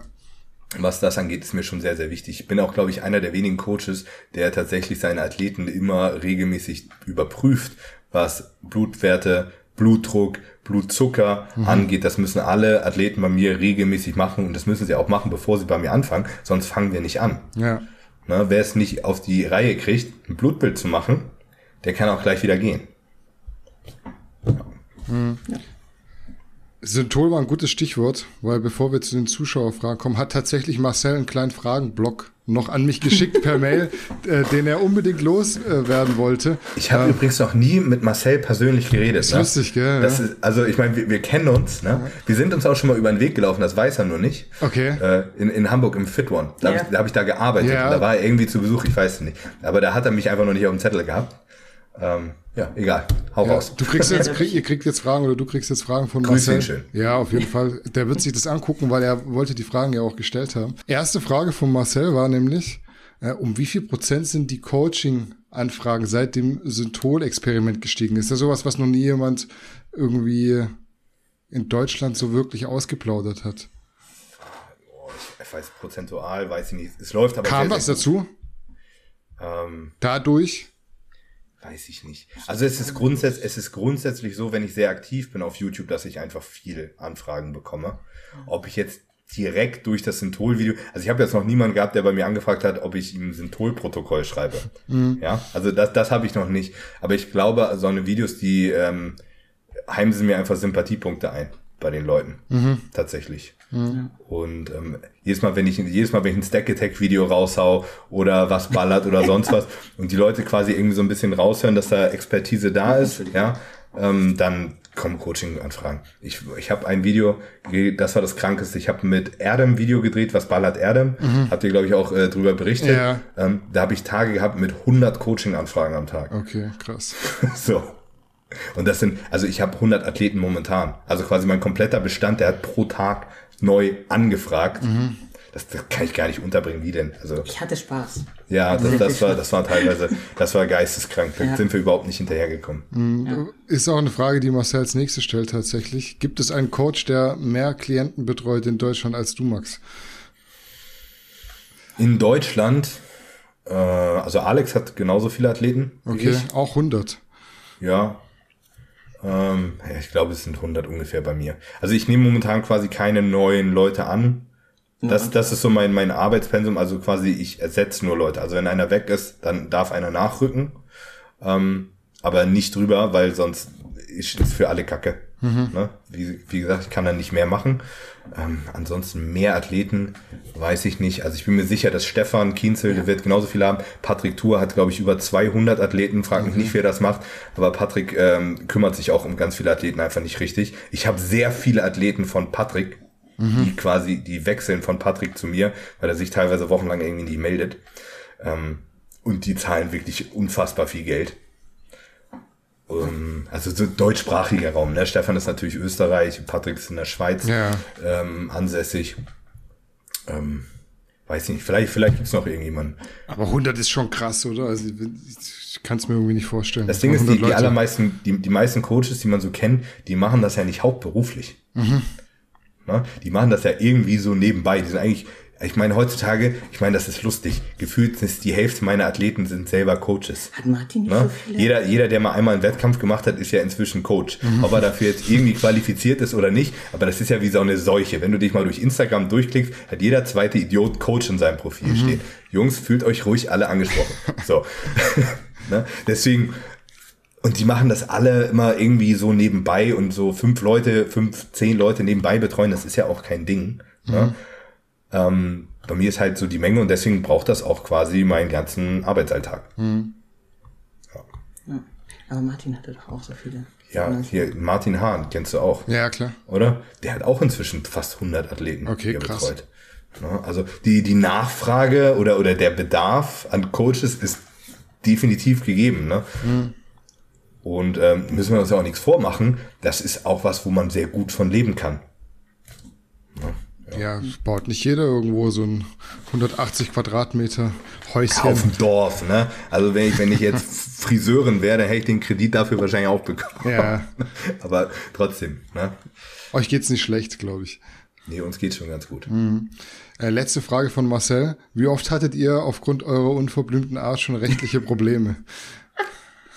Was das angeht, ist mir schon sehr, sehr wichtig. Ich bin auch, glaube ich, einer der wenigen Coaches, der tatsächlich seine Athleten immer regelmäßig überprüft, was Blutwerte, Blutdruck, Blutzucker angeht. Das müssen alle Athleten bei mir regelmäßig machen und das müssen sie auch machen, bevor sie bei mir anfangen, sonst fangen wir nicht an. ja. Ne, wer es nicht auf die Reihe kriegt, ein Blutbild zu machen, der kann auch gleich wieder gehen. Synthol war ein gutes Stichwort, weil bevor wir zu den Zuschauerfragen kommen, hat tatsächlich Marcel einen kleinen Fragenblock noch an mich geschickt per Mail, äh, den er unbedingt loswerden äh, wollte. Ich habe äh, übrigens noch nie mit Marcel persönlich geredet. Das ist ne? lustig, gell? Das ja. ist, also ich meine, wir, wir, kennen uns, ne? Wir sind uns auch schon mal über den Weg gelaufen, das weiß er nur nicht. Okay. Äh, in, in Hamburg im Fit One. Da ja. habe ich, hab ich da gearbeitet. Ja. Da war er irgendwie zu Besuch, ich weiß es nicht. Aber da hat er mich einfach noch nicht auf dem Zettel gehabt. Ähm, ja, egal. Hau ja, raus. Du kriegst jetzt, krieg, ihr kriegt jetzt Fragen oder du kriegst jetzt Fragen von Grüß Marcel. Schön. Ja, auf jeden Fall. Der wird sich das angucken, weil er wollte die Fragen ja auch gestellt haben. Erste Frage von Marcel war nämlich, äh, um wie viel Prozent sind die Coaching-Anfragen seit dem Synthol-Experiment gestiegen? Ist das sowas, was noch nie jemand irgendwie in Deutschland so wirklich ausgeplaudert hat? Ich weiß prozentual, weiß ich nicht. Es läuft aber. Kam was dazu? Ähm, Dadurch? Weiß ich nicht. Also es ist, grundsätzlich, es ist grundsätzlich so, wenn ich sehr aktiv bin auf YouTube, dass ich einfach viel Anfragen bekomme. Ob ich jetzt direkt durch das Synthol-Video, also ich habe jetzt noch niemanden gehabt, der bei mir angefragt hat, ob ich ihm Synthol-Protokoll schreibe. Mhm. Ja, also das, das habe ich noch nicht. Aber ich glaube, so eine Videos, die ähm, heimsen mir einfach Sympathiepunkte ein bei den Leuten. Mhm. Tatsächlich. Mhm. Und ähm, jedes Mal, wenn ich jedes Mal, wenn ich ein Stack Attack Video raushau oder was ballert oder sonst was und die Leute quasi irgendwie so ein bisschen raushören, dass da Expertise da ist, ja, ähm, dann kommen Coaching-Anfragen. Ich, ich habe ein Video, das war das Krankeste. Ich habe mit Erdem Video gedreht, was ballert Erdem. Mhm. Habt ihr, glaube ich, auch äh, drüber berichtet. Ja. Ähm, da habe ich Tage gehabt mit 100 Coaching-Anfragen am Tag. Okay, krass. so. Und das sind, also ich habe 100 Athleten momentan. Also quasi mein kompletter Bestand, der hat pro Tag neu angefragt. Mhm. Das, das, kann ich gar nicht unterbringen. Wie denn? Also, ich hatte Spaß. Ja, das, das, war, das war teilweise, das war geisteskrank. Da ja. sind wir überhaupt nicht hinterhergekommen. Mhm. Ja. Ist auch eine Frage, die Marcel als nächstes stellt tatsächlich. Gibt es einen Coach, der mehr Klienten betreut in Deutschland als du, Max? In Deutschland, äh, also Alex hat genauso viele Athleten. Okay, auch 100. Ja, ähm, ich glaube, es sind 100 ungefähr bei mir. Also ich nehme momentan quasi keine neuen Leute an. Das, das ist so mein, mein Arbeitspensum. Also quasi ich ersetze nur Leute. Also wenn einer weg ist, dann darf einer nachrücken. Ähm, aber nicht drüber, weil sonst ist es für alle Kacke. Mhm. Ne? Wie, wie gesagt, ich kann dann nicht mehr machen. Ähm, ansonsten mehr Athleten, weiß ich nicht. Also ich bin mir sicher, dass Stefan Kienzel, ja. wird genauso viel haben. Patrick Tour hat, glaube ich, über 200 Athleten. Frag mich mhm. nicht, wer das macht. Aber Patrick ähm, kümmert sich auch um ganz viele Athleten einfach nicht richtig. Ich habe sehr viele Athleten von Patrick, mhm. die quasi, die wechseln von Patrick zu mir, weil er sich teilweise wochenlang irgendwie nicht meldet. Ähm, und die zahlen wirklich unfassbar viel Geld. Um, also so deutschsprachiger Raum. Ne? Stefan ist natürlich Österreich, Patrick ist in der Schweiz ja. ähm, ansässig. Ähm, weiß nicht, vielleicht, vielleicht gibt's noch irgendjemanden. Aber 100 ist schon krass, oder? Also ich kann es mir irgendwie nicht vorstellen. Das Ding ist, die, die allermeisten, die, die meisten Coaches, die man so kennt, die machen das ja nicht hauptberuflich. Mhm. Na? Die machen das ja irgendwie so nebenbei. Die sind eigentlich ich meine, heutzutage, ich meine, das ist lustig. Gefühlt ist die Hälfte meiner Athleten sind selber Coaches. Hat Martin nicht ne? so viele? Jeder, jeder, der mal einmal einen Wettkampf gemacht hat, ist ja inzwischen Coach. Mhm. Ob er dafür jetzt irgendwie qualifiziert ist oder nicht, aber das ist ja wie so eine Seuche. Wenn du dich mal durch Instagram durchklickst, hat jeder zweite Idiot Coach in seinem Profil mhm. stehen. Jungs, fühlt euch ruhig alle angesprochen. so. ne? Deswegen, und die machen das alle immer irgendwie so nebenbei und so fünf Leute, fünf, zehn Leute nebenbei betreuen, das ist ja auch kein Ding. Ne? Mhm. Ne? Ähm, bei mir ist halt so die Menge und deswegen braucht das auch quasi meinen ganzen Arbeitsalltag. Mhm. Ja. ja. Aber Martin hatte doch auch so viele. Ja, hier Martin Hahn, kennst du auch. Ja, klar. Oder? Der hat auch inzwischen fast 100 Athleten okay, krass. betreut. Also die, die Nachfrage oder, oder der Bedarf an Coaches ist definitiv gegeben. Ne? Mhm. Und ähm, müssen wir uns ja auch nichts vormachen. Das ist auch was, wo man sehr gut von leben kann. Ja, baut nicht jeder irgendwo so ein 180 Quadratmeter Häuschen. Auf dem Dorf, ne? Also wenn ich, wenn ich jetzt Friseurin wäre, dann hätte ich den Kredit dafür wahrscheinlich auch bekommen. Ja. Aber trotzdem, ne? Euch geht's nicht schlecht, glaube ich. Nee, uns geht's schon ganz gut. Mhm. Äh, letzte Frage von Marcel. Wie oft hattet ihr aufgrund eurer unverblümten Art schon rechtliche Probleme?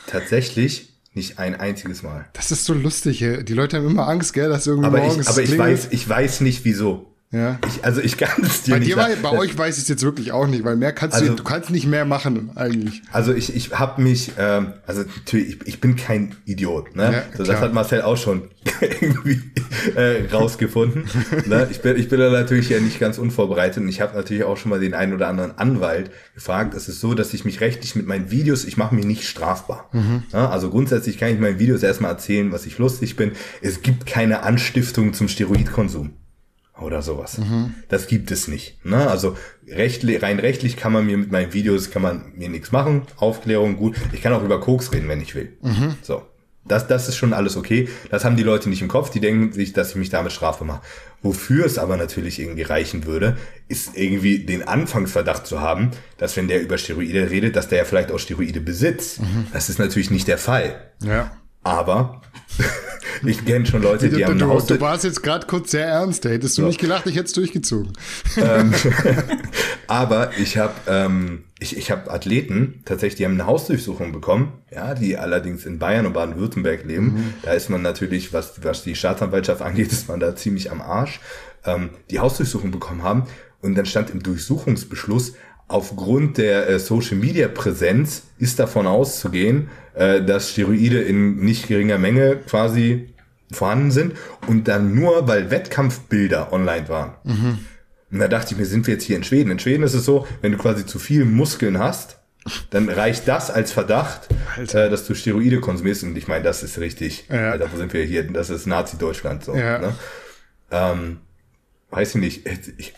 Tatsächlich nicht ein einziges Mal. Das ist so lustig, ey. Die Leute haben immer Angst, gell, dass irgendwie aber morgens ich, Aber ich weiß, ich weiß nicht wieso. Ja. Ich, also ich kann es dir Bei nicht dir, war, sagen. bei euch weiß ich es jetzt wirklich auch nicht, weil mehr kannst du, Also- du kannst nicht mehr machen eigentlich. Also ich, ich habe mich, ähm, also natürlich, ich, ich bin kein Idiot. Ne? Ja, so, das hat Marcel auch schon irgendwie äh, rausgefunden. ne? ich, bin, ich bin da natürlich ja nicht ganz unvorbereitet und ich habe natürlich auch schon mal den einen oder anderen Anwalt gefragt. Es ist so, dass ich mich rechtlich mit meinen Videos, ich mache mich nicht strafbar. Mhm. Ja, also grundsätzlich kann ich meinen Videos erstmal erzählen, was ich lustig bin. Es gibt keine Anstiftung zum Steroidkonsum oder sowas. Das gibt es nicht. Ne? Also rechtlich, rein rechtlich kann man mir mit meinen Videos kann man mir nichts machen. Aufklärung gut. Ich kann auch über Koks reden, wenn ich will. So. Das, das ist schon alles okay. Das haben die Leute nicht im Kopf. Die denken sich, dass ich mich damit strafbar mache. Wofür es aber natürlich irgendwie reichen würde, ist irgendwie den Anfangsverdacht zu haben, dass wenn der über Steroide redet, dass der ja vielleicht auch Steroide besitzt. Das ist natürlich nicht der Fall. Ja. Aber ich kenne schon Leute, die du, haben eine du, Haus du warst jetzt gerade kurz sehr ernst, da hättest du nicht gelacht, ich hätte es durchgezogen. Aber ich habe ähm, ich, ich hab Athleten, tatsächlich, die haben eine Hausdurchsuchung bekommen, ja, die allerdings in Bayern und Baden-Württemberg leben. Da ist man natürlich, was, was die Staatsanwaltschaft angeht, ist man da ziemlich am Arsch. Ähm, die Hausdurchsuchung bekommen haben und dann stand im Durchsuchungsbeschluss, aufgrund der äh, Social Media Präsenz ist davon auszugehen, äh, dass Steroide in nicht geringer Menge quasi vorhanden sind und dann nur, weil Wettkampfbilder online waren. Und da dachte ich mir, sind wir jetzt hier in Schweden? In Schweden ist es so, wenn du quasi zu viel Muskeln hast, dann reicht das als Verdacht, äh, dass du Steroide konsumierst. Und ich meine, das ist richtig. Ja. Alter, wo sind wir hier? Das ist Nazi-Deutschland so. Ja. Ne? Ähm, weiß ich nicht. Ich,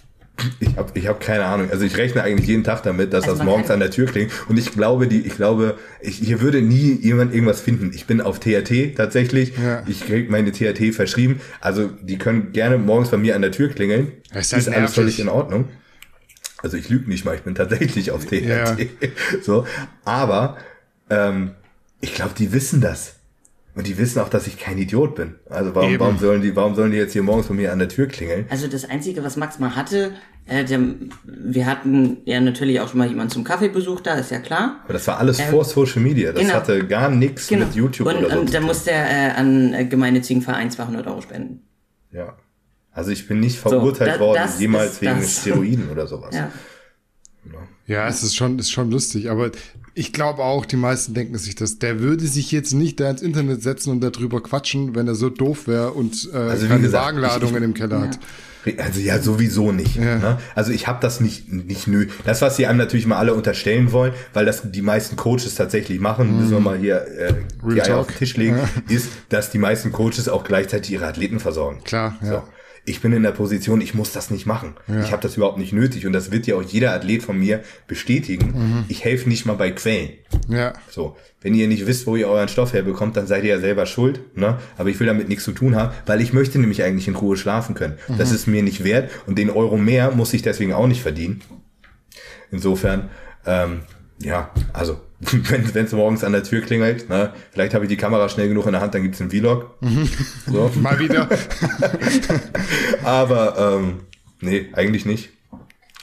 ich habe ich hab keine Ahnung. Also ich rechne eigentlich jeden Tag damit, dass Also das morgens an der Tür klingt. Und ich glaube, die, ich glaube, ich, hier würde nie jemand irgendwas finden. Ich bin auf THT tatsächlich. Ja. Ich krieg meine THT verschrieben. Also die können gerne morgens bei mir an der Tür klingeln. Das ist ist halt alles völlig in Ordnung. Also ich lüge nicht mal, ich bin tatsächlich auf THT. Ja. So, aber ähm, ich glaube, die wissen das. Und die wissen auch, dass ich kein Idiot bin. Also warum, Eben. warum sollen die, warum sollen die jetzt hier morgens bei mir an der Tür klingeln? Also das Einzige, was Max mal hatte, äh, der, wir hatten ja natürlich auch schon mal jemanden zum Kaffeebesuch da, ist ja klar. Aber das war alles Ähm, vor Social Media. Das genau. hatte gar nichts mit YouTube und, oder so. Und da musste er äh, an äh, gemeinnützigen Verein 200 Euro spenden. Ja. Also ich bin nicht verurteilt da- worden, jemals wegen das. Steroiden oder sowas. Ja. Ja, es ist schon, ist schon lustig, aber ich glaube auch, die meisten denken sich das. Der würde sich jetzt nicht da ins Internet setzen und darüber quatschen, wenn er so doof wäre und äh, Also keine gesagt, Wagenladungen im Keller hat. Also ja, sowieso nicht. Ne? Also ich habe das nicht nicht nö. Das, was sie einem natürlich mal alle unterstellen wollen, weil das die meisten Coaches tatsächlich machen, müssen wir mal hier äh, die Eier auf den Tisch legen, ist, dass die meisten Coaches auch gleichzeitig ihre Athleten versorgen. Klar, ja. Ich bin in der Position, ich muss das nicht machen. Ich habe das überhaupt nicht nötig und das wird ja auch jeder Athlet von mir bestätigen. Ich helfe nicht mal bei Quellen. Ja, So, wenn ihr nicht wisst, wo ihr euren Stoff herbekommt, dann seid ihr ja selber schuld. Ne? Aber ich will damit nichts zu tun haben, weil ich möchte nämlich eigentlich in Ruhe schlafen können. Das ist mir nicht wert und den Euro mehr muss ich deswegen auch nicht verdienen. Insofern, ähm, ja, also wenn es morgens an der Tür klingelt, ne, vielleicht habe ich die Kamera schnell genug in der Hand, dann gibt's einen Vlog. So. mal wieder. Aber ähm, nee, eigentlich nicht.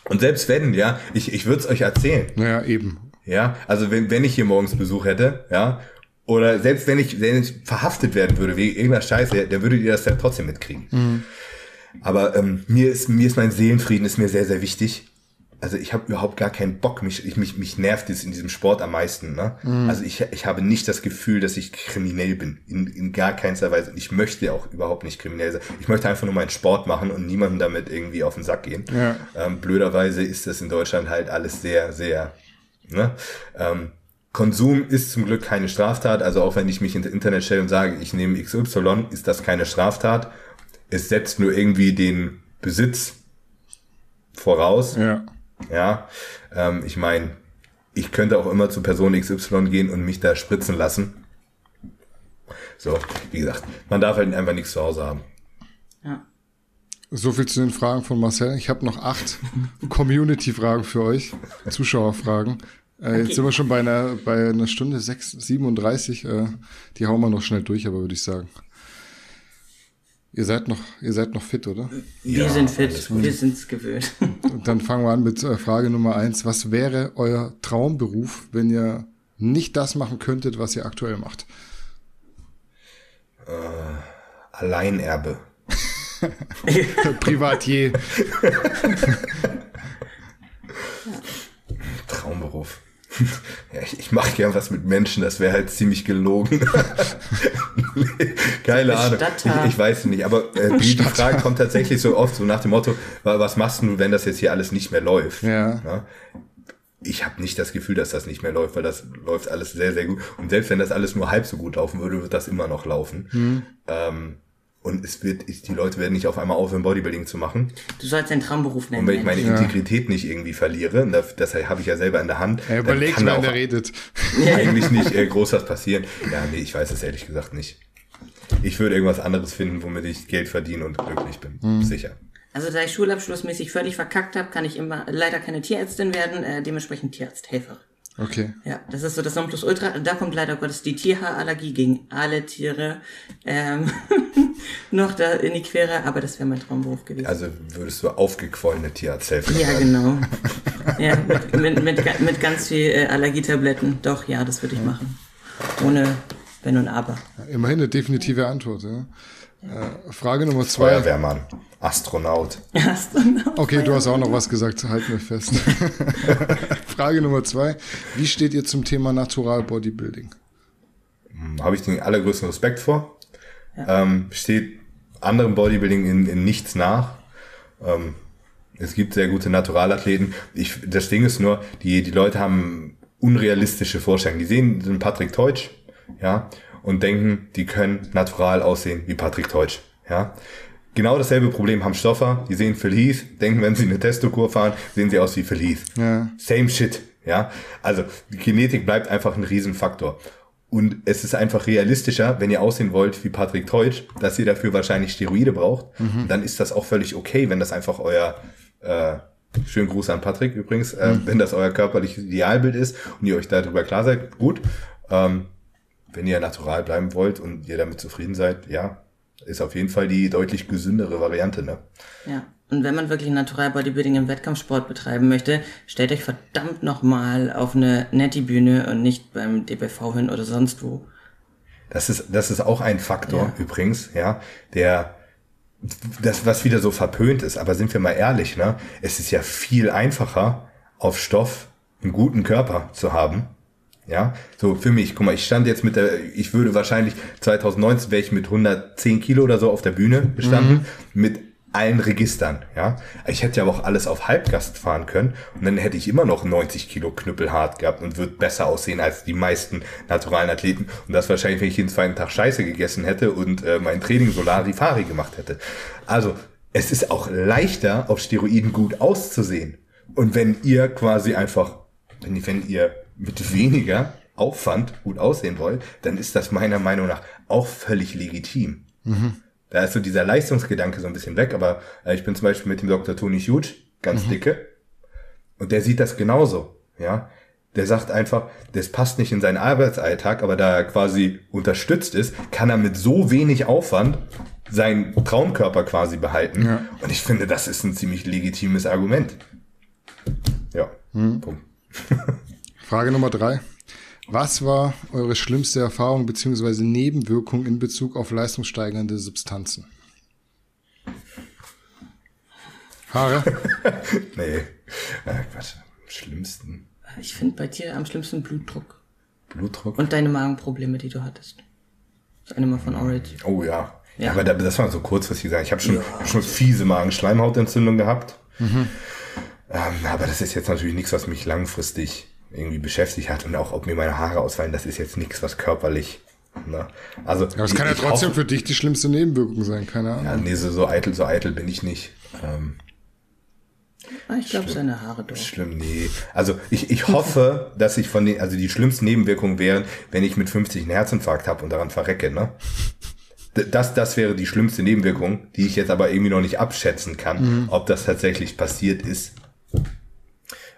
Und selbst wenn, ja, ich, ich würde es euch erzählen. naja, eben. Ja, also wenn, wenn ich hier morgens Besuch hätte, ja, oder selbst wenn ich, wenn ich verhaftet werden würde wegen irgendeiner Scheiße, dann würdet ihr das ja trotzdem mitkriegen. Aber ähm, mir ist mir ist mein Seelenfrieden ist mir sehr sehr wichtig. Also ich habe überhaupt gar keinen Bock, mich ich, mich mich nervt es in diesem Sport am meisten. Ne? Also ich ich habe nicht das Gefühl, dass ich kriminell bin in, in gar keinster Weise. Und ich möchte auch überhaupt nicht kriminell sein. Ich möchte einfach nur meinen Sport machen und niemandem damit irgendwie auf den Sack gehen. Ja. Ähm, blöderweise ist das in Deutschland halt alles sehr sehr Ne? Ähm, Konsum ist zum Glück keine Straftat, also auch wenn ich mich ins Internet stelle und sage, ich nehme XY, ist das keine Straftat. Es setzt nur irgendwie den Besitz voraus. Ja. Ja, ähm, ich meine, ich könnte auch immer zu Person XY gehen und mich da spritzen lassen. So, wie gesagt, man darf halt einfach nichts zu Hause haben. Ja. So viel zu den Fragen von Marcel. Ich habe noch acht Community-Fragen für euch, Zuschauerfragen. Äh, Jetzt sind wir schon bei einer, bei einer Stunde 6, 37. Äh, die hauen wir noch schnell durch, aber würde ich sagen. Ihr seid noch, ihr seid noch fit, oder? Wir Ja, sind fit, wir sind's gewöhnt. Und dann fangen wir an mit äh, Frage Nummer eins. Was wäre euer Traumberuf, wenn ihr nicht das machen könntet, was ihr aktuell macht? Alleinerbe. Privatier. Traumberuf. Ja, ich, ich mache gern was mit Menschen, das wäre halt ziemlich gelogen. Keine Ahnung. Ich, ich weiß nicht, aber äh, die, die Frage kommt tatsächlich so oft so nach dem Motto, wa- was machst du, wenn das jetzt hier alles nicht mehr läuft? Ja. Ja? Ich habe nicht das Gefühl, dass das nicht mehr läuft, weil das läuft alles sehr, sehr gut. Und selbst wenn das alles nur halb so gut laufen würde, wird das immer noch laufen. Ähm, und es wird, ich, die Leute werden nicht auf einmal aufhören, Bodybuilding zu machen. Du sollst deinen Traumberuf nennen. Und wenn ich meine Mensch. Integrität nicht irgendwie verliere, und das, das habe ich ja selber in der Hand, Er da wenn auch der redet. eigentlich nicht äh, groß was passieren. Ja, nee, ich weiß es ehrlich gesagt nicht. Ich würde irgendwas anderes finden, womit ich Geld verdiene und glücklich bin. Mhm. Sicher. Also da ich schulabschlussmäßig völlig verkackt habe, kann ich immer leider keine Tierärztin werden, äh, dementsprechend Tierarzthelfer. Okay. Ja, das ist so das Nonplusultra. Da kommt leider Gottes die Tierhaarallergie gegen alle Tiere ähm, noch da in die Quere, aber das wäre mein Traumberuf gewesen. Also würdest du aufgequollene Tierarzthelfer ja, genau. ja, mit, mit, mit, mit ganz viel äh, Allergietabletten. Doch, ja, das würde ich machen. Ohne Wenn und Aber. Immerhin eine definitive Antwort. Ja. Äh, Frage Nummer zwei. Feuerwehrmann, Astronaut. Okay, du hast auch noch was gesagt, halten wir fest. Frage Nummer zwei. Wie steht ihr zum Thema Natural Bodybuilding? Habe ich den allergrößten Respekt vor. Ähm, steht anderem Bodybuilding in, in nichts nach. Ähm, es gibt sehr gute Naturalathleten. Ich, das Ding ist nur, die, die Leute haben unrealistische Vorstellungen. Die sehen den Patrick Teutsch, ja, und denken, die können natural aussehen wie Patrick Teutsch, ja. Genau dasselbe Problem haben Stoffer. Die sehen Phil Heath, denken, wenn sie eine Testokur fahren, sehen sie aus wie Phil Heath. Ja. Same shit, ja. Also die Genetik bleibt einfach ein Riesenfaktor. Und es ist einfach realistischer, wenn ihr aussehen wollt wie Patrick Teutsch, dass ihr dafür wahrscheinlich Steroide braucht. Dann ist das auch völlig okay, wenn das einfach euer äh, schönen Gruß an Patrick übrigens, äh, wenn das euer körperliches Idealbild ist und ihr euch darüber klar seid, gut. Ähm, wenn ihr natural bleiben wollt und ihr damit zufrieden seid, ja, ist auf jeden Fall die deutlich gesündere Variante, ne? Ja. Und wenn man wirklich Natural Bodybuilding im Wettkampfsport betreiben möchte, stellt euch verdammt nochmal auf eine Netti-Bühne und nicht beim DBV hin oder sonst wo. Das ist, das ist auch ein Faktor Ja. übrigens, ja, der das, was wieder so verpönt ist, aber sind wir mal ehrlich, ne? Es ist ja viel einfacher, auf Stoff einen guten Körper zu haben. Ja, so für mich, guck mal, ich stand jetzt mit der, ich würde wahrscheinlich 2019 wäre ich mit 110 Kilo oder so auf der Bühne gestanden, mit allen Registern, ja. Ich hätte ja aber auch alles auf Halbgast fahren können und dann hätte ich immer noch 90 Kilo knüppelhart gehabt und würde besser aussehen als die meisten naturalen Athleten und das wahrscheinlich, wenn ich jeden zweiten Tag Scheiße gegessen hätte und äh, mein Training Solarifari gemacht hätte. Also, es ist auch leichter, auf Steroiden gut auszusehen. Und wenn ihr quasi einfach, wenn, wenn ihr mit weniger Aufwand gut aussehen wollt, dann ist das meiner Meinung nach auch völlig legitim. Da ist so dieser Leistungsgedanke so ein bisschen weg, aber äh, ich bin zum Beispiel mit dem Dr. Tony Huge, ganz dicke, und der sieht das genauso, ja. Der sagt einfach, das passt nicht in seinen Arbeitsalltag, aber da er quasi unterstützt ist, kann er mit so wenig Aufwand seinen Traumkörper quasi behalten. Ja. Und ich finde, das ist ein ziemlich legitimes Argument. Ja, Punkt. Frage Nummer drei. Was war eure schlimmste Erfahrung bzw. Nebenwirkung in Bezug auf leistungssteigernde Substanzen? Haare? Nee, äh, Quatsch. Am schlimmsten Ich finde bei dir am schlimmsten Blutdruck. Blutdruck. Und deine Magenprobleme, die du hattest. Das eine Mal von Orange. Oh ja. ja. Ja. aber da, das war so kurzfristig gesagt. Ich habe schon, schon fiese Magenschleimhautentzündung gehabt. Ähm, aber das ist jetzt natürlich nichts, was mich langfristig irgendwie beschäftigt hat. Und auch ob mir meine Haare ausfallen, das ist jetzt nichts, was körperlich. Ne? Also, Ja, das kann ja ich trotzdem hoffe- für dich die schlimmste Nebenwirkung sein, keine Ahnung. Ja, nee, so, so eitel, so eitel bin ich nicht. Ähm, Ah, ich glaube, seine Haare doch. Schlimm, nee. Also ich, ich hoffe, dass ich von den, also die schlimmsten Nebenwirkungen wären, wenn ich mit 50 einen Herzinfarkt habe und daran verrecke, ne? Das, das wäre die schlimmste Nebenwirkung, die ich jetzt aber irgendwie noch nicht abschätzen kann, ob das tatsächlich passiert ist.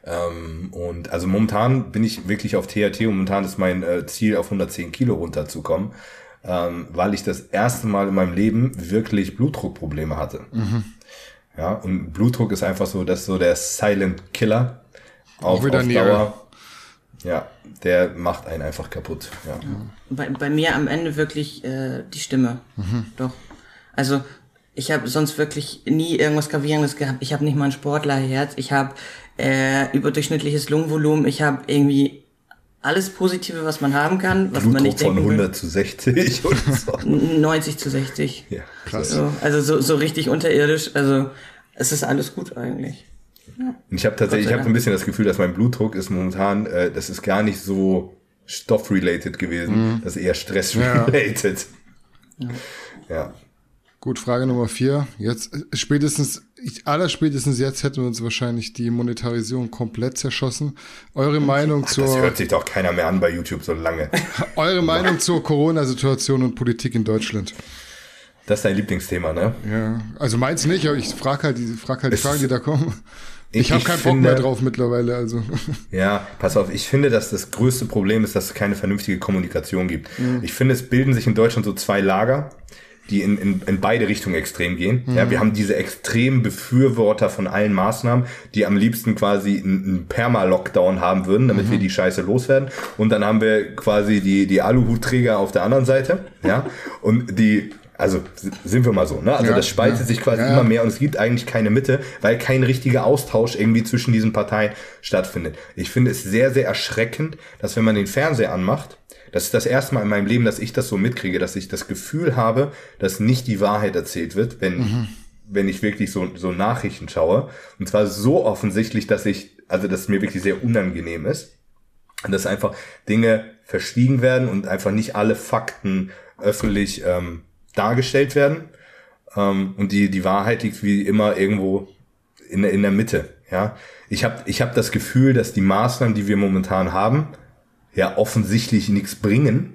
Ähm, und also momentan bin ich wirklich auf THT und momentan ist mein äh, Ziel, auf 110 Kilo runterzukommen, ähm, weil ich das erste Mal in meinem Leben wirklich Blutdruckprobleme hatte. Ja, und Blutdruck ist einfach so, das ist so der Silent Killer. Auf, Auch wieder auf. Dauer. Ja, der macht einen einfach kaputt. Ja. Bei, bei mir am Ende wirklich äh, die Stimme. Doch. Also ich habe sonst wirklich nie irgendwas Gravierendes gehabt. Ich habe nicht mal ein Sportlerherz. Ich habe äh, überdurchschnittliches Lungenvolumen. Ich habe irgendwie alles Positive, was man haben kann, was Blutdruck man nicht von denken 100 zu 60 oder so. will. 90 zu 60. ja, Krass. So, also so, so richtig unterirdisch. Also es ist alles gut eigentlich. Und ich habe tatsächlich, ich habe so ein bisschen das Gefühl, dass mein Blutdruck ist momentan, äh, das ist gar nicht so stoffrelated gewesen, das ist eher stressrelated. Ja. ja. Gut, Frage Nummer vier. Jetzt äh, spätestens, ich, aller spätestens jetzt hätten wir uns wahrscheinlich die Monetarisierung komplett zerschossen. Eure Meinung Das zur, hört sich doch keiner mehr an bei YouTube so lange. eure Meinung zur Corona-Situation und Politik in Deutschland. Das ist dein Lieblingsthema, ne? Ja, also meins nicht, aber ich frage halt die, frag halt die Es- Fragen, die da kommen. Ich, Ich- habe keinen Bock finde- mehr drauf mittlerweile, also. Ja, pass auf, ich finde, dass das größte Problem ist, dass es keine vernünftige Kommunikation gibt. Ich finde, es bilden sich in Deutschland so zwei Lager, die in, in, in beide Richtungen extrem gehen. Ja, wir haben diese extremen Befürworter von allen Maßnahmen, die am liebsten quasi einen, einen Perma-Lockdown haben würden, damit wir die Scheiße loswerden. Und dann haben wir quasi die, die Aluhutträger auf der anderen Seite. Ja, und die also sind wir mal so, ne? Also Ja, das spaltet ja. sich quasi ja. immer mehr und es gibt eigentlich keine Mitte, weil kein richtiger Austausch irgendwie zwischen diesen Parteien stattfindet. Ich finde es sehr, sehr erschreckend, dass wenn man den Fernseher anmacht, das ist das erste Mal in meinem Leben, dass ich das so mitkriege, dass ich das Gefühl habe, dass nicht die Wahrheit erzählt wird, wenn, wenn ich wirklich so, so Nachrichten schaue. Und zwar so offensichtlich, dass ich, also dass es mir wirklich sehr unangenehm ist. Dass einfach Dinge verschwiegen werden und einfach nicht alle Fakten öffentlich ähm, dargestellt werden. Ähm, und die, die Wahrheit liegt wie immer irgendwo in, der- in der Mitte. Ja, ich habe ich hab das Gefühl, dass die Maßnahmen, die wir momentan haben, ja offensichtlich nichts bringen,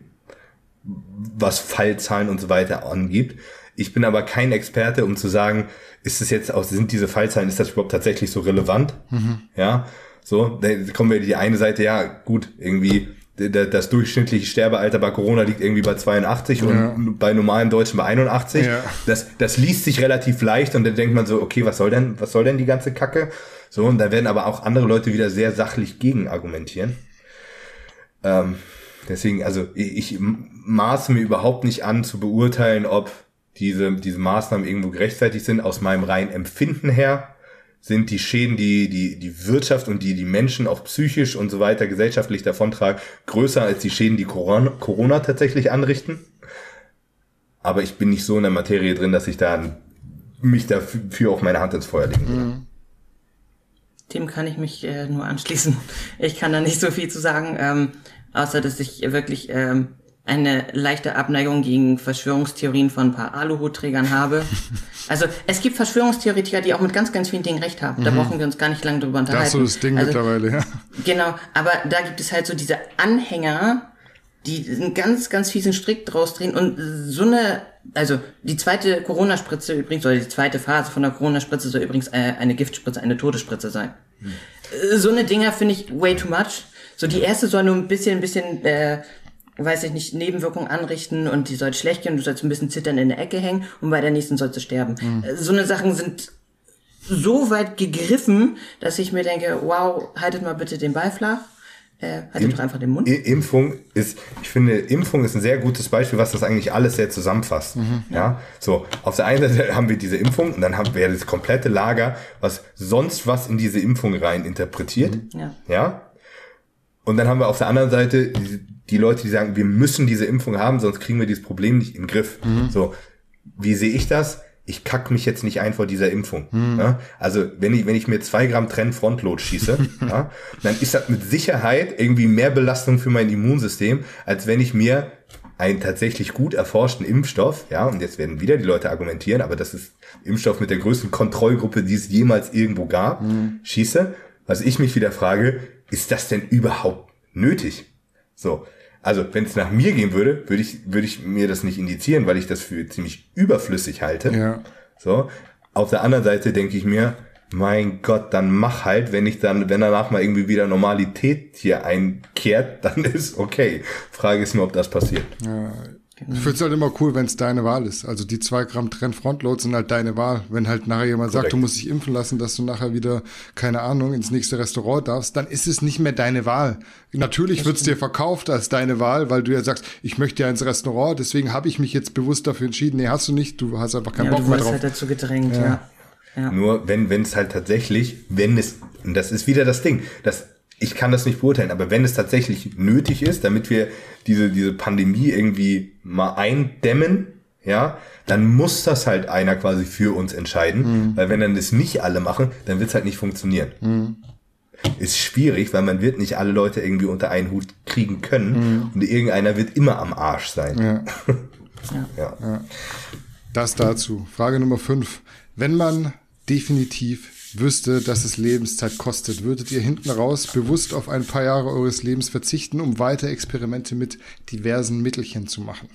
was Fallzahlen und so weiter angibt. Ich bin aber kein Experte, um zu sagen, ist es jetzt auch, sind diese Fallzahlen, ist das überhaupt tatsächlich so relevant? Ja, so, da kommen wir die eine Seite, ja, gut, irgendwie, das durchschnittliche Sterbealter bei Corona liegt irgendwie bei 82 und Ja. bei normalen Deutschen bei 81. Ja. Das, das liest sich relativ leicht und dann denkt man so, okay, was soll denn, was soll denn die ganze Kacke? So, und da werden aber auch andere Leute wieder sehr sachlich gegen argumentieren. Ähm, deswegen, also ich, ich maße mir überhaupt nicht an zu beurteilen, ob diese, diese Maßnahmen irgendwo gerechtfertigt sind. Aus meinem reinen Empfinden her sind die Schäden, die die, die Wirtschaft und die die Menschen auch psychisch und so weiter gesellschaftlich davontragen, größer als die Schäden, die Corona, Corona tatsächlich anrichten. Aber ich bin nicht so in der Materie drin, dass ich da mich dafür auch meine Hand ins Feuer legen würde. Dem kann ich mich äh, nur anschließen. Ich kann da nicht so viel zu sagen, ähm, außer dass ich wirklich ähm, eine leichte Abneigung gegen Verschwörungstheorien von ein paar Aluhutträgern habe. Also es gibt Verschwörungstheoretiker, die auch mit ganz, ganz vielen Dingen recht haben. Da brauchen wir uns gar nicht lange drüber unterhalten. Das ist so das Ding also, mittlerweile, ja. Genau, aber da gibt es halt so diese Anhänger, die einen ganz, ganz fiesen Strick draus drehen und so eine, also die zweite Corona-Spritze übrigens, oder die zweite Phase von der Corona-Spritze soll übrigens äh, eine Giftspritze, eine Todesspritze sein. Äh, So eine Dinger finde ich way too much. So die erste soll nur ein bisschen, ein bisschen, äh, weiß ich nicht, Nebenwirkungen anrichten und die soll schlecht gehen, du sollst ein bisschen zittern in der Ecke hängen und bei der nächsten sollst du sterben. Äh, So eine Sachen sind so weit gegriffen, dass ich mir denke, wow, haltet mal bitte den Ball flach. Äh, haltet doch einfach den Mund. Impfung ist, ich finde, Impfung ist ein sehr gutes Beispiel, was das eigentlich alles sehr zusammenfasst. Ja, so, auf der einen Seite haben wir diese Impfung und dann haben wir das komplette Lager, was sonst was in diese Impfung rein interpretiert. Ja. Ja. Und dann haben wir auf der anderen Seite die, die Leute, die sagen, wir müssen diese Impfung haben, sonst kriegen wir dieses Problem nicht in den Griff. So, wie sehe ich das? Ich kack mich jetzt nicht ein vor dieser Impfung. Ja? Also wenn ich, wenn ich mir zwei Gramm Trend Frontload schieße, ja, dann ist das mit Sicherheit irgendwie mehr Belastung für mein Immunsystem, als wenn ich mir einen tatsächlich gut erforschten Impfstoff, ja, und jetzt werden wieder die Leute argumentieren, aber das ist Impfstoff mit der größten Kontrollgruppe, die es jemals irgendwo gab, schieße. Was ich mich wieder frage, ist das denn überhaupt nötig? So. Also, wenn es nach mir gehen würde, würde ich, würde ich mir das nicht indizieren, weil ich das für ziemlich überflüssig halte. Ja. So. Auf der anderen Seite denke ich mir, mein Gott, dann mach halt, wenn ich dann, wenn danach mal irgendwie wieder Normalität hier einkehrt, dann ist okay. Frage ist nur, ob das passiert. Ich finde es halt immer cool, wenn es deine Wahl ist. Also die zwei Gramm Trennfrontload sind halt deine Wahl. Wenn halt nachher jemand Korrekt. sagt, du musst dich impfen lassen, dass du nachher wieder, keine Ahnung, ins nächste Restaurant darfst, dann ist es nicht mehr deine Wahl. Natürlich wird es dir verkauft als deine Wahl, weil du ja sagst, ich möchte ja ins Restaurant, deswegen habe ich mich jetzt bewusst dafür entschieden. Nee, hast du nicht, du hast einfach keinen Ja, Bock du mehr drauf. halt dazu gedrängt, ja. ja. Nur wenn wenn es halt tatsächlich, wenn es, und das ist wieder das Ding, das, ich kann das nicht beurteilen, aber wenn es tatsächlich nötig ist, damit wir diese, diese Pandemie irgendwie mal eindämmen, ja, dann muss das halt einer quasi für uns entscheiden, weil wenn dann das nicht alle machen, dann wird es halt nicht funktionieren. Ist schwierig, weil man wird nicht alle Leute irgendwie unter einen Hut kriegen können und irgendeiner wird immer am Arsch sein. Ja. ja. Das dazu. Frage Nummer fünf. Wenn man definitiv wüsste, dass es Lebenszeit kostet, würdet ihr hinten raus bewusst auf ein paar Jahre eures Lebens verzichten, um weiter Experimente mit diversen Mittelchen zu machen?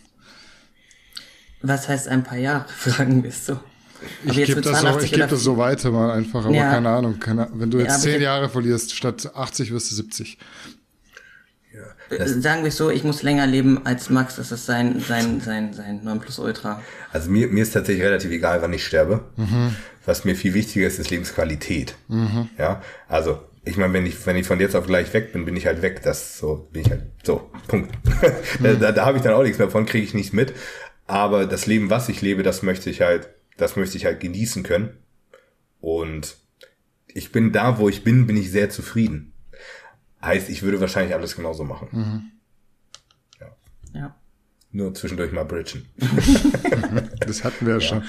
Was heißt ein paar Jahre, fragen wir es so. Ich gebe das, so, 82 ich geb das so weiter mal einfach, aber Ja. keine Ahnung. Keine, wenn du Ja, jetzt zehn ich- Jahre verlierst, statt 80 wirst du 70. Sagen wir es so, ich muss länger leben als Max, das ist sein, sein, sein, sein Nonplusultra. Also mir, mir ist tatsächlich relativ egal, wann ich sterbe. Was mir viel wichtiger ist, ist Lebensqualität. Ja, also ich meine, wenn ich wenn ich von jetzt auf gleich weg bin, bin ich halt weg. Das so bin ich halt so Punkt. da da, da habe ich dann auch nichts mehr von, kriege ich nichts mit. Aber das Leben, was ich lebe, das möchte ich halt, das möchte ich halt genießen können. Und ich bin da, wo ich bin, bin ich sehr zufrieden. Heißt, ich würde wahrscheinlich alles genauso machen. Ja. Nur zwischendurch mal bridgen. Das hatten wir ja, schon.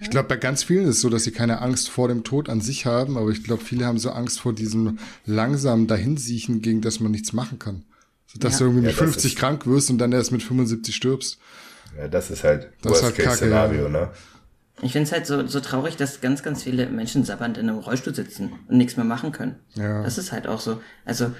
Ich glaube, bei ganz vielen ist es so, dass sie keine Angst vor dem Tod an sich haben, aber ich glaube, viele haben so Angst vor diesem langsamen Dahinsiechen, gegen das man nichts machen kann. So, dass Ja. du irgendwie mit Ja, das 50 ist- krank wirst und dann erst mit 75 stirbst. Ja, das ist halt Das ist halt Kacke, Worst-Case-Szenario, ja. ne? Ich finde es halt so, so traurig, dass ganz, ganz viele Menschen sabbernd in einem Rollstuhl sitzen und nichts mehr machen können. Ja. Das ist halt auch so. Also,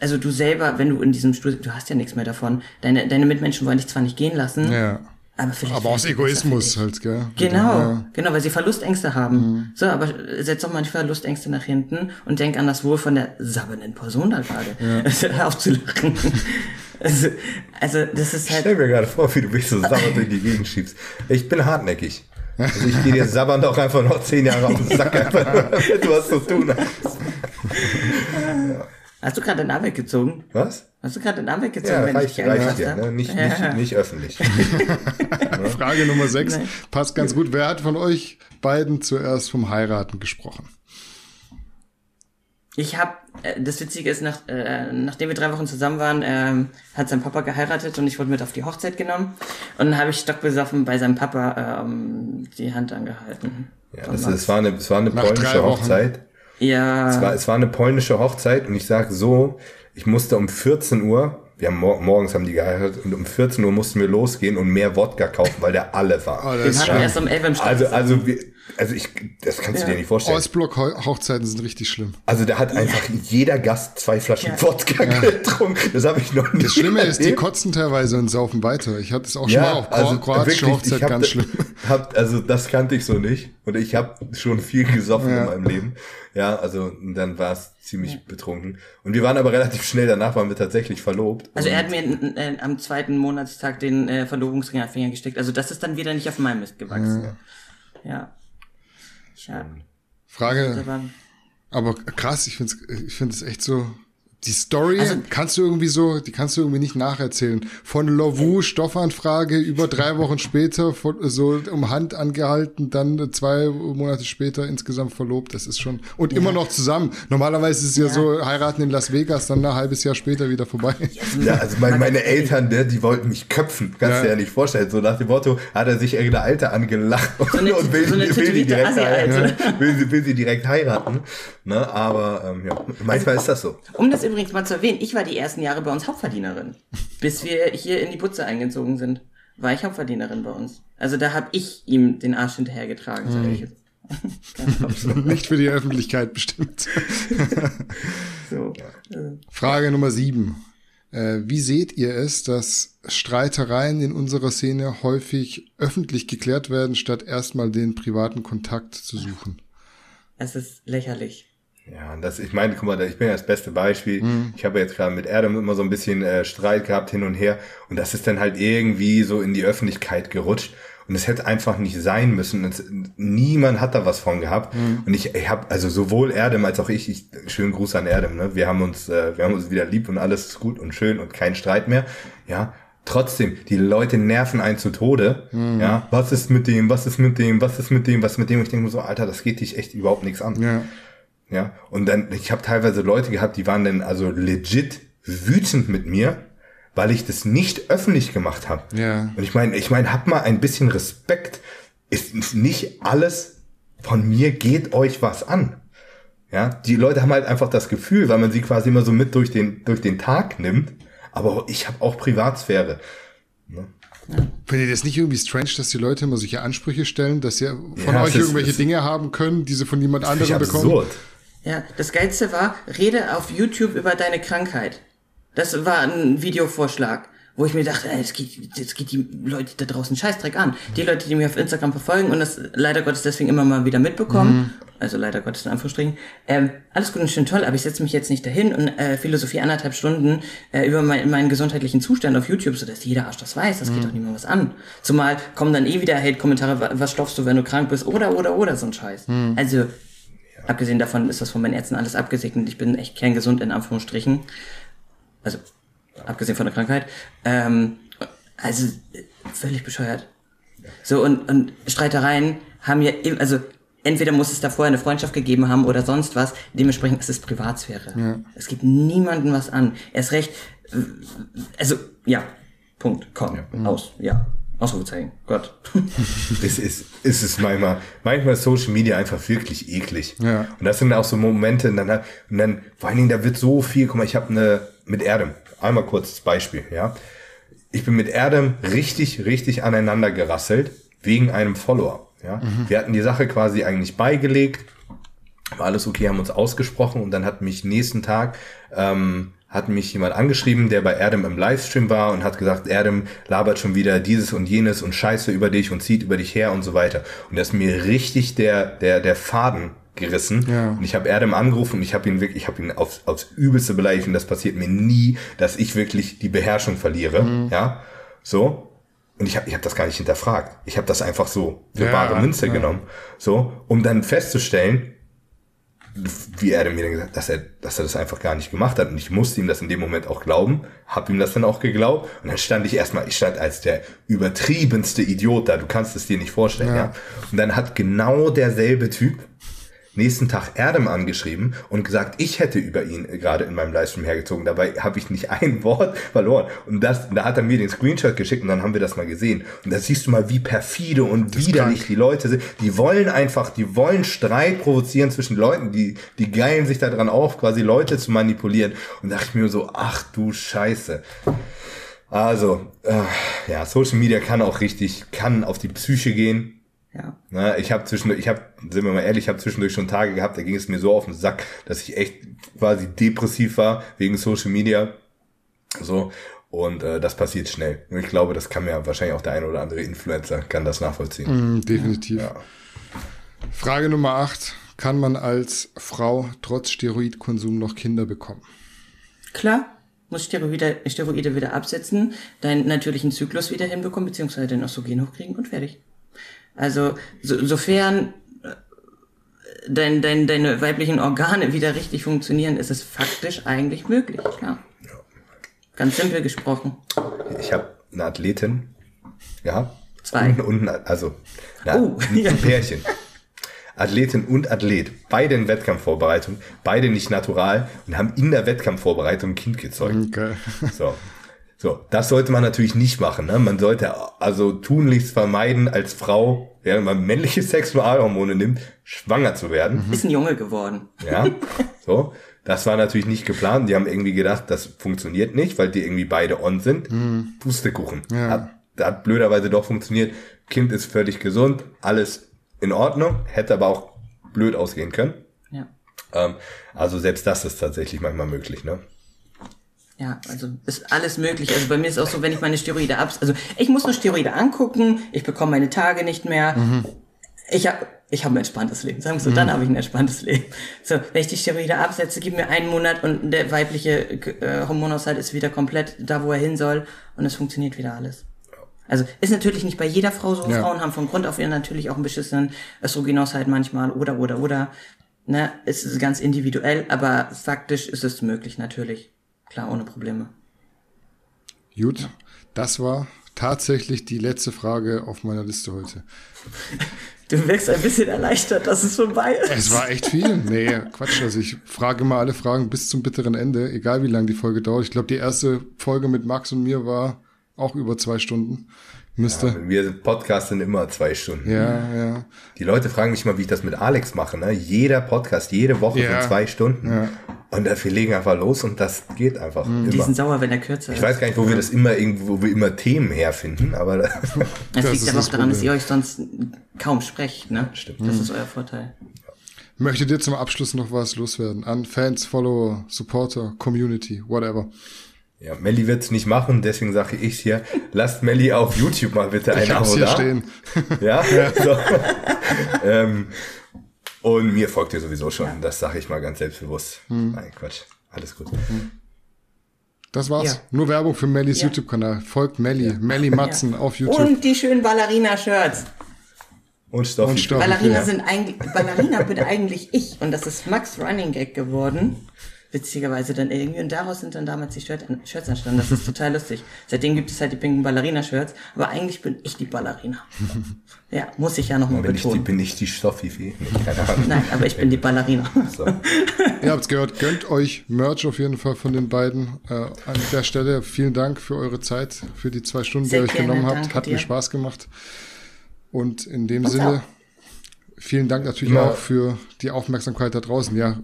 also du selber, wenn du in diesem Stuhl, du hast ja nichts mehr davon. Deine, deine Mitmenschen wollen dich zwar nicht gehen lassen, Ja. aber vielleicht. Aber aus Egoismus halt, gell? Genau, Ja. genau, weil sie Verlustängste haben. So, aber setz doch mal die Verlustängste nach hinten und denk an das Wohl von der sabbernden Person da gerade. Hör auf zu lachen. Also, also, das ist halt. Stell mir gerade vor, wie du mich so sabbernd durch die Gegend schiebst. Ich bin hartnäckig. Also ich gehe dir sabbernd auch einfach noch zehn Jahre auf den Sack, einfach du was zu tun hast. Hast du gerade den Arm weggezogen? Was? Hast du gerade den Arm weggezogen, Ja, wenn ich reicht, dich reicht dir. Ne? Nicht, Ja. nicht, nicht öffentlich. Frage Nummer 6 Nein. passt ganz gut. Wer hat von euch beiden zuerst vom Heiraten gesprochen? Ich habe, äh, das Witzige ist, nach, äh, nachdem wir drei Wochen zusammen waren, ähm, hat sein Papa geheiratet und ich wurde mit auf die Hochzeit genommen. Und dann habe ich stockbesoffen bei seinem Papa ähm, die Hand angehalten. Ja, das, Max. es, war eine, es war eine Nach polnische Wochen. Hochzeit. Ja, Es war, es war eine polnische Hochzeit und ich sag so, ich musste um 14 Uhr, wir haben mor morgens haben die geheiratet und um 14 Uhr mussten wir losgehen und mehr Wodka kaufen, weil der alle war. Oh, das wir ist hatten schlimm. erst um elf im Start. Also, also, wir, also ich, das kannst du dir nicht vorstellen. Ostblock-Hochzeiten sind richtig schlimm. Also da hat einfach jeder Gast zwei Flaschen Wodka getrunken. Das habe ich noch nie Das Schlimme ist, die erlebt. kotzen teilweise und saufen weiter. Ich hatte es auch schon mal auf also kroatische wirklich, Hochzeit ich hab ganz schlimm. Hab, also das kannte ich so nicht. Und ich habe schon viel gesoffen in meinem Leben. Ja, also dann war es ziemlich betrunken. Und wir waren aber relativ schnell danach, waren wir tatsächlich verlobt. Also er hat mir äh, am zweiten Monatstag den äh, Verlobungsring an den Finger gesteckt. Also das ist dann wieder nicht auf meinem Mist gewachsen. Ja. Ja. Frage, aber krass, ich finde es ich find's echt so. Die Story Also- kannst du irgendwie so, die kannst du irgendwie nicht nacherzählen. Von Lovu, Stoffanfrage, über drei Wochen später, von, so um Hand angehalten, dann zwei Monate später insgesamt verlobt. Das ist schon, und immer noch zusammen. Normalerweise ist es ja, Ja. so, heiraten in Las Vegas, dann ein halbes Jahr später wieder vorbei. Ja, also mein, meine Eltern, ne, die wollten mich köpfen. Kannst Ja. du dir ja nicht vorstellen. So nach dem Motto, hat er sich irgendeine Alte angelacht und, eine- und will, so will, sie direkt heiraten. Will, sie, will sie direkt heiraten. Ne, aber ähm, ja, manchmal ist das so. um das übrigens mal zu erwähnen, ich war die ersten Jahre bei uns Hauptverdienerin. Bis wir hier in die Butze eingezogen sind, war ich Hauptverdienerin bei uns. Also da habe ich ihm den Arsch hinterhergetragen, sag ich jetzt. Ganz drauf so. nicht für die Öffentlichkeit bestimmt. so. Frage Nummer sieben. Äh, wie seht ihr es, dass Streitereien in unserer Szene häufig öffentlich geklärt werden, statt erstmal den privaten Kontakt zu suchen? Es ist lächerlich. Ja, das, ich meine, guck mal, ich bin ja das beste Beispiel. Mhm. Ich habe jetzt gerade mit Adam immer so ein bisschen äh, Streit gehabt hin und her und das ist dann halt irgendwie so in die Öffentlichkeit gerutscht und es hätte einfach nicht sein müssen. Es, niemand hat da was von gehabt mhm. und ich, ich habe also sowohl Erdem als auch ich, ich schönen Gruß an Erdem, ne? Wir haben uns, äh, wir haben uns wieder lieb und alles ist gut und schön und kein Streit mehr. Ja, trotzdem, die Leute nerven einen zu Tode. Mhm. Ja, was ist mit dem, was ist mit dem, was ist mit dem, was ist mit dem? Und ich denke mir so, Alter, das geht dich echt überhaupt nichts an. Ja. Ja, und dann, ich habe teilweise Leute gehabt, die waren dann also legit wütend mit mir, weil ich das nicht öffentlich gemacht habe. Ja. Und ich meine, ich meine, hab mal ein bisschen Respekt. Ist nicht alles von mir geht euch was an. Ja, die Leute haben halt einfach das Gefühl, weil man sie quasi immer so mit durch den durch den Tag nimmt. Aber ich habe auch Privatsphäre. Ne? Ja. Findet ihr das nicht irgendwie strange, dass die Leute immer solche Ansprüche stellen, dass sie von ja, euch irgendwelche Dinge haben können, die sie von jemand anderem bekommen? Absurd. Ja, das Geilste war, rede auf YouTube über deine Krankheit. Das war ein Videovorschlag, wo ich mir dachte, ey, es geht, es geht die Leute da draußen Scheißdreck an. Die Leute, die mich auf Instagram verfolgen und das leider Gottes deswegen immer mal wieder mitbekommen, mhm. also leider Gottes in Anführungsstrichen, ähm, alles gut und schön toll, aber ich setze mich jetzt nicht dahin und äh, Philosophie anderthalb Stunden äh, über mein, meinen gesundheitlichen Zustand auf YouTube, so dass jeder Arsch das weiß, das mhm. geht doch niemand was an. Zumal kommen dann eh wieder Hate-Kommentare, was stoffst du, wenn du krank bist, oder, oder, oder, so ein Scheiß. Mhm. Also, abgesehen davon ist das von meinen Ärzten alles abgesegnet, ich bin echt kerngesund in Anführungsstrichen also abgesehen von der Krankheit. Ähm, also völlig bescheuert. So, und, und Streitereien haben ja, also entweder muss es da vorher eine Freundschaft gegeben haben oder sonst was. Dementsprechend ist es Privatsphäre. Ja. Es geht niemanden was an. Erst recht, also, ja, Punkt, komm, ja. aus, ja. Ausrufezeichen, Gott. es ist, es ist manchmal, manchmal ist Social Media einfach wirklich eklig. Ja. Und das sind auch so Momente, und dann, und dann, vor allen Dingen, da wird so viel, guck mal, ich habe eine, mit Erdem, einmal kurz das Beispiel, ja. Ich bin mit Erdem richtig, richtig aneinander gerasselt, wegen einem Follower, ja. Mhm. Wir hatten die Sache quasi eigentlich beigelegt, war alles okay, haben uns ausgesprochen und dann hat mich nächsten Tag, ähm, hat mich jemand angeschrieben, der bei Adam im Livestream war und hat gesagt, Adam labert schon wieder dieses und jenes und Scheiße über dich und zieht über dich her und so weiter. Und das ist mir richtig der, der, der Faden gerissen. Ja. Und ich habe Adam angerufen und ich habe ihn wirklich, ich habe ihn aufs, aufs übelste beleidigt und das passiert mir nie, dass ich wirklich die Beherrschung verliere. Mhm. Ja, so. Und ich habe ich hab das gar nicht hinterfragt. Ich habe das einfach so für ja, bare Münze ja. genommen. So, um dann festzustellen, wie er mir dann gesagt, dass er, dass er das einfach gar nicht gemacht hat. Und ich musste ihm das in dem Moment auch glauben, hab ihm das dann auch geglaubt. Und dann stand ich erstmal, ich stand als der übertriebenste Idiot da. Du kannst es dir nicht vorstellen, ja. ja? Und dann hat genau derselbe Typ nächsten Tag Erdem angeschrieben und gesagt, ich hätte über ihn gerade in meinem Livestream hergezogen. Dabei habe ich nicht ein Wort verloren. Und das, da hat er mir den Screenshot geschickt und dann haben wir das mal gesehen. Und da siehst du mal, wie perfide und das widerlich die Leute sind. Die wollen einfach, die wollen Streit provozieren zwischen Leuten, die, die geilen sich daran auf, quasi Leute zu manipulieren. Und da dachte ich mir so, ach du Scheiße. Also, äh, ja, Social Media kann auch richtig, kann auf die Psyche gehen ja. Na, ich habe zwischendurch, ich habe, sind wir mal ehrlich, ich habe zwischendurch schon Tage gehabt, da ging es mir so auf den Sack, dass ich echt quasi depressiv war wegen Social Media. So. Und äh, das passiert schnell. Und ich glaube, das kann mir wahrscheinlich auch der ein oder andere Influencer kann das nachvollziehen. Mm, definitiv. Ja. Frage Nummer 8. Kann man als Frau trotz Steroidkonsum noch Kinder bekommen? Klar, muss Steroide, Steroide wieder absetzen, deinen natürlichen Zyklus wieder hinbekommen, beziehungsweise den Östrogen hochkriegen und fertig. Also so, sofern äh, dein, dein, deine weiblichen Organe wieder richtig funktionieren, ist es faktisch eigentlich möglich, klar. Ja. Ganz simpel gesprochen. Ich habe eine Athletin ja. Zwei. Und, und also na, oh, ein Pärchen. Athletin und Athlet, beide in Wettkampfvorbereitung, beide nicht natural und haben in der Wettkampfvorbereitung ein Kind gezeugt. Okay. So. So, das sollte man natürlich nicht machen. Ne? Man sollte also tunlichst vermeiden, als Frau, während man männliche Sexualhormone nimmt, schwanger zu werden. Mhm. Ist ein Junge geworden. Ja, so. Das war natürlich nicht geplant. Die haben irgendwie gedacht, das funktioniert nicht, weil die irgendwie beide on sind. Mhm. Pustekuchen. Ja. Hat, hat blöderweise doch funktioniert. Kind ist völlig gesund, alles in Ordnung, hätte aber auch blöd ausgehen können. Ja. Ähm, also selbst das ist tatsächlich manchmal möglich, ne? Ja, also ist alles möglich. Also bei mir ist auch so, wenn ich meine Steroide ab, also ich muss nur Steroide angucken, ich bekomme meine Tage nicht mehr. Mhm. Ich habe ich hab ein entspanntes Leben. Sagen wir so, dann habe ich ein entspanntes Leben. So, wenn ich die Steroide absetze, gib mir einen Monat und der weibliche äh, Hormonaushalt ist wieder komplett da, wo er hin soll und es funktioniert wieder alles. Also ist natürlich nicht bei jeder Frau so. Ja. Frauen haben von Grund auf ihren natürlich auch einen beschissenen Östrogenaushalt manchmal oder oder oder. Ne, es ist ganz individuell, aber faktisch ist es möglich natürlich. Klar, ohne Probleme. Gut, das war tatsächlich die letzte Frage auf meiner Liste heute. Du wirkst ein bisschen erleichtert, dass es vorbei ist. Es war echt viel. Nee, Quatsch. Also ich frage immer alle Fragen bis zum bitteren Ende, egal wie lang die Folge dauert. Ich glaube, die erste Folge mit Max und mir war auch über zwei Stunden. Müsste. Wir Podcast sind immer zwei Stunden. Ja, ja. Die Leute fragen mich mal, wie ich das mit Alex mache. Ne? Jeder Podcast, jede Woche Ja. sind zwei Stunden. Ja. Und wir legen einfach los und das geht einfach Die immer. sind sauer, wenn er kürzer Ich ist. weiß gar nicht, wo wir das immer irgendwo, wo wir immer Themen herfinden, aber Das, Das liegt ist aber auch daran, dass ihr euch sonst kaum sprecht, ne? Stimmt. Das ist euer Vorteil. Möchtet ihr zum Abschluss noch was loswerden? An Fans, Follower, Supporter, Community, whatever. Ja, Melli wird's nicht machen, deswegen sage ich hier, lasst Melli auf YouTube mal bitte ein Ich Abo hier da. stehen. Ja, So. ähm, und mir folgt ihr sowieso schon, das sage ich mal ganz selbstbewusst. Hm. Nein, Quatsch, alles gut. Das war's. Ja. Nur Werbung für Mellis Ja. YouTube-Kanal. Folgt Melli, Melli Matzen auf YouTube. Und die schönen Ballerina-Shirts. Und Stoffi. Und Stoffi. Ballerina Ja. sind eigentlich, Ballerina bin eigentlich ich. Und das ist Max Running Gag geworden. Witzigerweise dann irgendwie. Und daraus sind dann damals die Shirt, Shirts entstanden. Das ist total lustig. Seitdem gibt es halt die pinken Ballerina-Shirts. Aber eigentlich bin ich die Ballerina. Ja, muss ich ja nochmal bin, ich die, betonen. bin ich die Stoffi-Fee? Nee, keine Ahnung. Nein, aber ich bin die Ballerina. So. Ihr habt's gehört, gönnt euch Merch auf jeden Fall von den beiden. Äh, an der Stelle vielen Dank für eure Zeit, für die zwei Stunden, Sehr die ihr euch gerne, genommen habt. Hat mir dir. Spaß gemacht. Und in dem Uns Sinne, auch. Vielen Dank natürlich Ja. auch für die Aufmerksamkeit da draußen. Ja,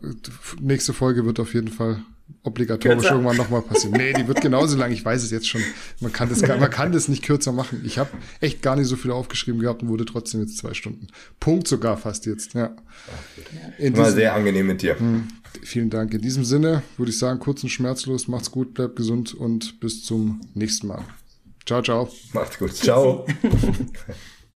nächste Folge wird auf jeden Fall obligatorisch Kürzer. irgendwann nochmal passieren. Nee, die wird genauso lang. Ich weiß es jetzt schon. Man kann das, gar- man kann das nicht kürzer machen. Ich habe echt gar nicht so viel aufgeschrieben gehabt und wurde trotzdem jetzt zwei Stunden. Punkt sogar fast jetzt. Ja. In War diesem- sehr angenehm mit dir. Vielen Dank. In diesem Sinne würde ich sagen, kurz und schmerzlos, macht's gut, bleibt gesund und bis zum nächsten Mal. Ciao, ciao. Macht's gut. Ciao.